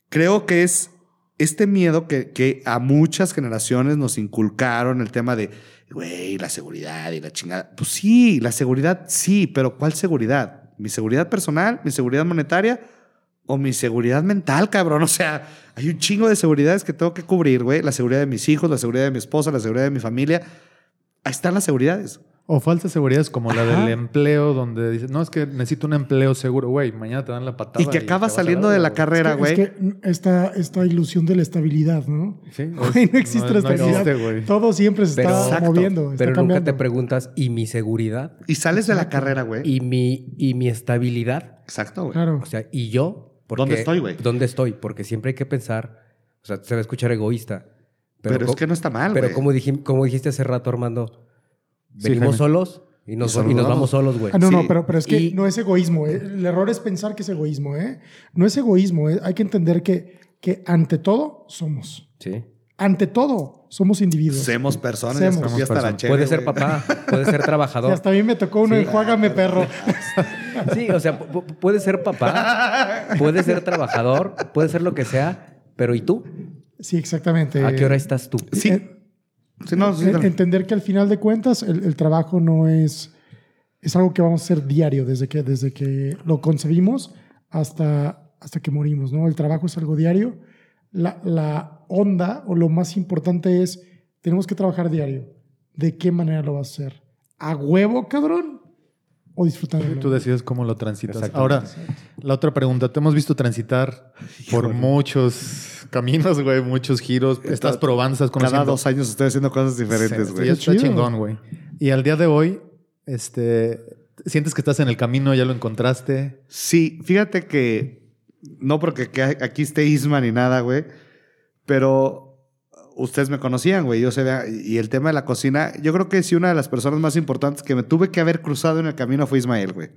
creo que es este miedo que, que a muchas generaciones nos inculcaron, el tema de, güey, la seguridad y la chingada. Pues sí, la seguridad sí, pero ¿cuál seguridad? ¿Mi seguridad personal? ¿Mi seguridad monetaria? ¿O mi seguridad mental, cabrón? O sea, hay un chingo de seguridades que tengo que cubrir, güey. La seguridad de mis hijos, la seguridad de mi esposa, la seguridad de mi familia. Ahí están las seguridades. O falsas seguridades como la del empleo, donde dices, no, es que necesito un empleo seguro, güey, mañana te dan la patada. Y que acabas saliendo de la güey. carrera, Es güey. que esta, esta ilusión de la estabilidad, ¿no? Sí, Güey, no existe la no estabilidad. existe, güey. Todo siempre se Pero- está Exacto. moviendo, está Pero nunca te preguntas, ¿y mi seguridad? Y sales de la carrera, güey. ¿Y mi, y mi estabilidad? Exacto, güey. Claro. O sea, ¿y yo? Porque- ¿Dónde estoy, güey? ¿Dónde estoy? Porque siempre hay que pensar, o sea, se va a escuchar egoísta. Pero, es que no está mal, Pero güey. como, dijim- como dijiste hace rato, Armando, venimos solos y nos, Y solo y nos vamos. vamos solos, güey. Ah, no, Sí. no, pero, pero es que Y- no es egoísmo. ¿eh? El error es pensar que es egoísmo. ¿eh? No es egoísmo. ¿eh? Hay que entender que, que ante todo somos. Sí. Ante todo somos individuos. Semos personas, Semos. escogí hasta la Somos Puede ser papá, puede ser Y trabajador. hasta a mí me tocó uno Sí. enjuágame perro. Sí, o sea, pu- pu- puede ser papá, puede ser trabajador, puede ser lo que sea, pero ¿y tú? Sí, exactamente. ¿A qué hora estás tú? Sí. Eh, Sí, no, sí, en- dale. entender que al final de cuentas el, el trabajo no es es algo que vamos a hacer diario desde que desde que lo concebimos hasta hasta que morimos no el trabajo es algo diario la, la onda o lo más importante es tenemos que trabajar diario de qué manera lo vas a hacer a huevo cabrón o disfrutando Tú decides cómo lo transitas. Ahora, la otra pregunta. Te hemos visto transitar por muchos caminos, güey, muchos giros. Estás probando, estás Cada conociendo. dos años estoy haciendo cosas diferentes, güey. sí, está Chido. chingón, güey. Y al día de hoy, este, sientes que estás en el camino, ya lo encontraste. Sí, fíjate que no porque que aquí esté Isma ni nada, güey, pero ustedes me conocían, güey. Yo sé, y el tema de la cocina, yo creo que sí, una de las personas más importantes que me tuve que haber cruzado en el camino fue Ismael, güey.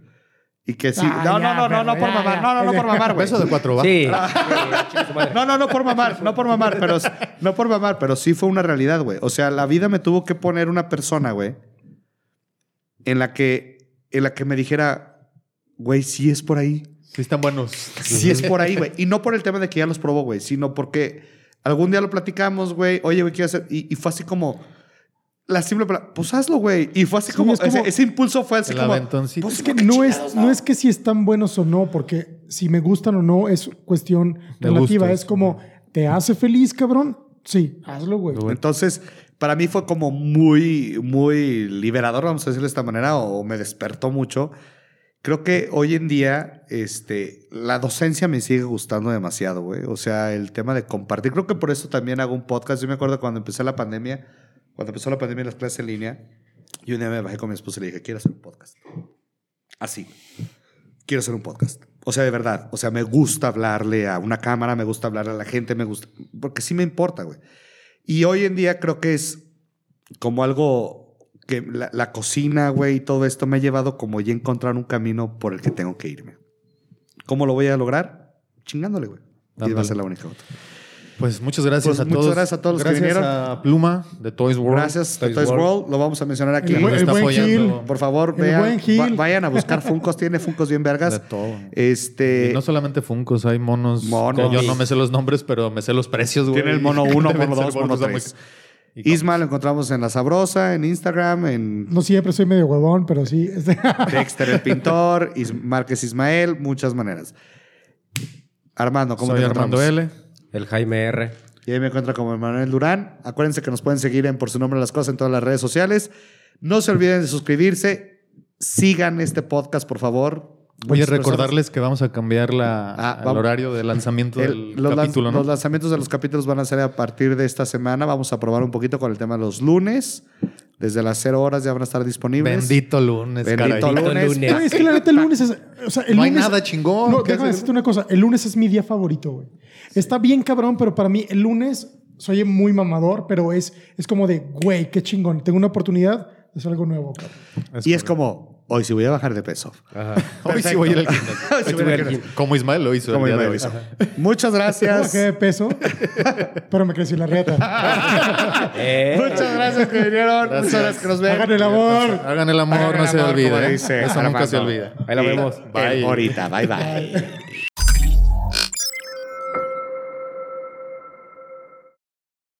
Y que sí. Ah, no, ya, no, no, no, no por ya, mamar. ya. No, no, no por mamar, güey. Beso de cuatro, ¿va? Sí. No, no, no por mamar, no por mamar, pero no por mamar, pero sí fue una realidad, güey. O sea, la vida me tuvo que poner una persona, güey, en la que, en la que me dijera, güey, sí es por ahí. Sí, están buenos. Sí es por ahí, güey. Y no por el tema de que ya los probó, güey, sino porque Algún día lo platicamos, güey. Oye, güey, quiero hacer. Y, y fue así como. La simple palabra, pues hazlo, güey. Y fue así Sí, como, es como- ese, ese impulso fue así como. aventoncito. pues, Es que ¿qué no es, no es que si están buenos o no, porque si me gustan o no es cuestión De relativa. gustos. Es como, ¿te hace feliz, cabrón? Sí, hazlo, güey. Entonces, para mí fue como muy, muy liberador, vamos a decirlo de esta manera, o me despertó mucho. Creo que hoy en día, este, la docencia me sigue gustando demasiado, güey. O sea, el tema de compartir. Creo que por eso también hago un podcast. Yo me acuerdo cuando empecé la pandemia, cuando empezó la pandemia y las clases en línea, y un día me bajé con mi esposa y le dije, quiero hacer un podcast. Así. Quiero hacer un podcast. O sea, de verdad. O sea, me gusta hablarle a una cámara, me gusta hablarle a la gente, me gusta. Porque sí me importa, güey. Y hoy en día creo que es como algo que la, la cocina, güey, y todo esto me ha llevado como ya a encontrar un camino por el que tengo que irme. ¿Cómo lo voy a lograr? Chingándole, güey. Y va a ser la única otra. Pues muchas gracias Pues a muchas todos. gracias a todos los que Gracias vinieron. a Pluma de Toys World. Gracias, Toys Toys World. World. Lo vamos a mencionar aquí. Que El está buen. Gil. Por favor, El vean, buen Gil. va- vayan a buscar Funcos. Tiene Funcos bien De vergas. todo. Este. Y no solamente Funcos, hay monos. Monos. que yo no me sé los nombres, pero me sé los precios, güey. Tiene el mono 1, Deben mono ser 2, mono monos muy- 3. Isma lo encontramos en La Sabrosa, en Instagram, en No siempre soy medio huevón, pero sí. este- Dexter el pintor, Is- Márquez Ismael, muchas maneras. Armando, ¿cómo Soy te Armando encontramos? L. El Jaime R. Y ahí me encuentro como Manuel Durán. Acuérdense que nos pueden seguir en Por su nombre las cosas en todas las redes sociales. No se olviden de suscribirse. Sigan este podcast, por favor. Voy a recordarles que vamos a cambiar la, Ah, el horario de lanzamiento del el- los, ¿no? los lanzamientos de los capítulos van a ser a partir de esta semana. Vamos a probar un poquito con el tema de los lunes. Desde las 0 horas ya van a estar disponibles. Bendito lunes, Bendito caray. lunes. lunes. Güey, es que la neta el lunes es... O sea, el No hay nada chingón. No, ¿Qué déjame hacer? decirte una cosa. El lunes es mi día favorito, güey. Está bien cabrón, pero para mí el lunes soy muy mamador, pero es, es como de, güey, qué chingón. Tengo una oportunidad de hacer algo nuevo, cabrón. y es como, hoy sí voy a bajar de peso. Ajá. Hoy sí voy a ir al gimnasio. Hoy sí voy a ir al gimnasio. Como Ismael lo hizo Como el día Ismael de hoy. hizo. Muchas gracias. Bajé de peso, pero me creció la riata. Eh, Muchas gracias que vinieron. Muchas gracias que nos ven. Hagan el amor. Hagan el amor, Hagan no el se amor, como olvide. dice Eso nunca se olvida. Ahí la Y- vemos. Ahorita, bye bye.